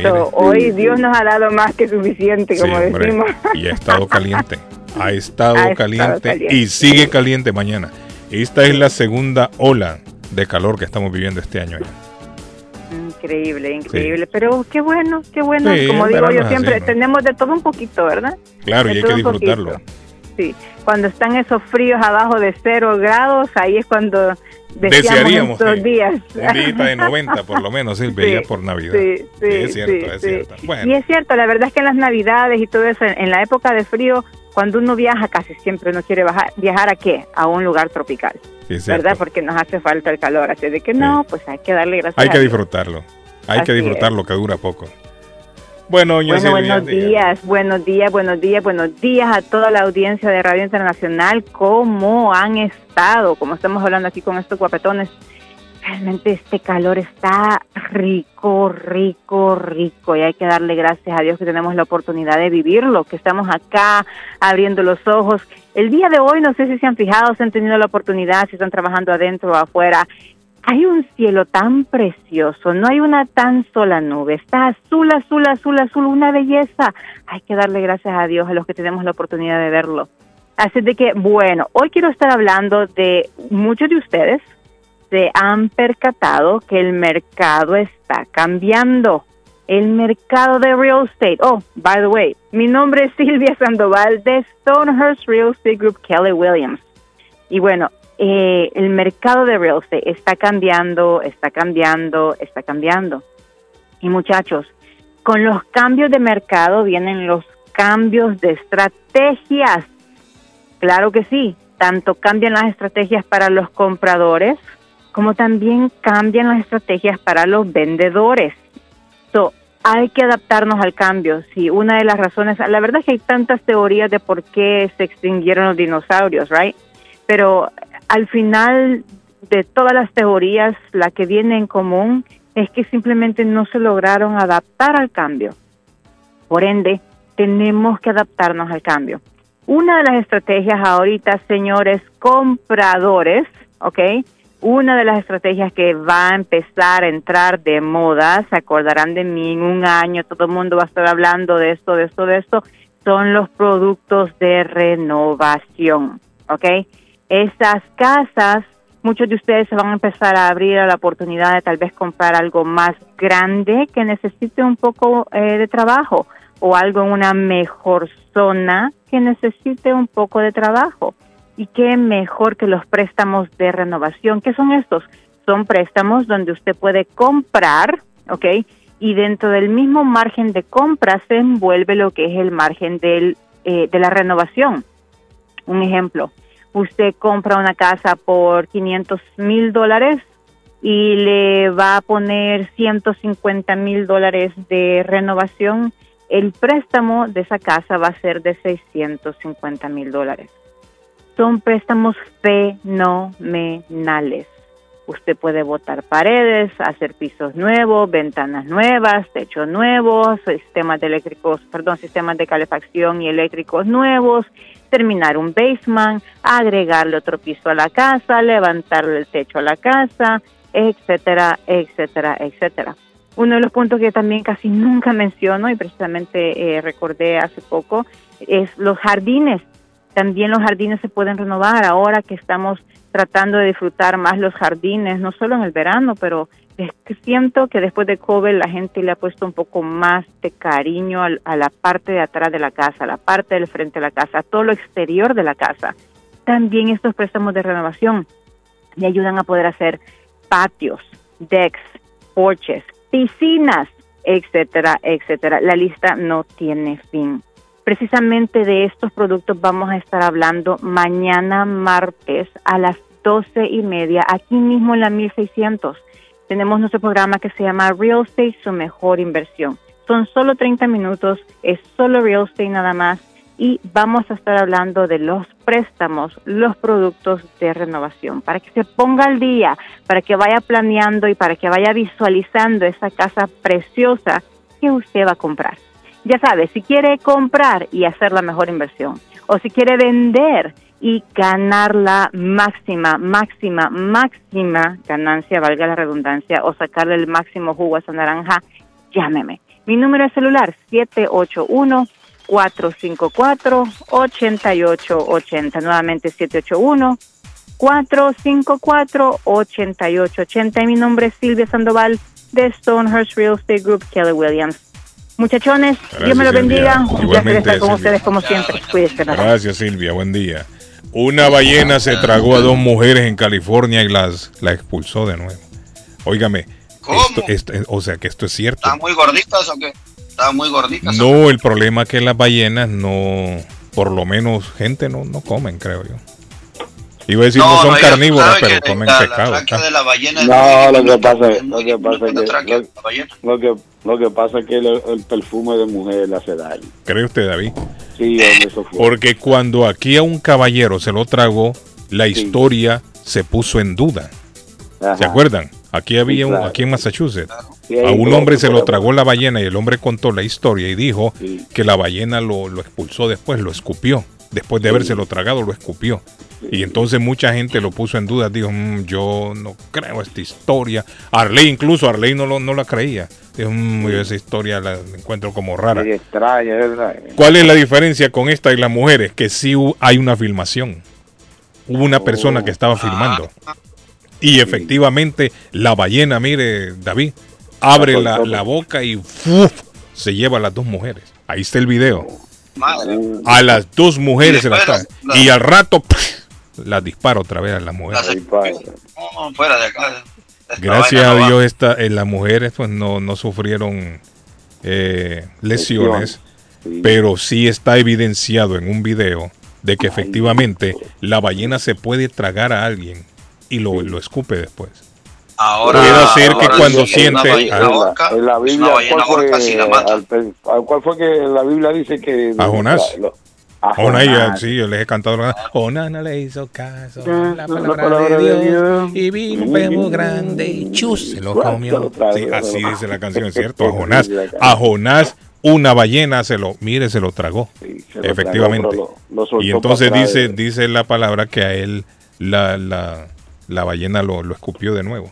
So, hoy Dios nos ha dado más que suficiente, sí, como hombre, decimos. y ha estado caliente. Ha estado, Ha estado caliente, caliente. y sigue caliente mañana. Esta es la segunda ola de calor que estamos viviendo este año. Increíble, increíble. Pero qué bueno, qué bueno. Sí, como digo yo siempre, así, ¿no? tenemos de todo un poquito, ¿verdad? Claro, De y hay que poquito. disfrutarlo. Sí, cuando están esos fríos abajo de cero grados, ahí es cuando Desearíamos estos días. Un día de 90 por lo menos, Sí, ya por Navidad. Sí, sí, es cierto, sí, es sí. cierto. Bueno, Y es cierto, la verdad es que en las navidades y todo eso, en la época de frío, cuando uno viaja, casi siempre uno quiere bajar, viajar a qué? A un lugar tropical. ¿verdad? Porque nos hace falta el calor, así de que no, pues hay que darle gracias Hay que disfrutarlo. Hay que disfrutarlo, que dura poco. Bueno, Bueno, buenos diga. días, buenos días, buenos días, buenos días a toda la audiencia de Radio Internacional. ¿Cómo han estado? Como estamos hablando aquí con estos guapetones, realmente este calor está rico, rico, rico y hay que darle gracias a Dios que tenemos la oportunidad de vivirlo, que estamos acá abriendo los ojos. El día de hoy, no sé si se han fijado, si han tenido la oportunidad, si están trabajando adentro o afuera. Hay un cielo tan precioso, no hay una tan sola nube, está azul, azul, azul, azul, una belleza. Hay que darle gracias a Dios a los que tenemos la oportunidad de verlo. Así de que, bueno, hoy quiero estar hablando de muchos de ustedes se han percatado que el mercado está cambiando. El mercado de real estate. Oh, by the way, mi nombre es Silvia Sandoval de Stonehurst Real Estate Group Kelly Williams. Y bueno, eh, el mercado de real estate está cambiando, está cambiando, está cambiando. Y muchachos, con los cambios de mercado vienen los cambios de estrategias. Claro que sí, tanto cambian las estrategias para los compradores como también cambian las estrategias para los vendedores. So, hay que adaptarnos al cambio. Sí, una de las razones, la verdad es que hay tantas teorías de por qué se extinguieron los dinosaurios, right? Pero al final de todas las teorías, la que viene en común es que simplemente no se lograron adaptar al cambio. Por ende, tenemos que adaptarnos al cambio. Una de las estrategias ahorita, señores compradores, ¿ok? Una de las estrategias que va a empezar a entrar de moda, se acordarán de mí en un año, todo el mundo va a estar hablando de esto, de esto, de esto, son los productos de renovación, ¿ok? Esas casas, muchos de ustedes se van a empezar a abrir a la oportunidad de tal vez comprar algo más grande que necesite un poco eh, de trabajo o algo en una mejor zona que necesite un poco de trabajo. Y qué mejor que los préstamos de renovación. ¿Qué son estos? Son préstamos donde usted puede comprar, ¿ok? Y dentro del mismo margen de compra se envuelve lo que es el margen eh, de la renovación. Un ejemplo, usted compra una casa por 500 mil dólares y le va a poner 150 mil dólares de renovación, el préstamo de esa casa va a ser de 650 mil dólares. Son préstamos fenomenales. Usted puede botar paredes, hacer pisos nuevos, ventanas nuevas, techos nuevos, sistemas de eléctricos, perdón, sistemas de calefacción y eléctricos nuevos, terminar un basement, agregarle otro piso a la casa, levantarle el techo a la casa, etcétera, etcétera, etcétera. Uno de los puntos que también casi nunca menciono y precisamente eh, recordé hace poco es los jardines. También los jardines se pueden renovar ahora que estamos tratando de disfrutar más los jardines, no solo en el verano, pero es que siento que después de COVID la gente le ha puesto un poco más de cariño al- a, la parte de atrás de la casa, a la parte del frente de la casa, a todo lo exterior de la casa. También estos préstamos de renovación le ayudan a poder hacer patios, decks, porches, piscinas, etcétera, etcétera. La lista no tiene fin. Precisamente de estos productos vamos a estar hablando mañana martes a las doce y media, aquí mismo en la 1600. Tenemos nuestro programa que se llama Real Estate, su mejor inversión. Son solo 30 minutos, es solo real estate nada más y vamos a estar hablando de los préstamos los productos de renovación, para que se ponga al día, para que vaya planeando y para que vaya visualizando esa casa preciosa que usted va a comprar. Ya sabe, si quiere comprar y hacer la mejor inversión, o si quiere vender y ganar la máxima, máxima, máxima ganancia, valga la redundancia, o sacarle el máximo jugo a esa naranja, llámeme. Mi número de celular 781 454 8880. Nuevamente 781 454 8880. Y mi nombre es Silvia Sandoval de Stonehurst Real Estate Group Kelly Williams. Muchachones, Dios me lo bendiga. Un placer estar con ustedes como siempre. Cuídense. Gracias Silvia, buen día. Una ballena se tragó a dos mujeres en California y las la expulsó de nuevo. Óigame, esto, esto- o sea que esto es cierto. ¿Están muy gorditas o qué? Estaban muy gorditas. No, el problema es que las ballenas no, por lo menos gente no, no comen, creo yo. Iba a decir, no, son ella carnívoras, sabe pero que comen la- pescado. La de la ballena No, lo que pasa es, lo que pasa es que tráquea lo, de la ballena. lo que lo que pasa es que el, el perfume de mujer le hace daño. ¿Cree usted, David? Sí, hombre, eso fue. Porque cuando aquí a un caballero se lo tragó, la historia se puso en duda. ¿Se acuerdan? Aquí había un, claro. aquí en Massachusetts. Sí, A un hombre se lo tragó la ballena y el hombre contó la historia y dijo que la ballena lo, lo expulsó después, lo escupió. Después de habérselo tragado, lo escupió. Y entonces mucha gente lo puso en duda. Dijo, "Mm, yo no creo esta historia. Arley incluso, Arley no, lo, no la creía. Dijo, "Mm, yo esa historia la encuentro como rara. Sí, extraña, verdad. ¿Cuál es la diferencia con esta y las mujeres? Que sí hay una filmación. Hubo una persona que estaba filmando. Y efectivamente la ballena, mire, David, abre la, la boca y ¡fuf! se lleva a las dos mujeres. Ahí está el video. Madre. A las dos mujeres se las trae. Y al rato las dispara otra vez a las mujeres. No, fuera de acá. Esta Gracias a. Dios esta, eh, las mujeres pues no, no sufrieron eh, lesiones, pero sí está evidenciado en un video de que efectivamente la ballena se puede tragar a alguien y lo, lo escupe después. Ahora, Puede ser que ahora cuando sí, es una siente- orca, En la es Biblia, ¿cuál fue, orca si la mata. al pe- a- ¿cuál fue que la Biblia dice que... A Jonás. A Jonás, ya, Jonás. sí, yo les he cantado. Jonás no le hizo caso a la palabra, la palabra de de Dios, Dios. y vino un pez grande y chus, se lo comió. Sí, así dice la canción, ¿cierto? A Jonás, a Jonás una ballena se lo, mire, se lo tragó. se lo efectivamente. tragó, lo- lo y entonces dice, dice la palabra que a él la, la, la ballena lo, lo escupió de nuevo.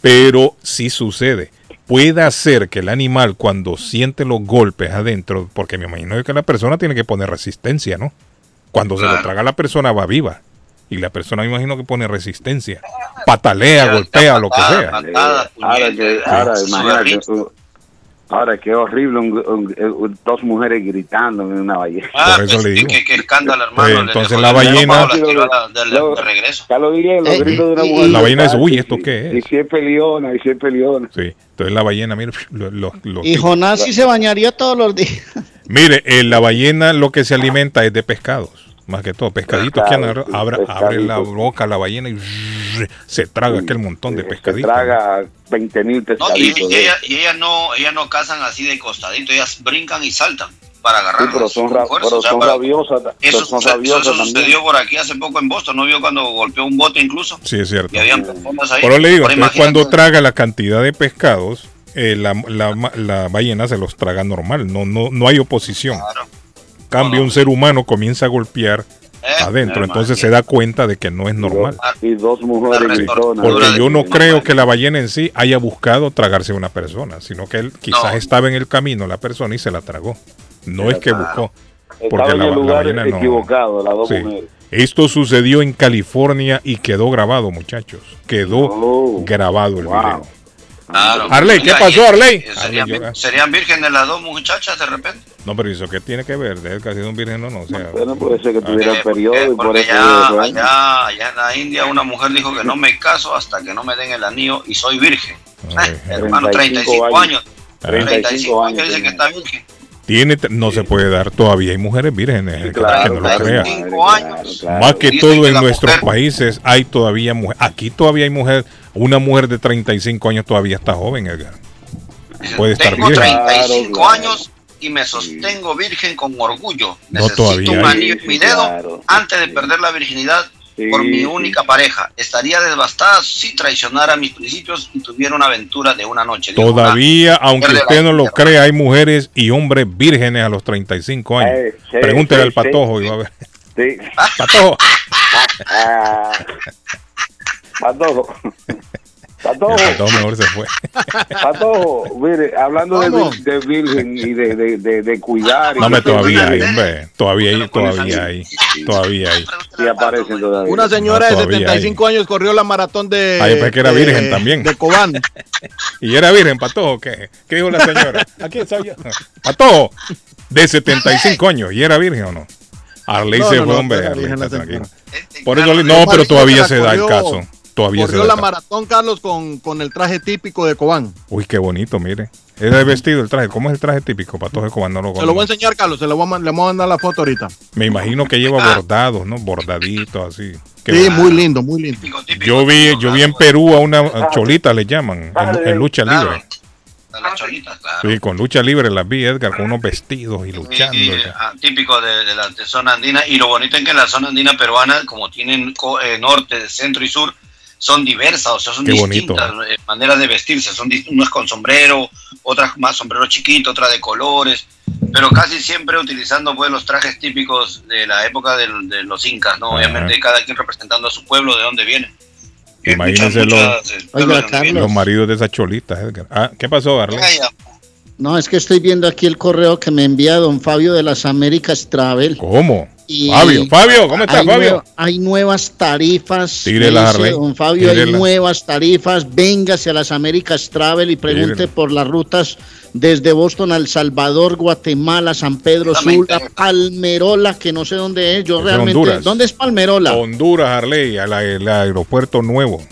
Pero sí sucede. Puede ser que el animal cuando siente los golpes adentro, porque me imagino que la persona tiene que poner resistencia, ¿no? Cuando se lo traga la persona va viva. Y la persona me imagino que pone resistencia. Patalea, golpea, lo que sea. Ahora que, ahora, Sí. imagínate, ahora qué horrible un- un- un- dos mujeres gritando en una ballena. Ah, Por eso pues, le digo. Qué, qué escandalo, hermano. Pues, entonces la ballena- la tirada de, de- de regreso. Ya lo diría, los Eh, gritos de una y- mujer. La ballena es, local, uy, y- ¿esto qué Y es? si es peleona, y si es peleona. Sí. Entonces la ballena, mire, lo- lo- lo- Y Jonás sí se bañaría todos los días. Mire, eh, la ballena lo que se alimenta es de pescados, más que todo, pescaditos que Pescado, agarra- sí, abre, abre la pescaditos. boca la ballena y se traga aquel montón de Se pescaditos. traga 20 mil No, y, pescaditos. y ella- y ellas no, ellas no cazan así de costadito, ellas brincan y saltan para Sí, agarrar. pero son, ra- pero son rabiosas. Eso, pero son rabiosas eso sucedió por aquí hace poco en Boston, ¿no vio cuando golpeó un bote incluso? Sí, es cierto. Y habían personas ahí. Pero le digo, imagínate- cuando traga la cantidad de pescados, eh, la, la, la ballena se los traga normal, no, no, no hay oposición. Cambio, un ser humano comienza a golpear Eh, adentro, entonces se da cuenta de que no es normal. Y dos mujeres gritonas. Porque yo no creo que la ballena en sí haya buscado tragarse a una persona, sino que él quizás estaba en el camino la persona y se la tragó. No es que buscó. Porque la, ballena no. equivocado, las dos Sí. mujeres. Esto sucedió en California y quedó grabado, muchachos. Quedó grabado el video. Claro. Arley, ¿qué pasó, Arley? ¿Serían, Arley, serían vírgenes las dos muchachas de repente? No, pero eso qué tiene que ver, de él que ha sido un virgen o no, o sea. Bueno, puede ser que tuviera Eh, el periodo y por Porque eso. allá, bueno. allá, allá en la India una mujer dijo que no me caso hasta que no me den el anillo y soy virgen. Eh, hermano, 35 años. 35 años dice que está virgen. Tiene, no se puede dar, todavía hay mujeres vírgenes, el que- que no lo crea. 35 años. Más que todo que en nuestros mujer- países hay todavía mujer. Aquí todavía hay mujer, una mujer de 35 años todavía está joven, Edgar. Puede estar Tengo virgen. 35 años y me sostengo virgen con orgullo. No, Necesito todavía un anillo en mi dedo antes de perder la virginidad Sí, por mi única pareja. Estaría devastada si traicionara mis principios y tuviera una aventura de una noche. Dijo una Todavía, aunque usted no lo crea, hay mujeres y hombres vírgenes a los 35 años. Eh, sí, Pregúntele sí, al patojo y va a ver. Sí. Patojo. Ah, Patojo. Patojo. Patojo mejor se fue. Patojo, mire, hablando de, de virgen y de, de, de, de cuidar. y No, me de- todavía hay, hombre. Todavía hay, todavía hay. Todavía hay. Sí aparecen todavía. Una señora No, de todavía 75 años corrió la maratón de. Ah, yo pensé que era de- virgen también. De Cobán. ¿Y era virgen, Patojo? ¿Qué, ¿Qué dijo la señora? Aquí sabía. Patojo, de 75 años. ¿Y era virgen o no? Arley No, se no, fue, no, hombre. Arley está tranquilo. Por eso, Carlos, no, pero todavía se da el caso. Todavía Corrió la el maratón, Carlos, con, con el traje típico de Cobán. Uy, qué bonito, mire. Ese es vestido, el traje. ¿Cómo es el traje típico? Patojo, cuando no lo Se lo voy a enseñar, Carlos. Se lo voy a, le voy a mandar la foto ahorita. Me imagino que lleva bordados, ¿no? Bordaditos así. Qué Sí, muy lindo, muy lindo. Yo vi, yo vi en Perú a una a cholita, le llaman, en, en lucha Claro. libre. A las cholitas, claro. Sí, con lucha libre las vi, Edgar, con unos vestidos y luchando. Y, ah, típico de, de la de zona andina y lo bonito es que en la zona andina peruana como tienen eh, norte centro y sur son diversas o sea son Qué distintas eh, maneras de vestirse son unas con sombrero otras más sombrero chiquito otras de colores pero casi siempre utilizando pues los trajes típicos de la época de los incas no Ajá. obviamente cada quien representando a su pueblo de donde viene Imagínense muchas, los, eh, maridos de esas cholitas, Edgar. Ah, ¿Qué pasó, Arley? No, es que estoy viendo aquí el correo que me envía don Fabio de las Américas Travel. ¿Cómo? Y Fabio, Fabio, ¿cómo estás, Fabio? nue- hay nuevas tarifas. Dice Harley. Don Fabio, hay nuevas tarifas. Véngase a las Américas Travel y pregunte Tírela. por las rutas desde Boston a El Salvador, Guatemala, San Pedro Sula, Palmerola, que no sé dónde es. Yo Es realmente. Honduras. ¿Dónde es Palmerola? Honduras, Arley, al aeropuerto nuevo.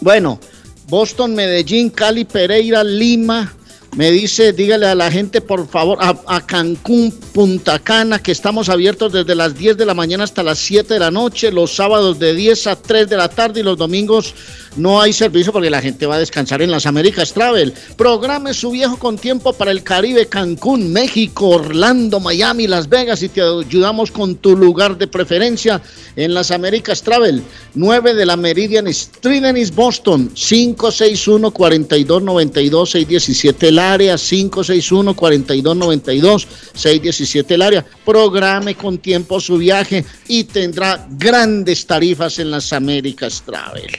Bueno, Boston, Medellín, Cali, Pereira, Lima. Me dice, dígale a la gente, por favor, a, Cancún, Punta Cana, que estamos abiertos desde las 10 de la mañana hasta las 7 de la noche, los sábados de 10 a 3 de la tarde y los domingos no hay servicio porque la gente va a descansar en las Américas Travel. Programe su viejo con tiempo para el Caribe, Cancún, México, Orlando, Miami, Las Vegas y te ayudamos con tu lugar de preferencia en las Américas Travel. 9 de la Meridian Street en East Boston, 561-4292-617 el área, 561-4292-617 el área. Programe con tiempo su viaje y tendrá grandes tarifas en las Américas Travel.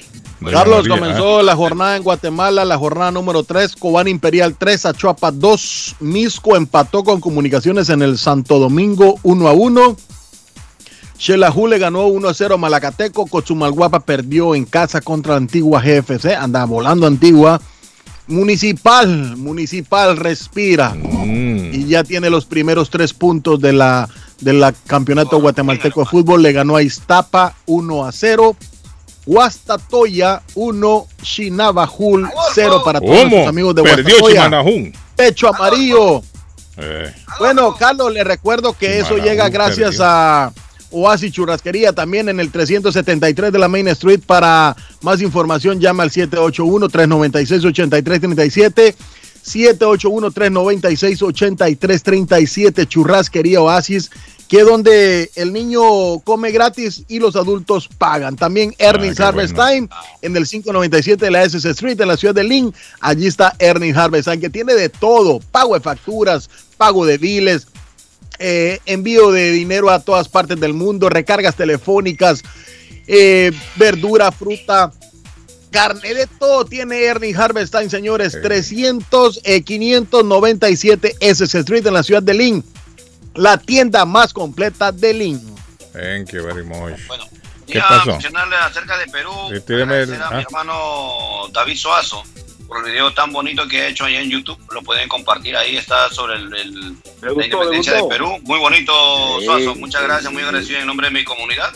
Carlos, comenzó la jornada en Guatemala, la jornada número 3, Cobán Imperial 3, Achuapa 2, Misco empató con Comunicaciones en el Santo Domingo 1 a 1. Xelajú le ganó 1 a 0 a Malacateco, Cochumalguapa perdió en casa contra Antigua GFC, anda volando Antigua. Municipal, Municipal respira y ya tiene los primeros tres puntos de la, de la campeonato guatemalteco de fútbol. Le ganó a Iztapa 1 a 0. Guastatoya 1, Chinabajul 0 para todos ¿Cómo? nuestros amigos de Perdió Guastatoya. Chimanajún. Pecho amarillo. Eh, Bueno, Carlos, le recuerdo que eso llega gracias perdió. a Oasis Churrasquería también en el 373 de la Main Street. Para más información, llama al 781-396-8337. 781-396-8337. Churrasquería Oasis, que es donde el niño come gratis y los adultos pagan. También Ernest Harvest Time en el 597 de la SS Street en la ciudad de Lynn. Allí está Ernest Harvest Time, que tiene de todo: pago de facturas, pago de biles, eh, envío de dinero a todas partes del mundo, recargas telefónicas, eh, verdura, fruta, carne, de todo tiene Ernie Harvest Time, señores. 300, eh, 597 SS Street en la ciudad de Lynn. La tienda más completa de Lynn. Thank you very much. ¿Qué Quería pasó? mencionarle acerca de Perú, Sí, el- a mi ah. hermano David Soazo por el video tan bonito que ha hecho allá en YouTube. Lo pueden compartir ahí, está sobre el, el- la gustó, independencia de. Perú. Muy bonito, Sí, Soazo. Muchas sí, gracias, muy sí. agradecido en nombre de mi comunidad.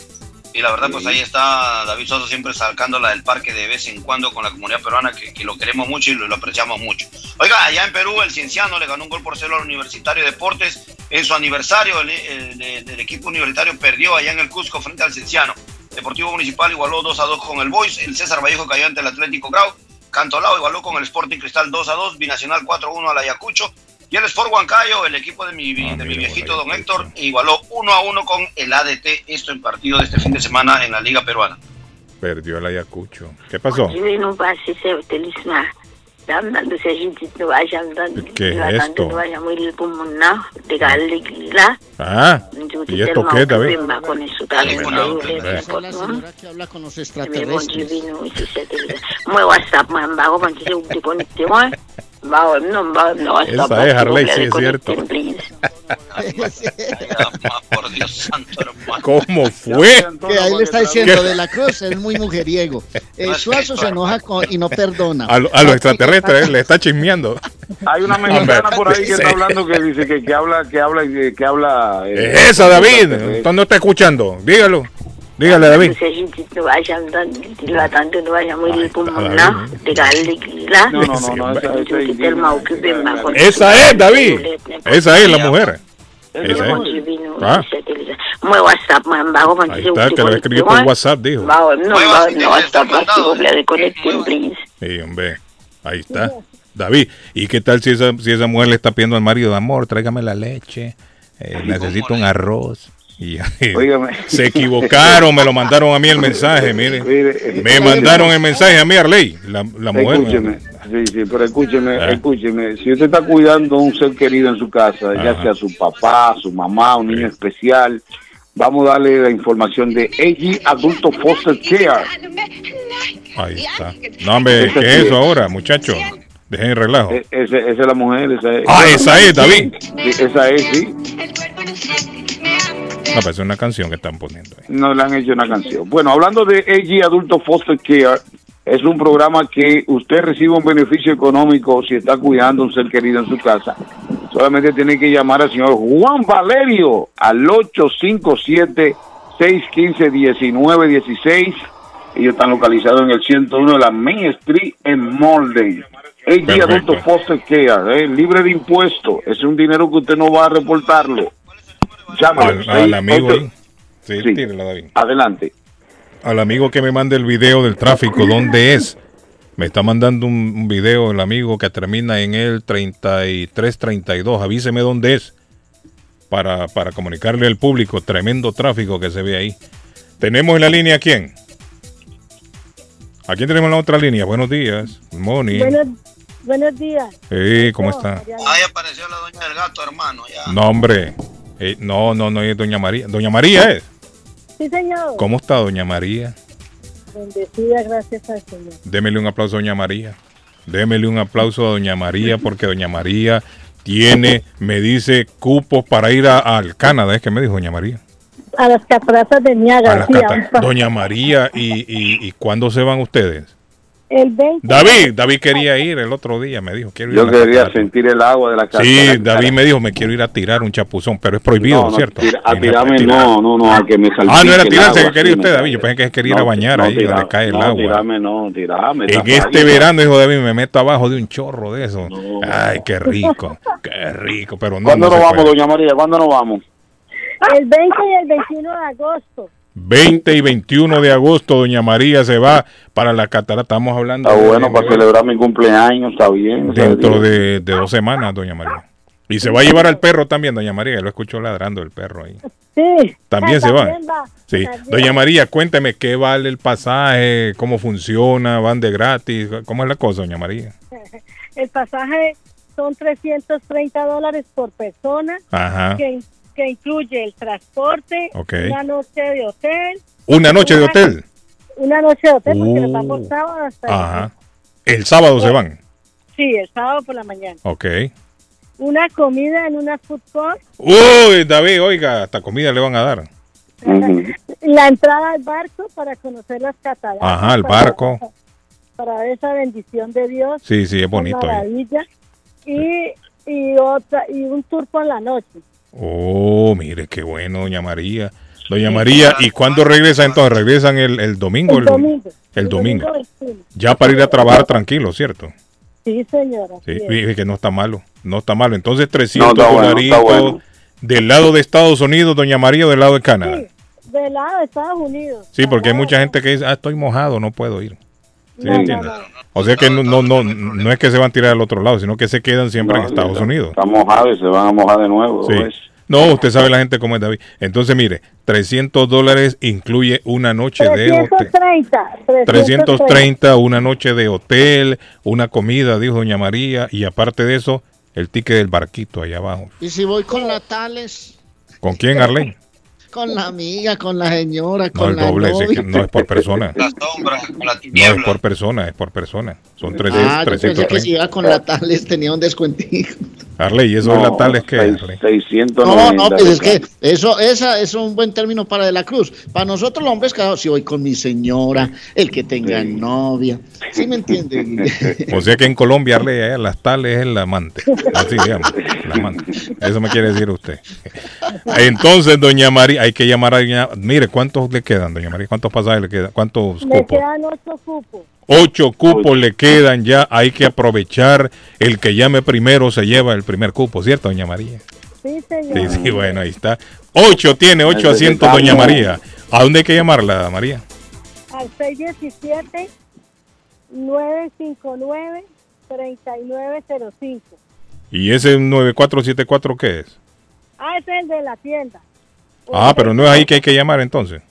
Y la verdad, pues ahí está David Soazo siempre sacándola del parque de vez en cuando con la comunidad peruana, que, que lo queremos mucho y lo, lo apreciamos mucho. Oiga, allá en Perú, el Cienciano le ganó un gol por cero al Universitario de Deportes. En su aniversario, el, el- el- el equipo universitario perdió allá en el Cusco frente al Cienciano. Deportivo Municipal igualó 2 a 2 con el Boys. El César Vallejo cayó ante el Atlético Grau. Cantolao igualó con el Sporting Cristal 2 a 2. Binacional 4 a 1 al Ayacucho. Y el Sport Huancayo, el equipo de mi, de mi viejito don Héctor, igualó 1 a 1 con el ADT, esto en partido de este fin de semana en la Liga Peruana. Perdió el Ayacucho. ¿Qué pasó? Ele não vai se ser telisma. Dando se a gente não vai andando, ¿Qué es esto? de alegría. Ah, ¿y esto qué, David? Con eso también Esa es la señora que habla con los extraterrestres. Muy WhatsApp, man, vago, man, si te conecte, Vago, no, vago, no. Esa es Harley, sí, es cierto. Por Dios santo, hermano. ¿Cómo fue? Que ahí le está diciendo ¿Qué? de la cruz, es muy mujeriego. El Suazo se enoja con- y no perdona. A, lo- a los extraterrestres, eh, le está chismeando. Hay una mexicana por ahí que está hablando que dice que, que habla, que habla, que, que habla. eh, Es esa, David. Entonces no está escuchando. Dígalo. Dígale, David. Se gente morir de. No, no, no, no, esa, esa es David. Esa es la mujer. Esa es. Ah, Muy WhatsApp, man, vago, man, ahí está, que por. WhatsApp, dijo. Vago, no, no, WhatsApp, así, doble de conecte, please. Sí, hombre. Ahí está. David, ¿y qué tal si esa, si esa mujer le está pidiendo al marido, amor, tráigame la leche, eh, necesito un arroz? Y, se equivocaron, me lo mandaron a mí el mensaje, miren. Me mandaron el mensaje a mí, Arley, la, la mujer. Escúcheme, sí, sí, pero escúcheme, Ah. escúcheme. Si usted está cuidando a un ser querido en su casa, ya sea su papá, su mamá, un niño especial, vamos a darle la información de AG Adulto Foster Care. Ahí está. No, hombre, Esa ¿qué es es. eso ahora, muchachos? Dejen el relajo. E- ese- esa es la mujer, esa es. Ah, esa es, David. Sí, esa es, sí. No, pues es una canción que están poniendo. ahí. No le han hecho una canción. Bueno, hablando de AG Adulto Foster Care, es un programa que usted recibe un beneficio económico si está cuidando a un ser querido en su casa. Solamente tiene que llamar al señor Juan Valerio al 857-615-1916. Ellos están localizados en el 101 de la Main Street en Molden. AG. Adulto Foster Care, eh, libre de impuestos. Es un dinero que usted no va a reportarlo. Llámalo. Al, al amigo Ocho- ahí. Sí, Sí. tírala, David. Adelante. Al amigo que me mande el video del tráfico, ¿dónde es? Me está mandando un, un video el amigo que termina en el 3332. Avíseme dónde es para, para comunicarle al público. Tremendo tráfico que se ve ahí. Tenemos en la línea a quién? ¿A quién tenemos en la otra línea? Buenos días. Buenos, buenos días. Sí, ¿cómo está? Ahí apareció la doña del gato, hermano. Ya. No, hombre. Eh, no, no, no es Doña María. Doña María es. Sí, señor. ¿Cómo está Doña María? Bendecida, gracias al Señor. Démele un aplauso a Doña María. Démele un aplauso a Doña María porque Doña María tiene, me dice, cupos para ir al Canadá. Es que me dijo Doña María. A las cataratas de Niágara, Doña María, y, y, ¿y cuándo se van ustedes? El 20. David, David quería ir el otro día, me dijo, quiero ir a Yo quería catarata. sentir el agua de la casa. Sí, David me dijo, me quiero ir a tirar un chapuzón, pero es prohibido, No, no, ¿cierto? tira- a tirarme no, no, no, a que me salpique Ah, no era tirarse agua, que quería usted, David. Yo pensé que quería ir a bañar no, ahí tira- donde cae el no, agua. tirarme no, tirarme. En este verano, dijo David, me meto abajo de un chorro de eso. Ay, qué rico, qué rico, pero no. ¿Cuándo no nos vamos, puede. doña María? ¿Cuándo nos vamos? El 20 y el 21 de agosto. 20 y 21 de agosto, doña María se va para la catarata. Estamos hablando Está de- bueno para celebrar mi cumpleaños, está bien. dentro de, de dos semanas, doña María. Y se va a llevar al perro también, doña María. Lo escucho ladrando el perro ahí. Sí. También se va. va. Sí. También. Doña María, cuénteme qué vale el pasaje, cómo funciona, van de gratis, cómo es la cosa, doña María. El pasaje son 330 dólares por persona, Ajá. que, que incluye el transporte, una noche de hotel. Una noche de hotel. Una noche de hotel, porque nos vamos sábado hasta Ajá. El sábado se van. Sí, el sábado por la mañana. Ok. Una comida en una food court, Uy, David, oiga, hasta comida le van a dar. la entrada al barco para conocer las cataratas. Ajá, el barco. Para ver esa bendición de Dios. Sí, sí, es una bonito maravilla. Y, y, otra, y un tour por la noche. Oh, mire, qué bueno, doña María. Doña María, ¿y cuándo regresa entonces? ¿Regresan el, el domingo? El domingo. El domingo. 21. Ya para ir a trabajar tranquilo, ¿cierto? Sí, señora. Sí, es. que no está malo, no está malo. Entonces 300 No, bueno, bueno. del lado de Estados Unidos, doña María, o del lado de Canadá. Sí, del lado de Estados Unidos. Sí, porque hay mucha gente que dice, ah, estoy mojado, no puedo ir. ¿Sí me entiendes? O sea que no, no, no, no es que se van a tirar al otro lado, sino que se quedan siempre en Estados Unidos. Está mojado y se van a mojar de nuevo. Sí. ¿ves? No, usted sabe la gente cómo es David. Entonces, mire, 300 dólares incluye una noche de hotel. 330. 330, una noche de hotel, una comida, dijo doña María, y aparte de eso, el ticket del barquito allá abajo. Y si voy con la Tales, ¿Con quién, Arlene? Con la amiga, con la señora, No, con el la doble, novia. que no es por persona. La sombra, con la No es por persona, es por persona. Son 300, Ah, yo pensé que 330. si iba con la Tales tenía un descuentico. Arley, ¿y eso es la tal es que seis- 690. No, no, pues es que eso, esa es un buen término para de la cruz. Para nosotros los hombres casados, si voy con mi señora, el que tenga novia. ¿Sí me entienden? O sea que en Colombia, Arley, allá las tales es el amante. Así digamos, el amante. Eso me quiere decir usted. Entonces, doña María, hay que llamar a doña... Mire, ¿cuántos le quedan, doña María? ¿Cuántos pasajes le quedan? ¿Cuántos cupos? quedan ocho cupos. Ocho cupos le quedan ya, hay que aprovechar. El que llame primero se lleva el primer cupo, ¿cierto, doña María? Sí, señor. Sí, sí, bueno, ahí está. Ocho tiene, ocho asientos, doña María. ¿A dónde hay que llamarla, María? Al 617-959-3905. ¿Y ese 9474 qué es? Ah, ese es el de la tienda. Ah, pero no es ahí que hay que llamar entonces.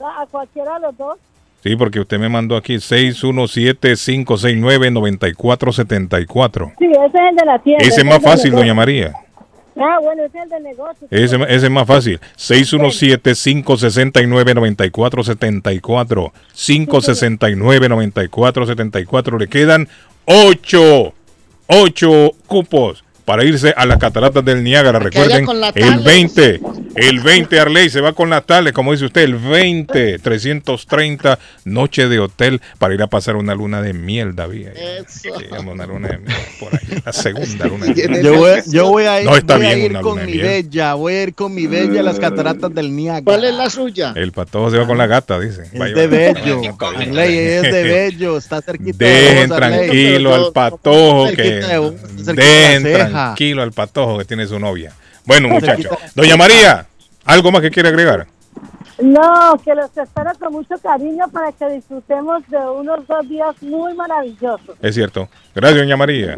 A cualquiera de los dos. Sí, porque usted me mandó aquí 617-569-9474. Sí, ese es el de la tienda. Ese es más fácil, doña María. Ah, bueno, ese es el de negocio. Ese, ese es más fácil. 617-569-9474. 569-9474. Le quedan 8, 8 cupos para irse a las cataratas del Niágara. Que Recuerden, el Tales. 20, el 20 Arley se va con las tales, como dice usted, el 20, 330 noche de hotel para ir a pasar una luna de miel, David. Vamos, una luna de miel por ahí, la segunda luna de miel. Yo voy, yo voy a ir, No está voy a ir una con luna mi miel. bella, voy a ir con mi bella a las cataratas del Niágara. ¿Cuál es la suya? El patojo se va con la gata, dice. Es de bello, Arley, es de bello, está cerquita Dejen de vos, tranquilo al patojo que cerquita de vos, tranquilo al patojo que tiene su novia. Bueno, muchachos. Doña María, ¿algo más que quiere agregar? No, que los espero con mucho cariño para que disfrutemos de unos dos días muy maravillosos. Es cierto. Gracias, doña María.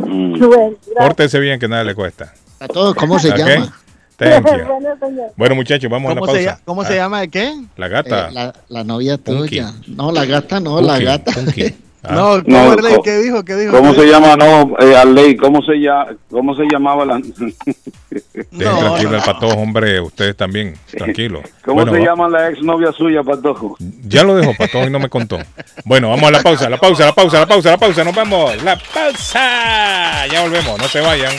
Gracias. Pórtese bien que nada le cuesta. A todos, ¿cómo se Ok. llama? Thank you. Bueno, señor. Bueno, muchachos, vamos a la ¿Cómo, se, pausa. cómo se Ah, llama de qué? La gata. Eh, la, la novia Punky. tuya. No, la gata no, la gata. Punky. Ah. No, ¿cómo, No, ¿Qué dijo? ¿Qué dijo? ¿Cómo ¿Qué se dijo? llama? No, eh, Arley, ¿cómo se, llama, ¿cómo se llamaba la... Dejen No, tranquilo no, al patojo, hombre. Ustedes también. Tranquilo. ¿Cómo Bueno, se va- llama la exnovia suya, Patojo? Ya lo dejó, Patojo, y no me contó. Bueno, vamos a la pausa, la pausa, la pausa, la pausa, la pausa. Nos vamos. La pausa. Ya volvemos, no se vayan.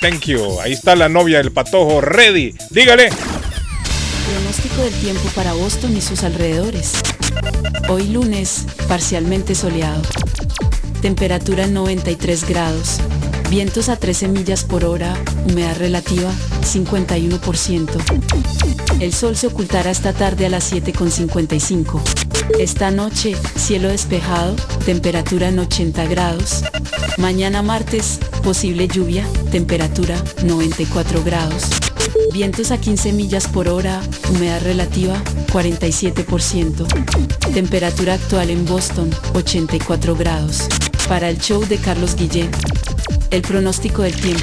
Thank you. Ahí está la novia del Patojo, ready. Dígale. Pronóstico del tiempo para Boston y sus alrededores. Hoy lunes, parcialmente soleado. Temperatura en 93 grados. Vientos a 13 millas por hora. Humedad relativa 51%. El sol se ocultará esta tarde a las 7.55. Esta noche, cielo despejado, temperatura en 80 grados. Mañana martes, posible lluvia, temperatura 94 grados. Vientos a 15 millas por hora, humedad relativa 47%. Temperatura actual en Boston 84 grados. Para el show de Carlos Guillén, el pronóstico del tiempo.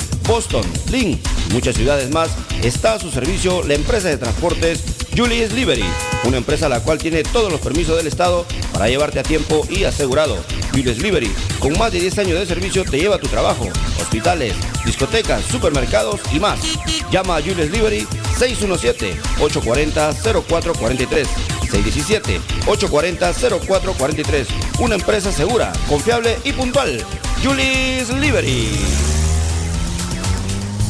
Boston, Lynn y muchas ciudades más está a su servicio la empresa de transportes Julius Liberty, una empresa la cual tiene todos los permisos del Estado para llevarte a tiempo y asegurado. Julius Liberty, con más de 10 años de servicio, te lleva a tu trabajo, hospitales, discotecas, supermercados y más. Llama a Julius Liberty 617-840-0443. 617-840-0443. Una empresa segura, confiable y puntual. Julius Liberty.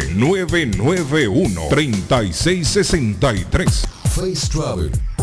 991-3663. Face Travel.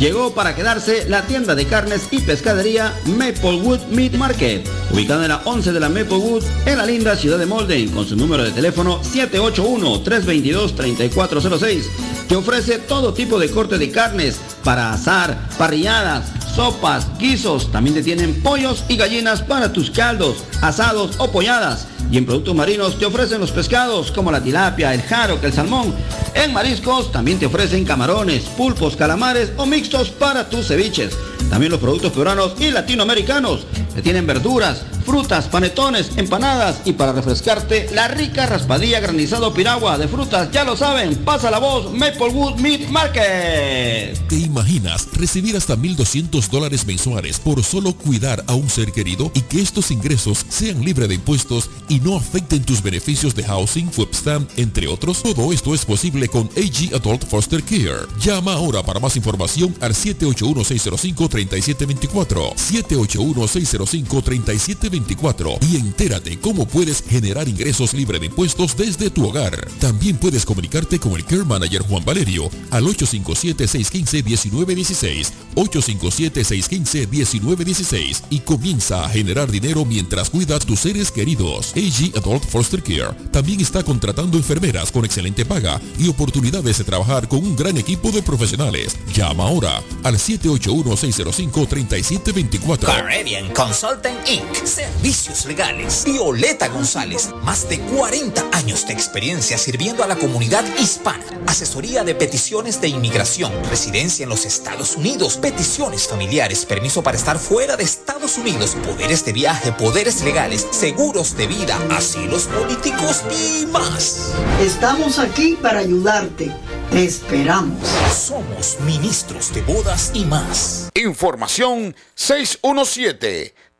Llegó para quedarse la tienda de carnes y pescadería Maplewood Meat Market, ubicada en la 11 de la Maplewood, en la linda ciudad de Molden, con su número de teléfono 781-322-3406, que ofrece todo tipo de corte de carnes para asar, parrilladas, sopas, guisos, también te tienen pollos y gallinas para tus caldos, asados o polladas. Y en productos marinos te ofrecen los pescados como la tilapia, el jaro, el salmón. En mariscos también te ofrecen camarones, pulpos, calamares o mixtos para tus ceviches. También los productos peruanos y latinoamericanos. Te tienen verduras, frutas, panetones, empanadas y para refrescarte la rica raspadilla granizado piragua de frutas. Ya lo saben, pasa la voz Maplewood Meat Market. ¿Te imaginas recibir hasta 1.200 dólares mensuales por solo cuidar a un ser querido y que estos ingresos sean libres de impuestos y no afecten tus beneficios de housing, webstamp, entre otros? Todo esto es posible con AG Adult Foster Care. Llama ahora para más información al 781-605-3724. 781-605-3724 6724 y entérate cómo puedes generar ingresos libre de impuestos desde tu hogar. También puedes comunicarte con el Care Manager Juan Valerio al 857-615-1916, 857-615-1916 y comienza a generar dinero mientras cuidas tus seres queridos. AG Adult Foster Care también está contratando enfermeras con excelente paga y oportunidades de trabajar con un gran equipo de profesionales. Llama ahora al 781-605-3724. Caribbean Consulting Inc. Servicios legales. Violeta González. Más de 40 años de experiencia sirviendo a la comunidad hispana. Asesoría de peticiones de inmigración, residencia en los Estados Unidos, peticiones familiares, permiso para estar fuera de Estados Unidos, poderes de viaje, poderes legales, seguros de vida, asilos políticos y más. Estamos aquí para ayudarte. Te esperamos. Somos ministros de bodas y más. Información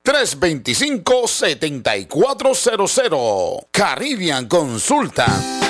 617-325-7400. Caribbean Consulta.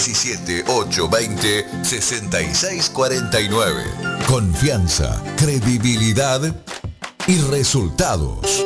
617-820-6649. Confianza, credibilidad y resultados.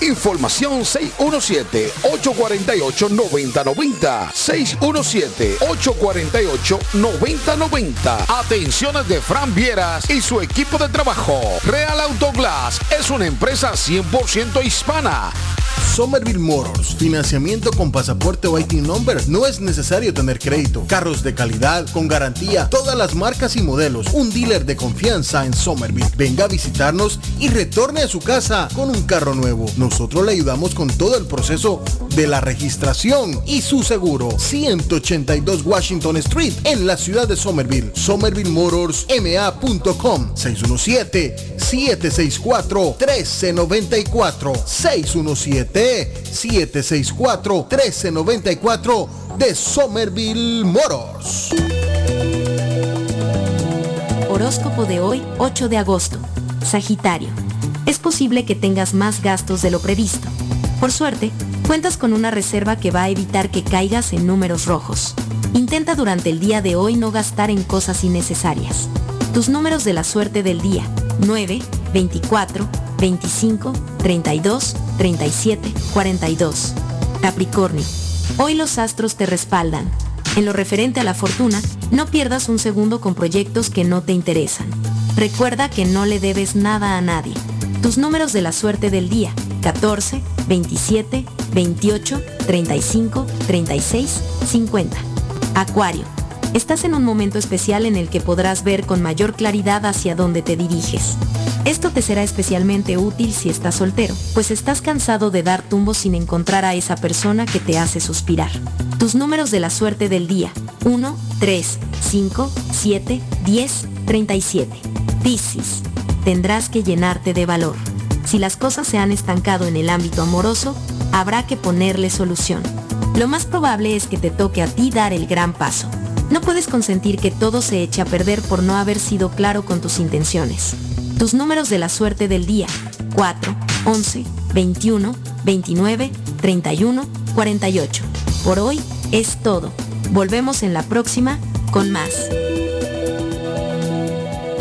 Información 617-848-9090. 617-848-9090. Atenciones de Fran Vieras y su equipo de trabajo. Real Autoglass es una empresa 100% hispana. Somerville Motors, financiamiento con pasaporte o IT number. No es necesario tener crédito. Carros de calidad, con garantía, todas las marcas y modelos. Un dealer de confianza en Somerville. Venga a visitarnos y retorne a su casa con un carro nuevo. Nosotros le ayudamos con todo el proceso de la registración y su seguro. 182 Washington Street en la ciudad de Somerville. SomervilleMotorsMA.com 617-764-1394. 617-764-1394 de Somerville Motors. Horóscopo de hoy, 8 de agosto. Sagitario. Es posible que tengas más gastos de lo previsto. Por suerte, cuentas con una reserva que va a evitar que caigas en números rojos. Intenta durante el día de hoy no gastar en cosas innecesarias. Tus números de la suerte del día. 9, 24, 25, 32, 37, 42. Capricornio. Hoy los astros te respaldan. En lo referente a la fortuna, no pierdas un segundo con proyectos que no te interesan. Recuerda que no le debes nada a nadie. Tus números de la suerte del día. 14, 27, 28, 35, 36, 50. Acuario. Estás en un momento especial en el que podrás ver con mayor claridad hacia dónde te diriges. Esto te será especialmente útil si estás soltero, pues estás cansado de dar tumbos sin encontrar a esa persona que te hace suspirar. Tus números de la suerte del día. 1, 3, 5, 7, 10, 37. Piscis. Tendrás que llenarte de valor. Si las cosas se han estancado en el ámbito amoroso, habrá que ponerle solución. Lo más probable es que te toque a ti dar el gran paso. No puedes consentir que todo se eche a perder por no haber sido claro con tus intenciones. Tus números de la suerte del día. 4, 11, 21, 29, 3148. Por hoy es todo. Volvemos en la próxima con más.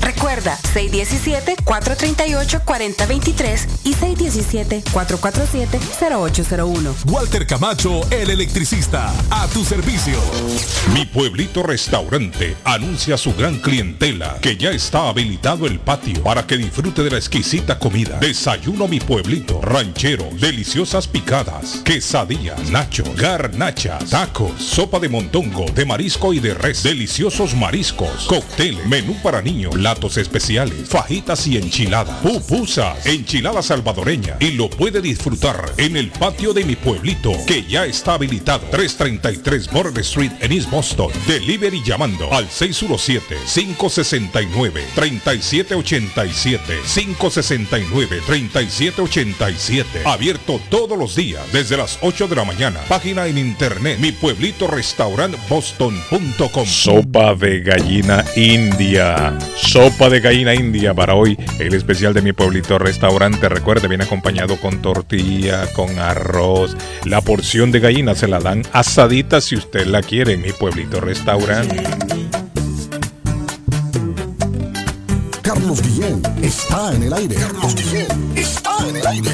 Recuerda, 617-438-4023 y 617-447-0801. Walter Camacho, el electricista, a tu servicio. Mi pueblito restaurante anuncia a su gran clientela que ya está habilitado el patio para que disfrute de la exquisita comida. Desayuno mi pueblito, ranchero, deliciosas picadas, quesadillas, nacho, garnachas, tacos, sopa de montongo, de marisco y de res, deliciosos mariscos, cócteles, menú para niños, platos especiales, fajitas y enchiladas, pupusas, enchilada salvadoreña y lo puede disfrutar en el patio de mi pueblito que ya está habilitado 333 Border Street en East Boston. Delivery llamando al 617-569-3787. 569-3787. Abierto todos los días desde las 8 de la mañana. Página en internet mi pueblito restaurant. Sopa de gallina india. Sopa de gallina india para hoy. El especial de mi pueblito restaurante. Recuerde, viene acompañado con tortilla, con arroz. La porción de gallina se la dan asadita si usted la quiere en mi pueblito restaurante. Carlos Guillén está en el aire. Carlos Guillén está en el aire.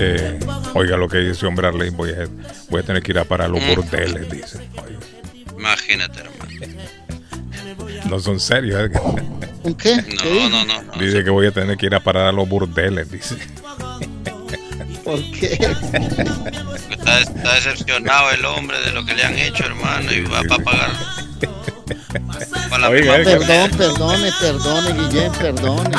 Eh, oiga lo que dice hombre Arlene, voy a, voy a tener que ir a parar los burdeles, dice. Imagínate, hermano. No son serios. ¿eh? ¿Un qué? No, no, no. no. Dice que voy a tener que ir a parar a los burdeles, dice. ¿Por qué? Está, está decepcionado el hombre de lo que le han hecho, hermano, y va para pagar. Para la Oiga, misma- eh, Perdón, perdone, perdone, Guillén, perdone.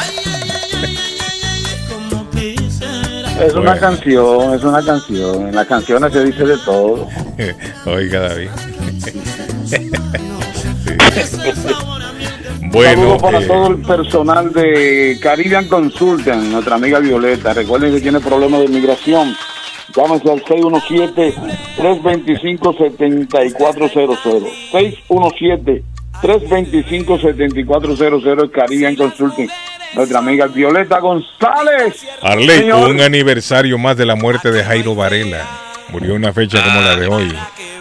Es una canción, es una canción. En las canciones se dice de todo. Oiga, David. Bueno, Bueno, para eh, todo el personal de Caribbean Consultant, nuestra amiga Violeta. Recuerden que tiene problemas de migración. Llámense al 617-325-7400. 617-325-7400 Caribbean Consulting. Nuestra amiga Violeta González. Arley, Señor. un aniversario más de la muerte de Jairo Varela. Murió una fecha como la de hoy.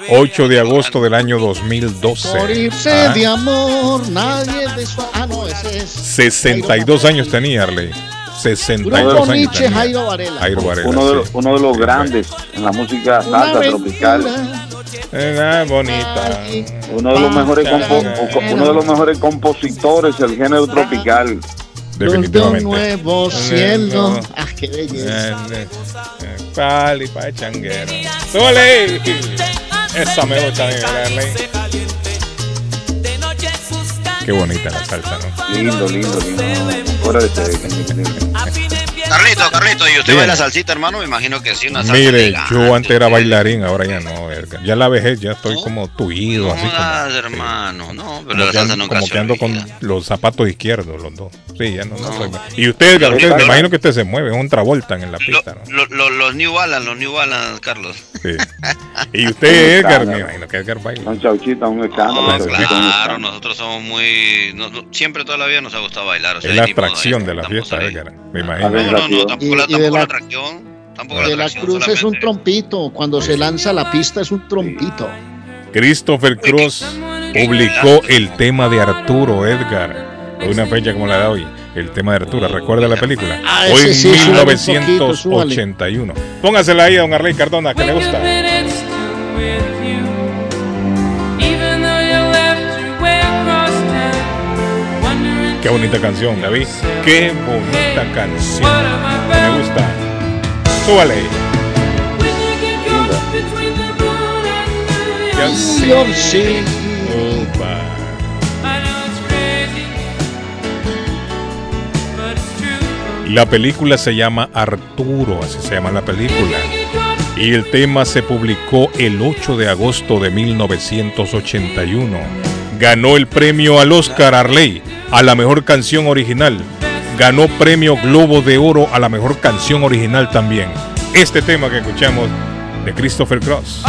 8 de agosto del año 2012. Por irse Ah, de amor, nadie de su... Ah, no, ese es... 62 años tenía Arley. 62 Grupo años. Nietzsche, tenía. Jairo Varela. Jairo Varela, Uno de, sí. los, uno de los grandes en la música salsa tropical. Era bonita. Uno de los mejores uno de los mejores compositores del género tropical. Definitivamente. Los de un nuevo cielo. Ah, qué belleza. Eh, eh, eh, Pali pa' changuero. ¡Súbele! Esa me gusta a mí, Arley. Qué bonita la salsa, ¿no? Lindo, lindo, lindo. Fuera de serie. Carlito, ¿y usted Dígame. baila salsita, hermano? Me imagino que sí, una salsa Mire, yo antes era bailarín, ahora ya no. Edgar. Ya la vejez, ya estoy como tuido, así como. Hermano, no, pero Como la salsa nunca como se que ando con los zapatos izquierdos, los dos. Sí, ya no, no soy- Y usted, Edgar, usted, me imagino que usted se mueve, es un Travolta en la pista, ¿no? Lo- lo- los New Balance, los New Balance, Carlos. Sí. Y usted, Edgar, me imagino que Edgar baila. Un chauchita, un escándalo. No, claro, nosotros somos muy... no- no- siempre toda la vida nos ha gustado bailar. O sea, Es la atracción de la fiesta. Edgar. Me imagino. No, no, no, tampoco, la, Y- y de la la- atracción. Tampoco la De la atracción, Cruz es un trompito. Cuando se lanza la pista es un trompito. Christopher Cross publicó el tema de Arturo, Edgar. Una fecha como la de hoy. El tema de Arturo. ¿Recuerda la película? Ah, Hoy en sí, súbale un poquito, 1981. Póngasela ahí a don Arley Cardona, que le gusta. Qué bonita canción, David. Qué bonita canción. Me gusta. Súbale. Sí. Opa. La película se llama Arturo, así se llama la película. Y el tema se publicó el 8 de agosto de 1981. Ganó el premio al Oscar Arley a la mejor canción original. Ganó premio Globo de Oro a la mejor canción original también. Este tema que escuchamos de Christopher Cross.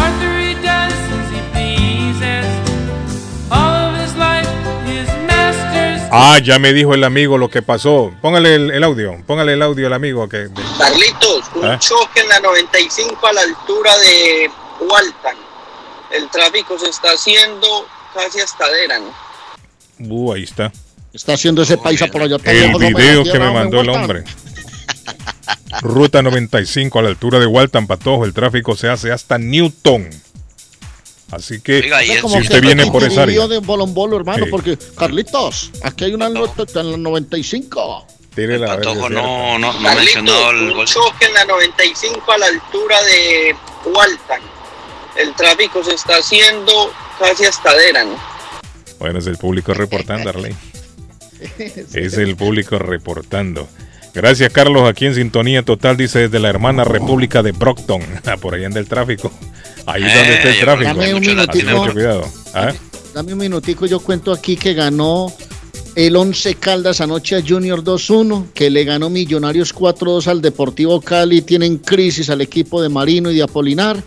Ah, ya me dijo el amigo lo que pasó. Póngale el, el audio, póngale el audio al amigo que Carlitos, un ¿Ah? choque en la 95 a la altura de Walton. El tráfico se está haciendo casi hasta Deran. Uh, ahí está. Está haciendo ese paisa por allá. El video que me mandó el hombre. Ruta 95 a la altura de Walton Patojo. El tráfico se hace hasta Newton. Así que como si que usted viene por esa área, de bolombolo, hermano, Sí. porque Carlitos, aquí hay una nota en la 95. tire la Patojo no, no, no Carlitos, mencionó el un choque en la 95 a la altura de Walton. El tráfico se está haciendo casi hasta Deran. Bueno, es el público reportando, Arley. Es el público reportando. Gracias, Carlos. Aquí en sintonía total, dice desde la hermana República de Brockton. Ah, Por allá en el tráfico. Ahí es donde está el Eh, tráfico. dame un minutico. mucho cuidado. ¿Ah? Dame un minutico, yo cuento aquí que ganó el 11 Caldas anoche a Junior 2-1, que le ganó Millonarios 4-2 al Deportivo Cali, tienen crisis al equipo de Marino y de Apolinar,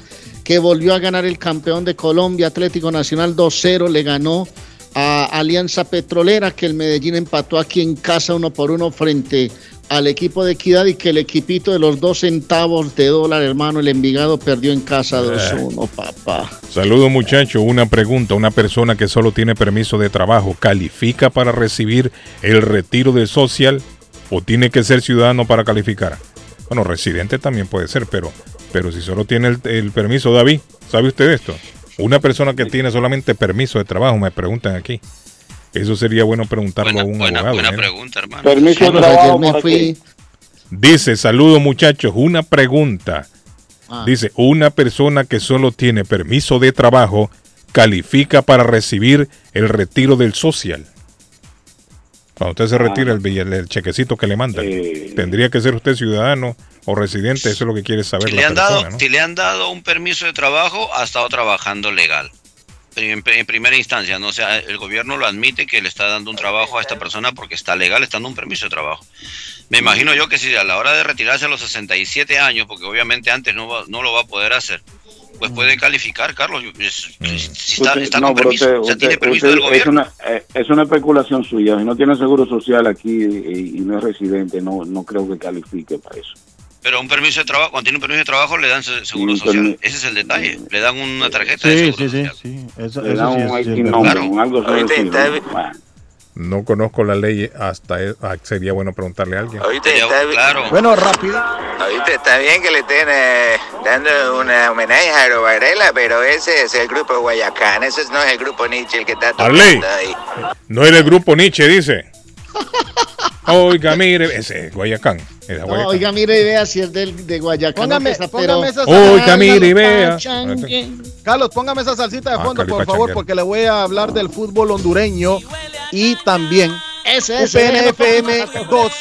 que volvió a ganar el campeón de Colombia, Atlético Nacional 2-0, le ganó a Alianza Petrolera, que el Medellín empató aquí en casa uno por uno frente al equipo de Equidad y que el equipito de los dos centavos de dólar, hermano, el Envigado perdió en casa 2-1, papá. Saludos muchachos, una pregunta, una persona que solo tiene permiso de trabajo, ¿califica para recibir el retiro del social o tiene que ser ciudadano para calificar? Bueno, residente también puede ser, pero, pero si solo tiene el, el permiso, David, ¿sabe usted esto? Una persona que tiene solamente permiso de trabajo, me preguntan aquí. Eso sería bueno preguntarlo a un abogado. Buena pregunta, hermano. Permiso de trabajo, me fui. Dice, saludos muchachos, una pregunta. Ah. Dice, una persona que solo tiene permiso de trabajo califica para recibir el retiro del social. Cuando usted se retira el, billete- el chequecito que le mandan, tendría que ser usted ciudadano o residente, eso es lo que quiere saber Si la le, han persona, dado, ¿no? si le han dado un permiso de trabajo, ha estado trabajando legal. En, en primera instancia, no O sea, el gobierno lo admite que le está dando un trabajo a esta persona porque está legal, está dando un permiso de trabajo. Me imagino yo que si a la hora de retirarse a los 67 años, porque obviamente antes no, va- no lo va a poder hacer, pues puede calificar, Carlos. Es- Si está, no, con pero permiso, usted- o sea, usted- tiene permiso usted- del gobierno. Es una, eh, es una especulación suya. Si no tiene seguro social aquí y, y no es residente, no, no creo que califique para eso. Pero un permiso de trabajo, cuando tiene un permiso de trabajo le dan se- seguro social. permiso. Ese es el detalle. Le dan una tarjeta de Sí, seguro sí, sí, social. sí. Eso, Le eso dan sí un es, sí number, un algo Ahorita parecido. está- Bueno. No conozco la ley, hasta e- ah, sería bueno preguntarle a alguien. Ahorita está, Claro. Bueno, rápido. ahorita está bien que le estén eh, dando un homenaje a Jairo Varela, pero ese es el grupo Guayacán, ese no es el grupo Nietzsche el que está tocando ahí. No es del grupo Nietzsche, dice. Oiga, mire, ese es Guayacán. Era No, oiga, mire y vea si es del, de Guayacán. Póngame, esa, póngame pero- esa Oiga, mire y vea. Pachangue. Carlos, póngame esa salsita de Ah, fondo, Cali por favor, porque le voy a hablar del fútbol hondureño y también. UPNFM 2,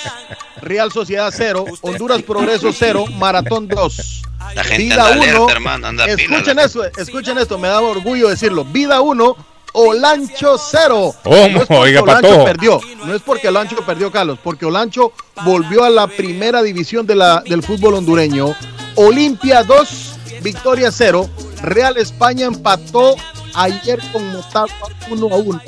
Real Sociedad 0, Honduras Progreso 0, Maratón 2. La gente Vida anda alerta, 1, hermano, anda pila. escuchen eso, escuchen esto, me da orgullo decirlo. Vida 1, Olancho 0. ¿Cómo? No es porque Oiga, Olancho Patojo. perdió, no es porque Olancho perdió, Carlos, porque Olancho volvió a la primera división de la, del fútbol hondureño. Olimpia 2, Victoria 0. Real España empató ayer con Motagua 1 a 1.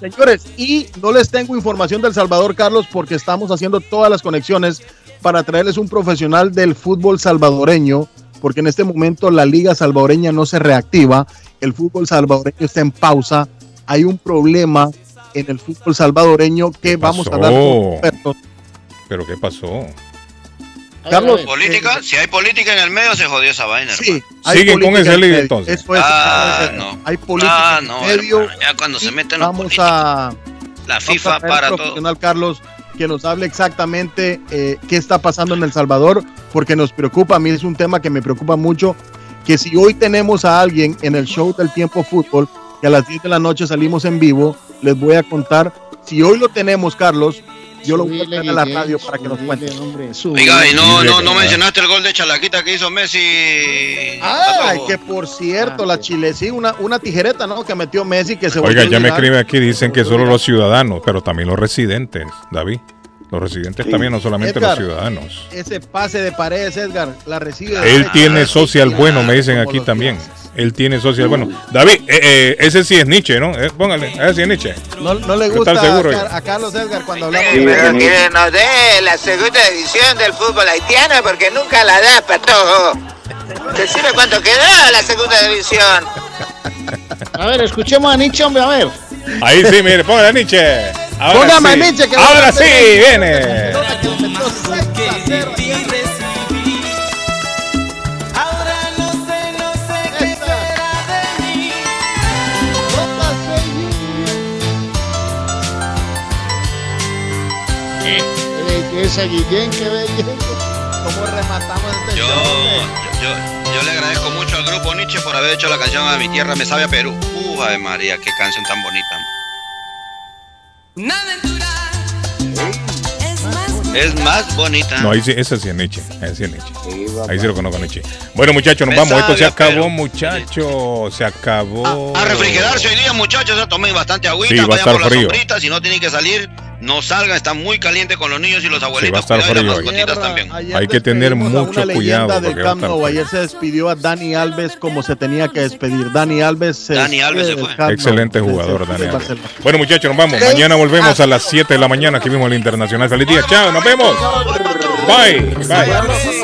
Señores, y no les tengo información del Salvador, Carlos, porque estamos haciendo todas las conexiones para traerles un profesional del fútbol salvadoreño, porque en este momento la liga salvadoreña no se reactiva, el fútbol salvadoreño está en pausa, hay un problema en el fútbol salvadoreño que vamos a pasó? expertos. ¿Pero qué pasó? Carlos, Política, si hay política en el medio se jodió esa vaina. Sí, Siguen con política ese en lío, medio. entonces. Eso es, Ah, eso es. no. hay política Ah, en no, medio. hermano, ya cuando se meten los Vamos a la vamos FIFA a traer para todo. Carlos que nos hable exactamente eh, qué está pasando en El Salvador, porque nos preocupa, a mí es un tema que me preocupa mucho, que si hoy tenemos a alguien en el show del tiempo fútbol, que a las 10 de la noche salimos en vivo, les voy a contar, si hoy lo tenemos, Carlos, yo lo voy a traer a la radio para que nos cuente. Oiga, y no, no, no mencionaste el gol de Chalaquita que hizo Messi. Ay, Patojo. que por cierto, la Chile, sí, una, una tijereta, ¿no? Que metió Messi, que se Oiga, ya me escribe aquí, dicen que solo los ciudadanos, pero también los residentes, David. Los residentes también, no solamente Edgar, los ciudadanos. Ese pase de paredes, Edgar, la recibe. Él tiene social bueno, me dicen aquí también. Él tiene social bueno. David, eh, eh, ese sí es Nietzsche, ¿no? Eh, póngale, ese sí es Nietzsche. No, no le ¿Qué gusta seguro a, yo? Car- a Carlos Edgar cuando hablamos Sí, de pero que nos dé la segunda división del fútbol haitiano porque nunca la da, patojo. Decime cuánto quedó la segunda división. A ver, escuchemos a Nietzsche, hombre, a ver. Ahí sí, mire, póngale a Nietzsche. Ahora sí. Nietzsche, que Ahora sí, viene. Ahora no sé, no sé qué será de mí. Qué belleza, Guillén, qué. ¿Cómo rematamos este Yo, yo, yo, yo le agradezco mucho al grupo Nietzsche por haber hecho la canción a mi tierra me sabe a Perú. Ave María, qué canción tan bonita. Una aventura Es más bonita. No, ahí sí, sí es Nietzsche. Ese sí es Nietzsche. Ahí sí lo conozco Nietzsche. Bueno, muchachos, nos Me vamos. Esto se acabó, muchachos. Se acabó. A refrigerarse hoy día, muchachos, ya tomen bastante agüita, Sí, va a vayan estar frío. sombrita, si no tienen que salir, no salgan, está muy caliente con los niños y los abuelitos. estar cuidado, y las frío hoy. mascotitas también. Ayer Hay que tener a mucho una cuidado, leyenda del va a Camp estar. Ayer se despidió a Dani Alves como se tenía que despedir. Dani Alves se Dani Alves se fue. Excelente jugador. Barcelona. Bueno, muchachos, nos vamos. Mañana volvemos a las 7 de la mañana aquí mismo el Internacional. Feliz día. Chao, nos vemos. Bye. Bye.